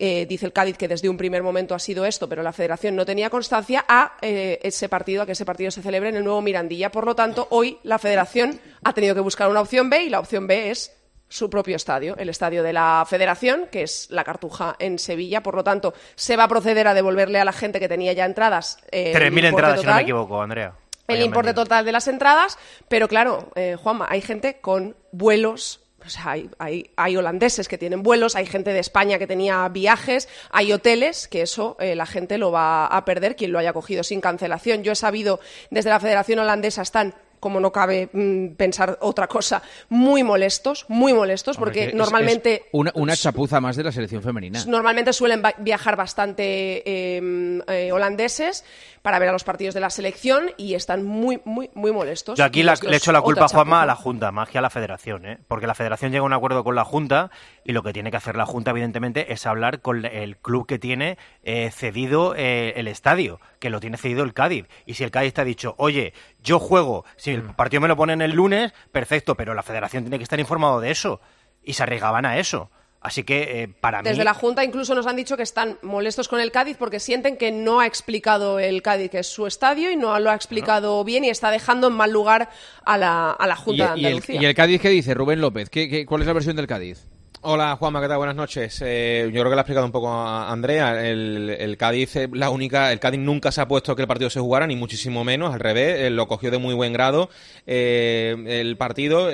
eh, dice el Cádiz que desde un primer momento ha sido esto, pero la Federación no tenía constancia a eh, ese partido, a que ese partido se celebre en el nuevo Mirandilla. Por lo tanto, hoy la Federación ha tenido que buscar una opción B y la opción B es su propio estadio, el estadio de la Federación, que es la Cartuja en Sevilla. Por lo tanto, se va a proceder a devolverle a la gente que tenía ya entradas. Eh, 3.000 entradas, si no me equivoco, Andrea. El importe total de las entradas, pero claro, eh, Juanma, hay gente con vuelos pues hay, hay, holandeses que tienen vuelos, hay gente de España que tenía viajes, hay hoteles, que eso eh, la gente lo va a perder, quien lo haya cogido sin cancelación. Yo he sabido, desde la Federación Holandesa están como no cabe mm, pensar otra cosa, muy molestos, muy molestos, porque normalmente... una, chapuza más de la selección femenina. Normalmente suelen viajar bastante em, eh, holandeses para ver a los partidos de la selección y están muy, muy, muy molestos. Yo aquí le echo la culpa, a Juanma, a la Junta, más que a la Federación, ¿eh? porque la Federación llega a un acuerdo con la Junta y lo que tiene que hacer la Junta, evidentemente, es hablar con el club que tiene eh, cedido el estadio, que lo tiene cedido el Cádiz. Y si el Cádiz te ha dicho, oye, yo juego, si el partido me lo ponen el lunes, perfecto, pero la federación tiene que estar informado de eso. Y se arriesgaban a eso. Así que eh, para Desde la Junta incluso nos han dicho que están molestos con el Cádiz porque sienten que no ha explicado el Cádiz que es su estadio y no lo ha explicado bien y está dejando en mal lugar a la, a la Junta ¿Y, de Andalucía. ¿Y el, Cádiz qué dice, Rubén López? ¿Qué, cuál es la versión del Cádiz? Hola Juanma, ¿qué tal? Buenas noches. Eh, yo creo que lo ha explicado un poco a Andrea. El, Cádiz, eh, la única, el Cádiz nunca se ha puesto que el partido se jugara, ni muchísimo menos, al revés, eh, lo cogió de muy buen grado. el partido,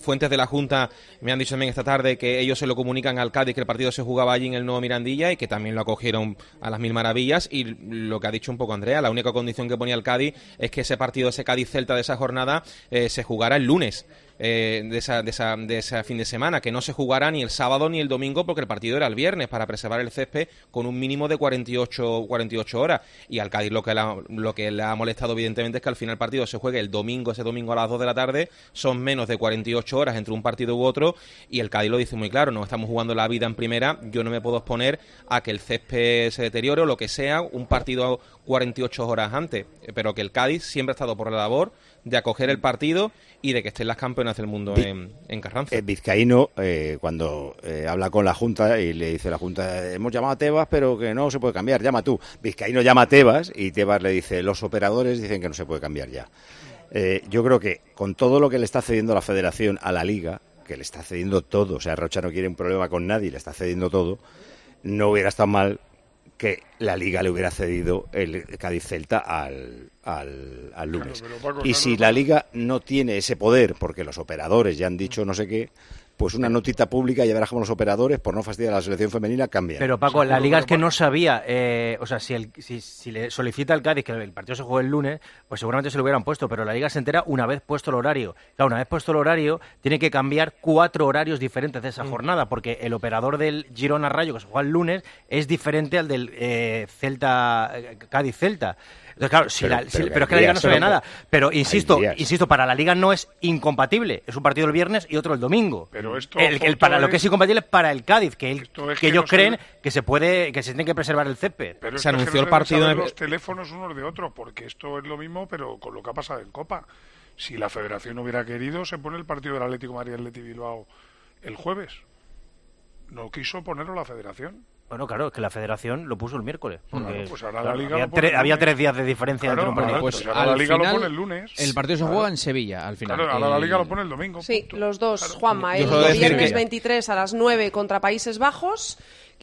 fuentes de la Junta me han dicho también esta tarde que ellos se lo comunican al Cádiz que el partido se jugaba allí en el nuevo Mirandilla y que también lo acogieron a las mil maravillas. Y lo que ha dicho un poco Andrea, la única condición que ponía el Cádiz es que ese partido, ese Cádiz-Celta de esa jornada, se jugara el lunes. Eh, de, esa, de, esa, de ese fin de semana, que no se jugará ni el sábado ni el domingo porque el partido era el viernes para preservar el césped con un mínimo de 48, 48 horas. Y al Cádiz lo que, lo que le ha molestado evidentemente es que al final el partido se juegue el domingo, ese domingo a las 2 de la tarde, son menos de 48 horas entre un partido u otro y el Cádiz lo dice muy claro, no estamos jugando la vida en primera, yo no me puedo exponer a que el césped se deteriore o lo que sea, un partido 48 horas antes, pero que el Cádiz siempre ha estado por la labor de acoger el partido y de que estén las campeonas del mundo en, en, Carranza. El vizcaíno, eh, cuando eh, habla con la Junta y le dice a la Junta, hemos llamado a Tebas, pero que no se puede cambiar, llama tú. Vizcaíno llama a Tebas y Tebas le dice, los operadores dicen que no se puede cambiar ya. Eh, yo creo que con todo lo que le está cediendo la federación a la liga, que le está cediendo todo, o sea, Rocha no quiere un problema con nadie, le está cediendo todo, no hubiera estado mal que la liga le hubiera cedido el Cádiz Celta al, al, lunes. y si la liga no tiene ese poder, porque los operadores ya han dicho no sé qué, pues una notita pública y ya verás cómo los operadores, por no fastidiar a la selección femenina, cambian. Pero Paco, la liga es que no sabía, eh, o sea, si, el, si, le solicita al Cádiz que el partido se juegue el lunes, pues seguramente se lo hubieran puesto, pero la liga se entera una vez puesto el horario. Claro, una vez puesto el horario, tiene que cambiar cuatro horarios diferentes de esa mm. jornada, porque el operador del Girona Rayo que se juega el lunes es diferente al del eh, Celta, eh, Cádiz Celta claro, pero, es que la liga no se ve nada. Pero insisto, insisto, para la liga no es incompatible. Es un partido el viernes y otro el domingo. Pero esto el, para lo que es incompatible es para el Cádiz, que, que, ellos creen que se puede, que se tiene que preservar el césped. Pero se anunció el partido de los teléfonos unos de otros, porque esto es lo mismo, pero con lo que ha pasado en Copa. Si la Federación hubiera querido, se pone el partido del Atlético María Atleti Bilbao el jueves. No quiso ponerlo la Federación. Bueno, claro, es que la federación lo puso el miércoles. Porque pues ahora la Liga había, tres días de diferencia entre un partido. Pues la Liga lo pone el lunes. El partido se juega en Sevilla, al final. Claro, ahora la Liga lo pone el domingo. Sí, los dos, Juanma. El viernes 23 a las 9 contra Países Bajos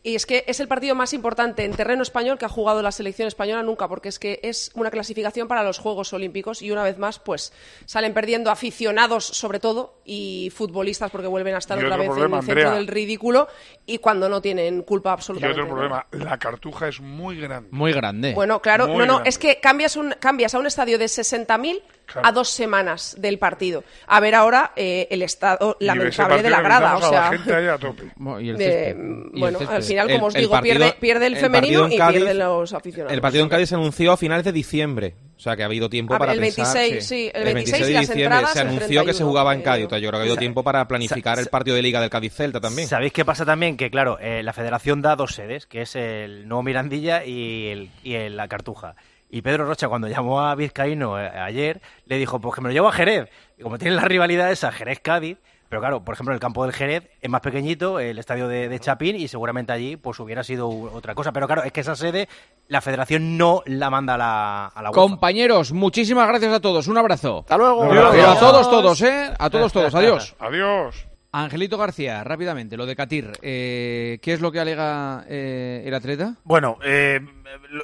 y es que es el partido más importante en terreno español que ha jugado la selección española nunca, porque es que es una clasificación para los Juegos Olímpicos y una vez más, pues salen perdiendo aficionados sobre todo y futbolistas porque vuelven a estar otra vez en el centro del ridículo y cuando no tienen culpa absolutamente. Y otro problema, la cartuja es muy grande. Muy grande. Bueno, claro, no, no, es que cambias, un, cambias a un estadio de 60.000 a dos semanas del partido. A ver ahora eh, el estado lamentable de la grada. O sea, bueno, al final, como os digo, pierde, pierde, el, femenino y pierde los aficionados. El partido en Cádiz se anunció a finales de diciembre O sea, que ha habido tiempo Ah, para el pensar. 26, sí, el 26 y de las diciembre se el anunció que se 31, jugaba en Cádiz. eh, O sea, yo creo que ha habido tiempo para planificar el partido de Liga del Cádiz-Celta también. ¿Sabéis qué pasa también? Que, claro, eh, la federación da dos sedes, que es el Nuevo Mirandilla y, el, y el- la Cartuja. Y Pedro Rocha, cuando llamó a Vizcaíno eh, ayer, le dijo, pues que me lo llevo a Jerez. Y como tienen la rivalidad esa, Jerez-Cádiz, pero claro, por ejemplo, el campo del Jerez es más pequeñito, el estadio de, de Chapín, y seguramente allí pues hubiera sido otra cosa. Pero claro, es que esa sede la federación no la manda a la, a la UEFA. Compañeros, muchísimas gracias a todos. Un abrazo. Hasta luego. Pero a Adiós. todos, todos, ¿eh? A todos, todos. Adiós. Adiós. Angelito García, rápidamente, lo de Catir. eh, ¿Qué es lo que alega eh, el atleta? Bueno, eh,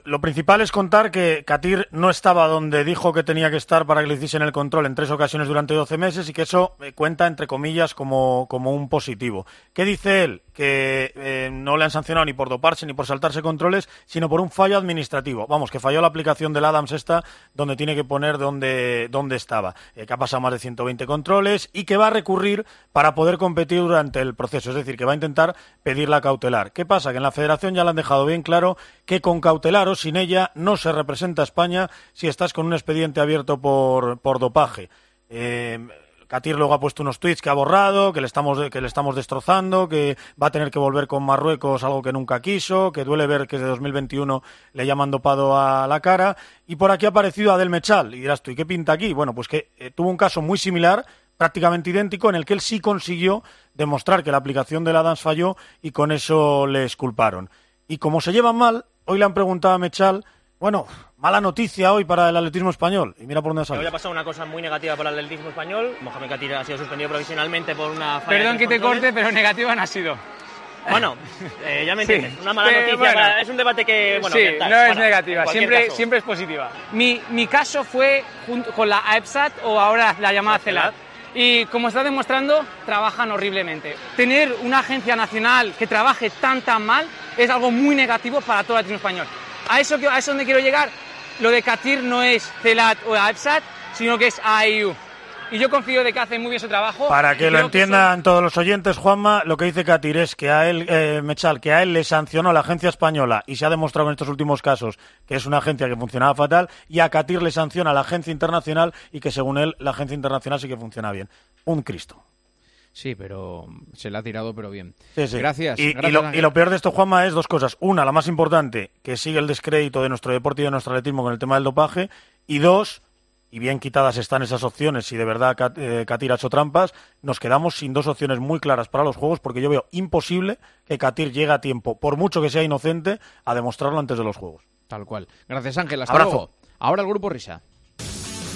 lo, principal es contar que Katir no estaba donde dijo que tenía que estar para que le hiciesen el control en tres ocasiones durante 12 meses y que eso eh, cuenta, entre comillas, como, como un positivo. ¿Qué dice él? Que eh, no le han sancionado ni por doparse ni por saltarse controles, sino por un fallo administrativo. Vamos, que falló la aplicación del Adams esta, donde tiene que poner dónde estaba. Eh, que ha pasado más de 120 controles y que va a recurrir para poder competir durante el proceso. Es decir, que va a intentar pedir la cautelar. ¿Qué pasa? Que en la federación ya le han dejado bien claro que con cautelar o sin ella no se representa a España si estás con un expediente abierto por, por dopaje. Eh, Katir luego ha puesto unos tweets que ha borrado, que le, estamos, que le estamos destrozando, que va a tener que volver con Marruecos, algo que nunca quiso, que duele ver que desde 2021 le llaman dopado a la cara. Y por aquí ha aparecido Adel Mechal. Y dirás tú, ¿y qué pinta aquí? Bueno, pues que eh, tuvo un caso muy similar, prácticamente idéntico, en el que él sí consiguió demostrar que la aplicación del Adams falló y con eso le esculparon. Y como se llevan mal, hoy le han preguntado a Mechal, bueno, mala noticia hoy para el atletismo español. Y mira por dónde ha Hoy ha pasado una cosa muy negativa para el atletismo español. Mohamed Katir ha sido suspendido provisionalmente por una falla Perdón de que te corte, pero negativa no ha sido. Bueno, eh, ya me Sí. entiendes. Una mala Eh, noticia. bueno. para- es un debate que, bueno, sí, tal, no es bueno, negativa, siempre, caso. siempre es positiva. Mi, mi caso fue junto con la AEPSAT o ahora la llamada CELAT. Y como está demostrando, trabajan horriblemente. Tener una agencia nacional que trabaje tan tan mal es algo muy negativo para todo el atletismo español. A eso, que- a eso donde quiero llegar, lo de CATIR no es CELAT o AEPSAT, sino que es AIU. Y yo confío de que hacen muy bien su trabajo. Para que lo entiendan todos los oyentes, Juanma, lo que dice Katir es que a él, eh, Mechal, que a él le sancionó la agencia española y se ha demostrado en estos últimos casos que es una agencia que funcionaba fatal, y a Katir le sanciona la agencia internacional y que según él la agencia internacional sí que funciona bien. Un Cristo. Sí, pero se le ha tirado, pero bien. Sí, sí. Gracias. Y, lo, y lo peor de esto, Juanma, es dos cosas. Una, la más importante, que sigue el descrédito de nuestro deporte y de nuestro atletismo con el tema del dopaje. Y dos, y bien quitadas están esas opciones, si de verdad Kat- eh, Katir ha hecho trampas, nos quedamos sin dos opciones muy claras para los Juegos, porque yo veo imposible que Katir llegue a tiempo, por mucho que sea inocente, a demostrarlo antes de los Juegos. Tal cual. Gracias, Ángel. Hasta Abrazo. luego. Ahora el grupo Risa.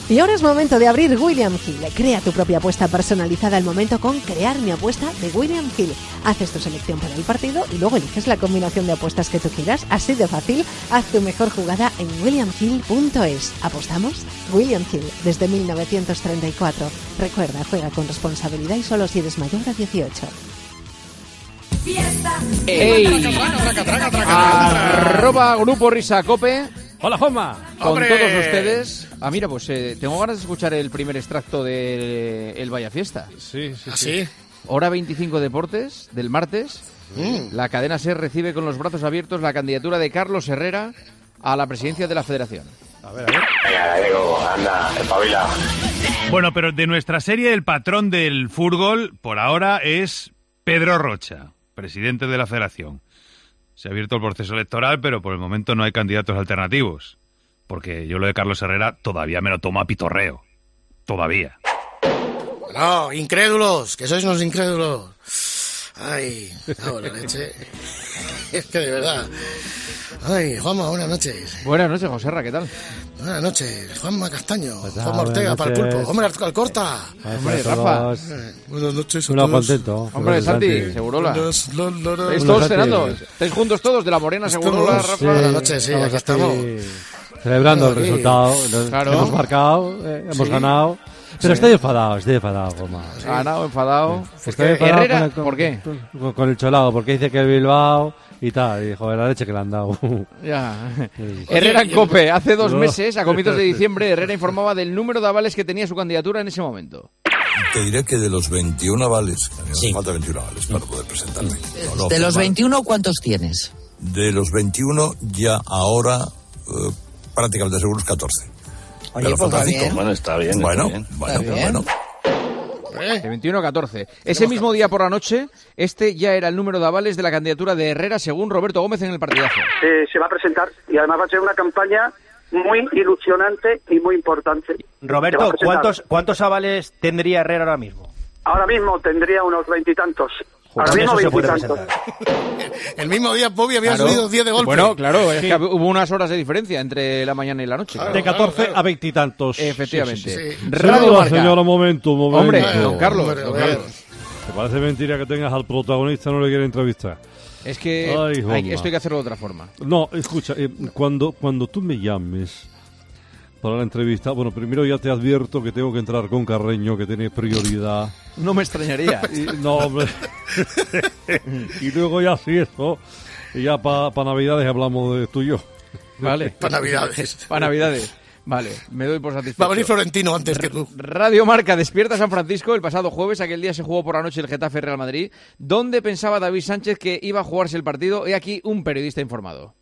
Y ahora es momento de abrir William Hill. Crea tu propia apuesta personalizada al momento con Crear mi apuesta de William Hill. Haces tu selección para el partido y luego eliges la combinación de apuestas que tú quieras. Así de fácil, haz tu mejor jugada en williamhill.es. ¿Apostamos? William Hill, desde 1934. Recuerda, juega con responsabilidad y solo si eres mayor de 18. ¡Ey! Arroba Grupo Risa Cope. Hola, Juanma. Con ¡Hombre! todos ustedes. Ah, mira, pues eh, tengo ganas de escuchar el primer extracto de El Vaya Fiesta. Sí, sí, ¿Ah, sí? Hora 25 Deportes del martes. Mm. La cadena SER recibe con los brazos abiertos la candidatura de Carlos Herrera a la presidencia de la Federación. A ver, a ver. Venga, Diego, anda, espabila. Bueno, pero de nuestra serie, el patrón del fútbol por ahora es Pedro Rocha, presidente de la federación. Se ha abierto el proceso electoral, pero por el momento no hay candidatos alternativos. Porque yo lo de Carlos Herrera todavía me lo tomo a pitorreo. Todavía. No, incrédulos, que sois unos incrédulos. Ay, la leche. Es que de verdad. Ay, Juanma, buenas noches. Buenas noches, Joserra, ¿qué tal? Buenas noches, Juanma Castaño, Pues Juanma Ortega para el pulpo. Hombre, Alcorta. Hombre, Rafa. Eh, Buenas noches a Uno todos. contento. Hombre, Santi. Segurola. ¿Estáis todos cenando? ¿Estáis juntos todos? De la Morena, Segurola. Rafa. Buenas noches, sí, aquí estamos. Celebrando el resultado. Hemos marcado, eh, hemos Sí. ganado. Pero Sí. estoy enfadado, estoy enfadado, Goma. Ganado, enfadado. Estoy enfadado Herrera, con el- con- ¿por qué? Con, con el cholado, porque dice que el Bilbao y tal. Y joder, la leche que le han dado. Ya. Sí. Herrera en Cope. Hace dos No. meses, a comienzos de diciembre, Herrera informaba del número de avales que tenía su candidatura en ese momento. Te diré que de los 21 avales, me falta 21 avales para poder presentarme. No, no, De los formal. 21, ¿cuántos tienes? De los 21 ya ahora eh, prácticamente seguros 14. Oye, Pero pues bien. Bueno, está bien. Bueno, está bien. bueno, Está bueno. De 21 a 14. Ese mismo día por la noche, este ya era el número de avales de la candidatura de Herrera, según Roberto Gómez en el partidazo. Eh, se va a presentar y además va a ser una campaña muy ilusionante y muy importante. Roberto. ¿cuántos, ¿cuántos avales tendría Herrera ahora mismo? Ahora mismo tendría unos veintitantos. Con mismo se puede veintitantos. El mismo día Bobby había Claro. subido 10 de golpe. Bueno, claro, es Sí. que hubo unas horas de diferencia entre la mañana y la noche. claro. De 14 a veintitantos. Efectivamente. Sí, sí, sí. Radio Señora, Marca. señora, un momento, un momento. Hombre, don Carlos, Hombre, don. Carlos. ¿Te parece mentira que tengas al protagonista no le quiere entrevistar? Es que Ay, hay- esto hay que hacerlo de otra forma. No, escucha, eh, cuando, cuando tú me llames para la entrevista, bueno, primero ya te advierto que tengo que entrar con Carreño, que tiene prioridad. No me extrañaría. Y- no, hombre. y luego ya sí, eso. Y ya para Navidades hablamos de tú y yo. Vale. Para Navidades. Para Navidades. Vale, me doy por satisfecho. Va a venir Florentino antes que tú. Radio Marca despierta San Francisco el pasado jueves, aquel día se jugó por la noche el Getafe Real Madrid, donde pensaba David Sánchez que iba a jugarse el partido. He aquí un periodista informado.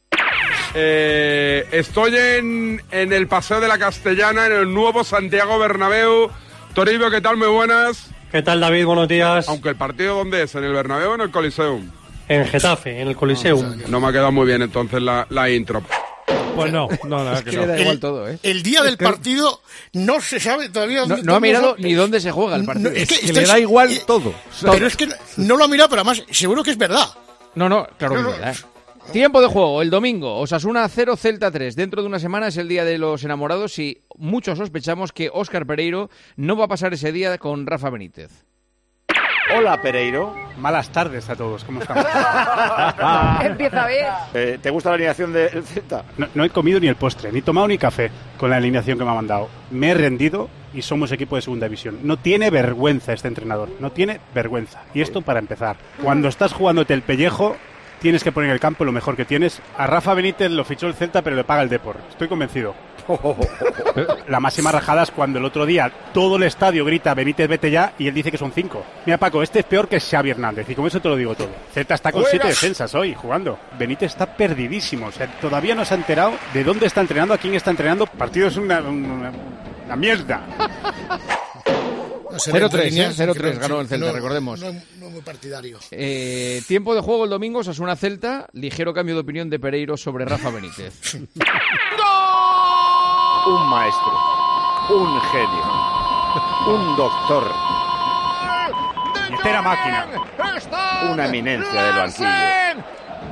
Eh, estoy en, en el Paseo de la Castellana, en el nuevo Santiago Bernabéu. Toribio, ¿qué tal? Muy buenas. ¿Qué tal, David? Buenos días. Aunque el partido, ¿dónde es? ¿En el Bernabéu o en el Coliseum? En Getafe, en el Coliseum. No me ha quedado muy bien entonces la, la intro. Pues no, no, nada, Es que le da igual todo, ¿eh? El día del partido no se sabe todavía No, dónde no ha mirado ni dónde se juega el partido. No, es que le estáis- da igual eh, todo. Pero es que no, no lo ha mirado, pero además seguro que es verdad. No, no, claro que No, es no. verdad. Tiempo de juego, el domingo, Osasuna 0, Celta 3. Dentro de una semana es el día de los enamorados y muchos sospechamos que Óscar Pereiro no va a pasar ese día con Rafa Benítez. Hola, Pereiro. Malas tardes a todos, ¿cómo estamos? Empieza bien. Eh, ¿Te gusta la alineación del Celta? No, no he comido ni el postre, ni tomado ni café con la alineación que me ha mandado. Me he rendido y somos equipo de segunda división. No tiene vergüenza este entrenador, no tiene vergüenza. Y esto para empezar. Cuando estás jugándote el pellejo, tienes que poner en el campo lo mejor que tienes. A Rafa Benítez lo fichó el Celta, pero le paga el Depor. Estoy convencido. La máxima rajada es cuando el otro día todo el estadio grita Benítez vete ya y él dice que son cinco. Mira Paco, este es peor que Xavi Hernández y con eso te lo digo todo. Celta está con Juegas. siete defensas hoy jugando. Benítez está perdidísimo. O sea, todavía no se ha enterado de dónde está entrenando, a quién está entrenando. El partido es una, una, una mierda. No sé, entre 0-3, líneas, ¿eh? 0-3 creo que ganó el Celta, no- recordemos. No, no muy partidario. Eh, tiempo de juego el domingo, Osasuna Celta. Ligero cambio de opinión de Pereiro sobre Rafa Benítez. Un maestro, un genio, un doctor, Puñetera máquina. una eminencia del banquillo.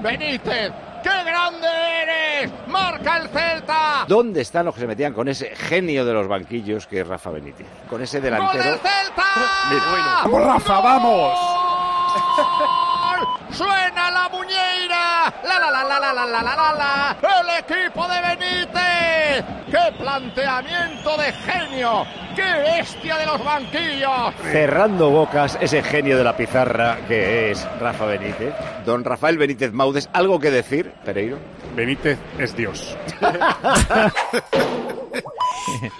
Benítez, qué grande eres. Marca el Celta. ¿Dónde están los que se metían con ese genio de los banquillos que es Rafa Benítez? Con ese ¡Gol delantero. del Celta! Mira. ¡Vamos, Rafa, vamos! Suena la muñeira. La la la la la la la la la la. El equipo de Benítez. Qué planteamiento de genio. Qué bestia de los banquillos. Cerrando bocas, ese genio de la pizarra que es Rafa Benítez. Don Rafael Benítez Maudes, ¿algo que decir, Pereiro? Benítez es Dios.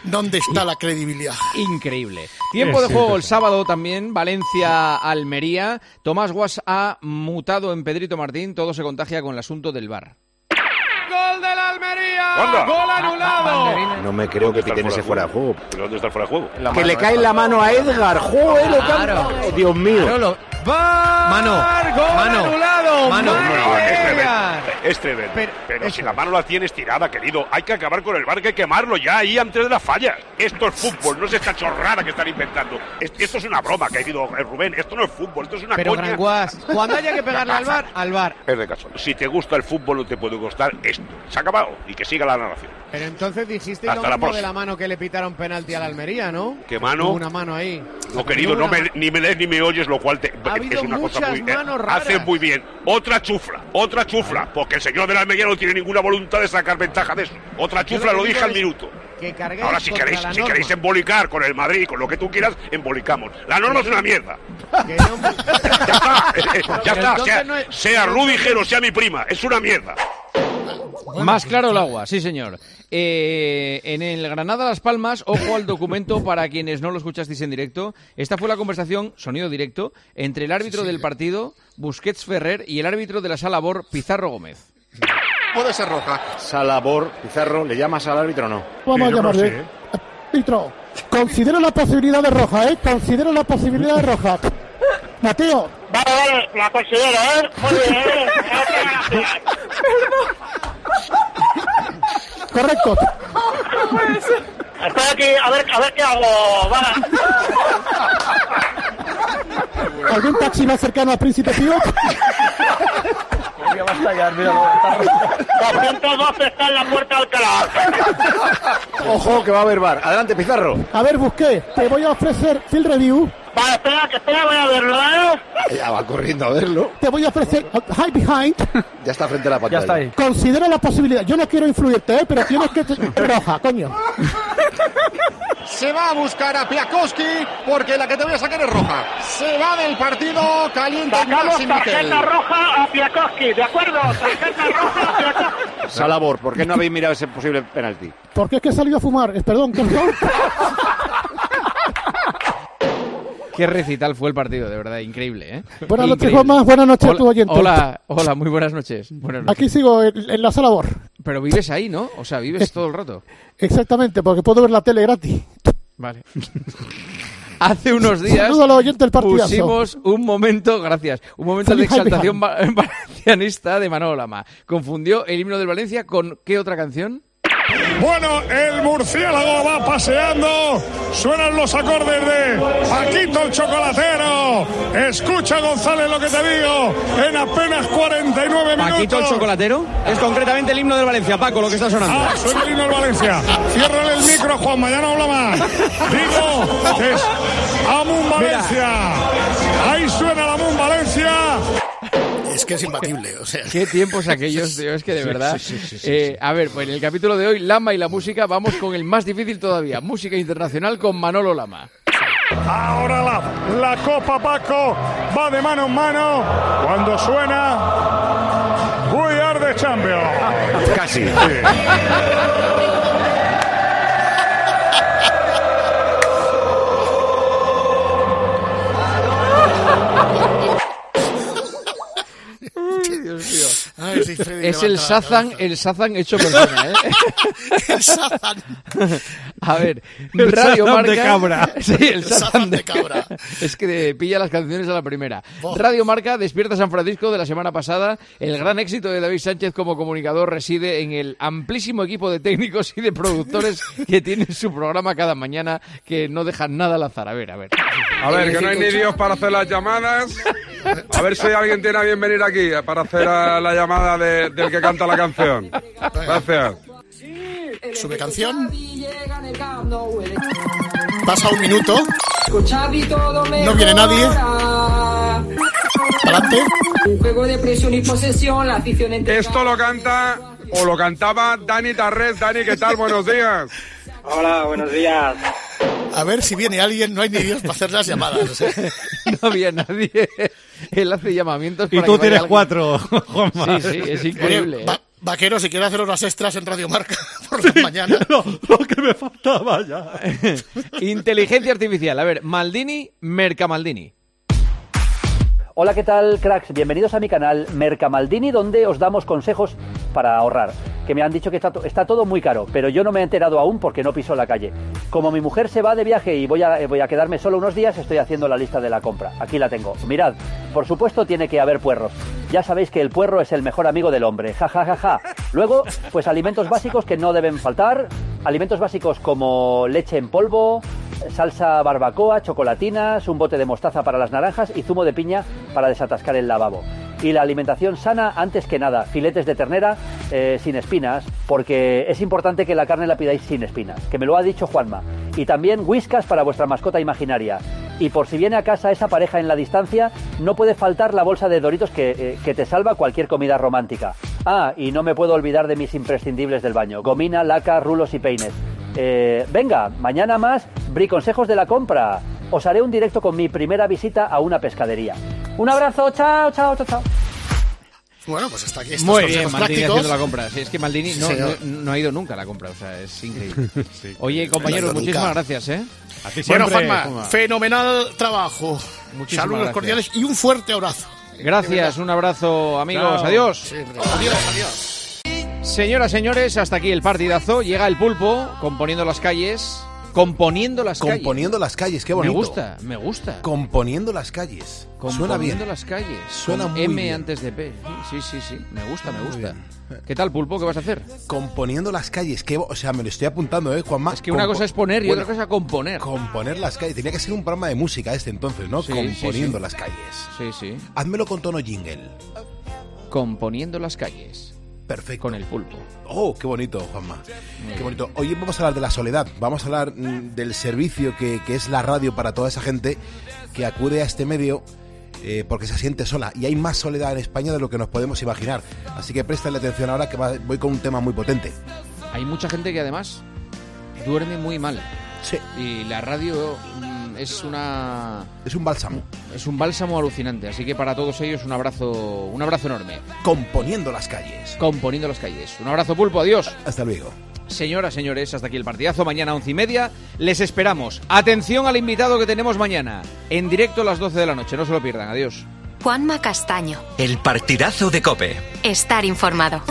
¿Dónde está la credibilidad? Increíble. Tiempo de juego el sábado también, Valencia-Almería. Tomás Guas ha mutado en Pedrito Martín, todo se contagia con el asunto del bar. Gol del Almería. ¿Cuándo? Gol anulado. No me creo que ¿Dónde está Piten ese fuera de juego. ¿Pero dónde está el fuera de juego? Que le cae la mano a Edgar. ¡Joder! lo que han- Claro. Oh, Mío. Mano, mano, anulado. mano. No, es tremendo. Es tremendo. Pero, Pero- si la mano la tienes tirada, querido, hay que acabar con el bar, que hay que quemarlo ya ahí antes de la falla. Esto es fútbol, no es esta chorrada que están inventando. Es- esto es una broma que ha ido eh, Rubén. Esto no es fútbol, esto es una Pero coña. Granguas, cuando haya que pegarle al bar, al bar. Es de caso. Si te gusta el fútbol, no te puede gustar esto. Se ha acabado y que siga la narración. Pero entonces dijiste Hasta la próxima. la mano que le pitaron penalti al Almería, ¿no? ¿Qué mano? Una mano ahí. No, querido, no me, ni me lees ni me oyes, lo cual te, Ha habido es una cosa muy. eh, manos raras. hace muy bien. Otra chufla, otra chufla, porque el señor de la Almería no tiene ninguna voluntad de sacar ventaja de eso. Otra chufla, lo dije al minuto. Que Ahora, si queréis, si queréis embolicar con el Madrid, con lo que tú quieras, embolicamos. La norma es una mierda. Que no- Ya está, eh, eh, ya Pero está. Sea, no es- sea Rudiger o sea mi prima, es una mierda. Más claro el agua, sí señor. Eh, en el Granada Las Palmas, ojo al documento para quienes no lo escuchasteis en directo. Esta fue la conversación, sonido directo, entre el árbitro del partido, Busquets Ferrer, y el árbitro de la sala Bor, Pizarro Gómez. puede ser roja. Salabor, Pizarro, ¿le llamas al árbitro o no? Vamos a llamarle. Árbitro, considero la posibilidad de roja, ¿eh? Considero la posibilidad de roja. Mateo. Vale, vale, la considero, ¿eh? Muy bien, ¿eh? Correcto. Estoy aquí, a ver, a ver qué hago. Va. ¿Algún taxi más cercano al Príncipe Pío? Ya va a estallar, mira. 212 está en la puerta de Alcalá. Ojo, que va a haber bar. Adelante, Pizarro. A ver, busqué. Te voy a ofrecer field review. Vale, espera, que espera, voy a verlo, ¿eh? Ya va corriendo a verlo. Te voy a ofrecer high behind. Ya está frente a la pantalla. Considera la posibilidad. Yo no quiero influirte, ¿eh? Pero tienes que... Roja, coño. Se va a buscar a Piakowski porque la que te voy a sacar es roja. Se va del partido caliente Sacamos Miquel. tarjeta roja a Piakowski, ¿de acuerdo? Tarjeta roja a Piakowski. Salabor, ¿por qué no habéis mirado ese posible penalti? Porque es que he salido a fumar. Eh, Perdón, perdón. Qué recital fue el partido, de verdad, increíble, ¿eh? Buenas noches. Juanma. Buenas noches a Hola- tu oyente. Hola, hola, muy buenas noches. Buenas noches. Aquí sigo en, en la sala labor. Pero vives ahí, ¿no? O sea, vives todo el rato. Exactamente, porque puedo ver la tele gratis. Vale. Hace unos días a del pusimos un momento, gracias, un momento de Feliz exaltación va- valencianista de Manolo Lama. Confundió el himno del Valencia con ¿qué otra canción? Bueno, el murciélago va paseando. Suenan los acordes de Paquito el chocolatero. Escucha, González, lo que te digo. En apenas 49 minutos. Paquito el chocolatero. Es concretamente el himno del Valencia, Paco, lo que está sonando. Ah, el himno del Valencia. Ciérrale el micro, Juanma, ya no habla más. Digo es Amun Valencia. Ahí suena la Amun Valencia. Es que es imbatible, o sea. Qué tiempos aquellos, tío, es que de verdad. sí, sí, sí, sí, Eh, A ver, pues en el capítulo de hoy, Lama y la música, vamos con el más difícil todavía, música internacional con Manolo Lama. Ahora la, la Copa Paco va de mano en mano cuando suena We Are the Champions. Casi. Dios mío. Ay, sí, Freddy, es el Sazan, el Sazan hecho persona, ¿eh? El Sazan. A ver, El Radio Marca. de cabra. Sí, el Sazan de cabra. Es que pilla las canciones a la primera. Radio Marca despierta San Francisco de la semana pasada. El gran éxito de David Sánchez como comunicador reside en el amplísimo equipo de técnicos y de productores que tienen su programa cada mañana que no dejan nada al azar. A ver, a ver. A ver, que no hay ni Dios para hacer las llamadas. A ver si alguien tiene a bien venir aquí para hacer a la llamada de- del que canta la canción. Gracias. Sube canción. Pasa un minuto. No viene nadie. Adelante. Un juego de presión y posesión, la afición entre Esto lo canta o lo cantaba Dani Tarrés. Dani, ¿qué tal? Buenos días. Hola, buenos días. A ver si viene alguien. No hay ni Dios para hacer las llamadas. o sea. No había nadie. Él hace llamamientos Y para tú que vaya tienes alguien. cuatro, Juanma. Sí, sí, es increíble. Oye, ¿eh? va- vaquero, si quiere hacer horas extras en Radio Marca por la mañana. Lo que me faltaba ya. Inteligencia artificial. A ver, Maldini, Mercamaldini. Hola, ¿qué tal, cracks? Bienvenidos a mi canal Mercamaldini, donde os damos consejos para ahorrar. Que me han dicho que está, to- está todo muy caro, pero yo no me he enterado aún porque no piso la calle. Como mi mujer se va de viaje y voy a, eh, voy a quedarme solo unos días, estoy haciendo la lista de la compra. Aquí la tengo. Mirad, por supuesto tiene que haber puerros. Ya sabéis que el puerro es el mejor amigo del hombre. Ja, ja, ja, ja. Luego, pues alimentos básicos que no deben faltar. Alimentos básicos como leche en polvo, salsa barbacoa, chocolatinas, un bote de mostaza para las naranjas y zumo de piña para desatascar el lavabo. Y la alimentación sana, antes que nada, filetes de ternera eh, sin espinas, porque es importante que la carne la pidáis sin espinas, que me lo ha dicho Juanma. Y también whiskas para vuestra mascota imaginaria. Y por si viene a casa esa pareja en la distancia, no puede faltar la bolsa de Doritos que, eh, que te salva cualquier comida romántica. Ah, y no me puedo olvidar de mis imprescindibles del baño, gomina, laca, rulos y peines. Eh, venga, mañana más, Bri Consejos de la Compra. Os haré un directo con mi primera visita a una pescadería. Un abrazo, chao, chao, chao, chao. Bueno, pues hasta aquí estos Muy bien, Maldini prácticos. haciendo la compra. Sí, es que Maldini Sí, no, señor. no- no ha ido nunca a la compra, o sea, es increíble. Sí. Oye, compañeros, muchísimas nunca. gracias, ¿eh? Bueno, Juanma, fenomenal trabajo. Muchísimas Saludos gracias. cordiales y un fuerte abrazo. Gracias, un abrazo, amigos. Chao. Adiós. Adiós, adiós. Señoras, señores, hasta aquí el partidazo. Llega el pulpo componiendo las calles. Componiendo las calles. Componiendo las calles, qué bonito. Me gusta, me gusta. Componiendo las calles. Suena bien. Componiendo las calles. Suena muy M bien. antes de P. Sí, sí, sí. Me gusta, me gusta. ¿Qué tal, pulpo? ¿Qué vas a hacer? Componiendo las calles, que, o sea, me lo estoy apuntando, ¿eh, Juanma? Es que una Compo- cosa es poner y Bueno, otra cosa componer. Componer las calles. Tenía que ser un programa de música este entonces, ¿no? Sí, Componiendo sí, sí. las calles. Sí, sí. Házmelo con tono jingle. Componiendo las calles. Perfecto. Con el pulpo. Oh, qué bonito, Juanma. Qué bonito. Hoy vamos a hablar de la soledad. Vamos a hablar mm, del servicio que, que es la radio para toda esa gente que acude a este medio eh, porque se siente sola. Y hay más soledad en España de lo que nos podemos imaginar. Así que préstale atención ahora que va- voy con un tema muy potente. Hay mucha gente que además duerme muy mal. Sí. Y la radio mm, es una Es un bálsamo. es un bálsamo alucinante, así que para todos ellos un abrazo, un abrazo enorme. Componiendo las calles. Componiendo las calles. Un abrazo pulpo, adiós. Hasta luego. Señoras, señores, hasta aquí el partidazo. Mañana once y media. Les esperamos. Atención al invitado que tenemos mañana. En directo a las 12 de la noche. No se lo pierdan. Adiós. Juanma Castaño. El partidazo de Cope. Estar informado.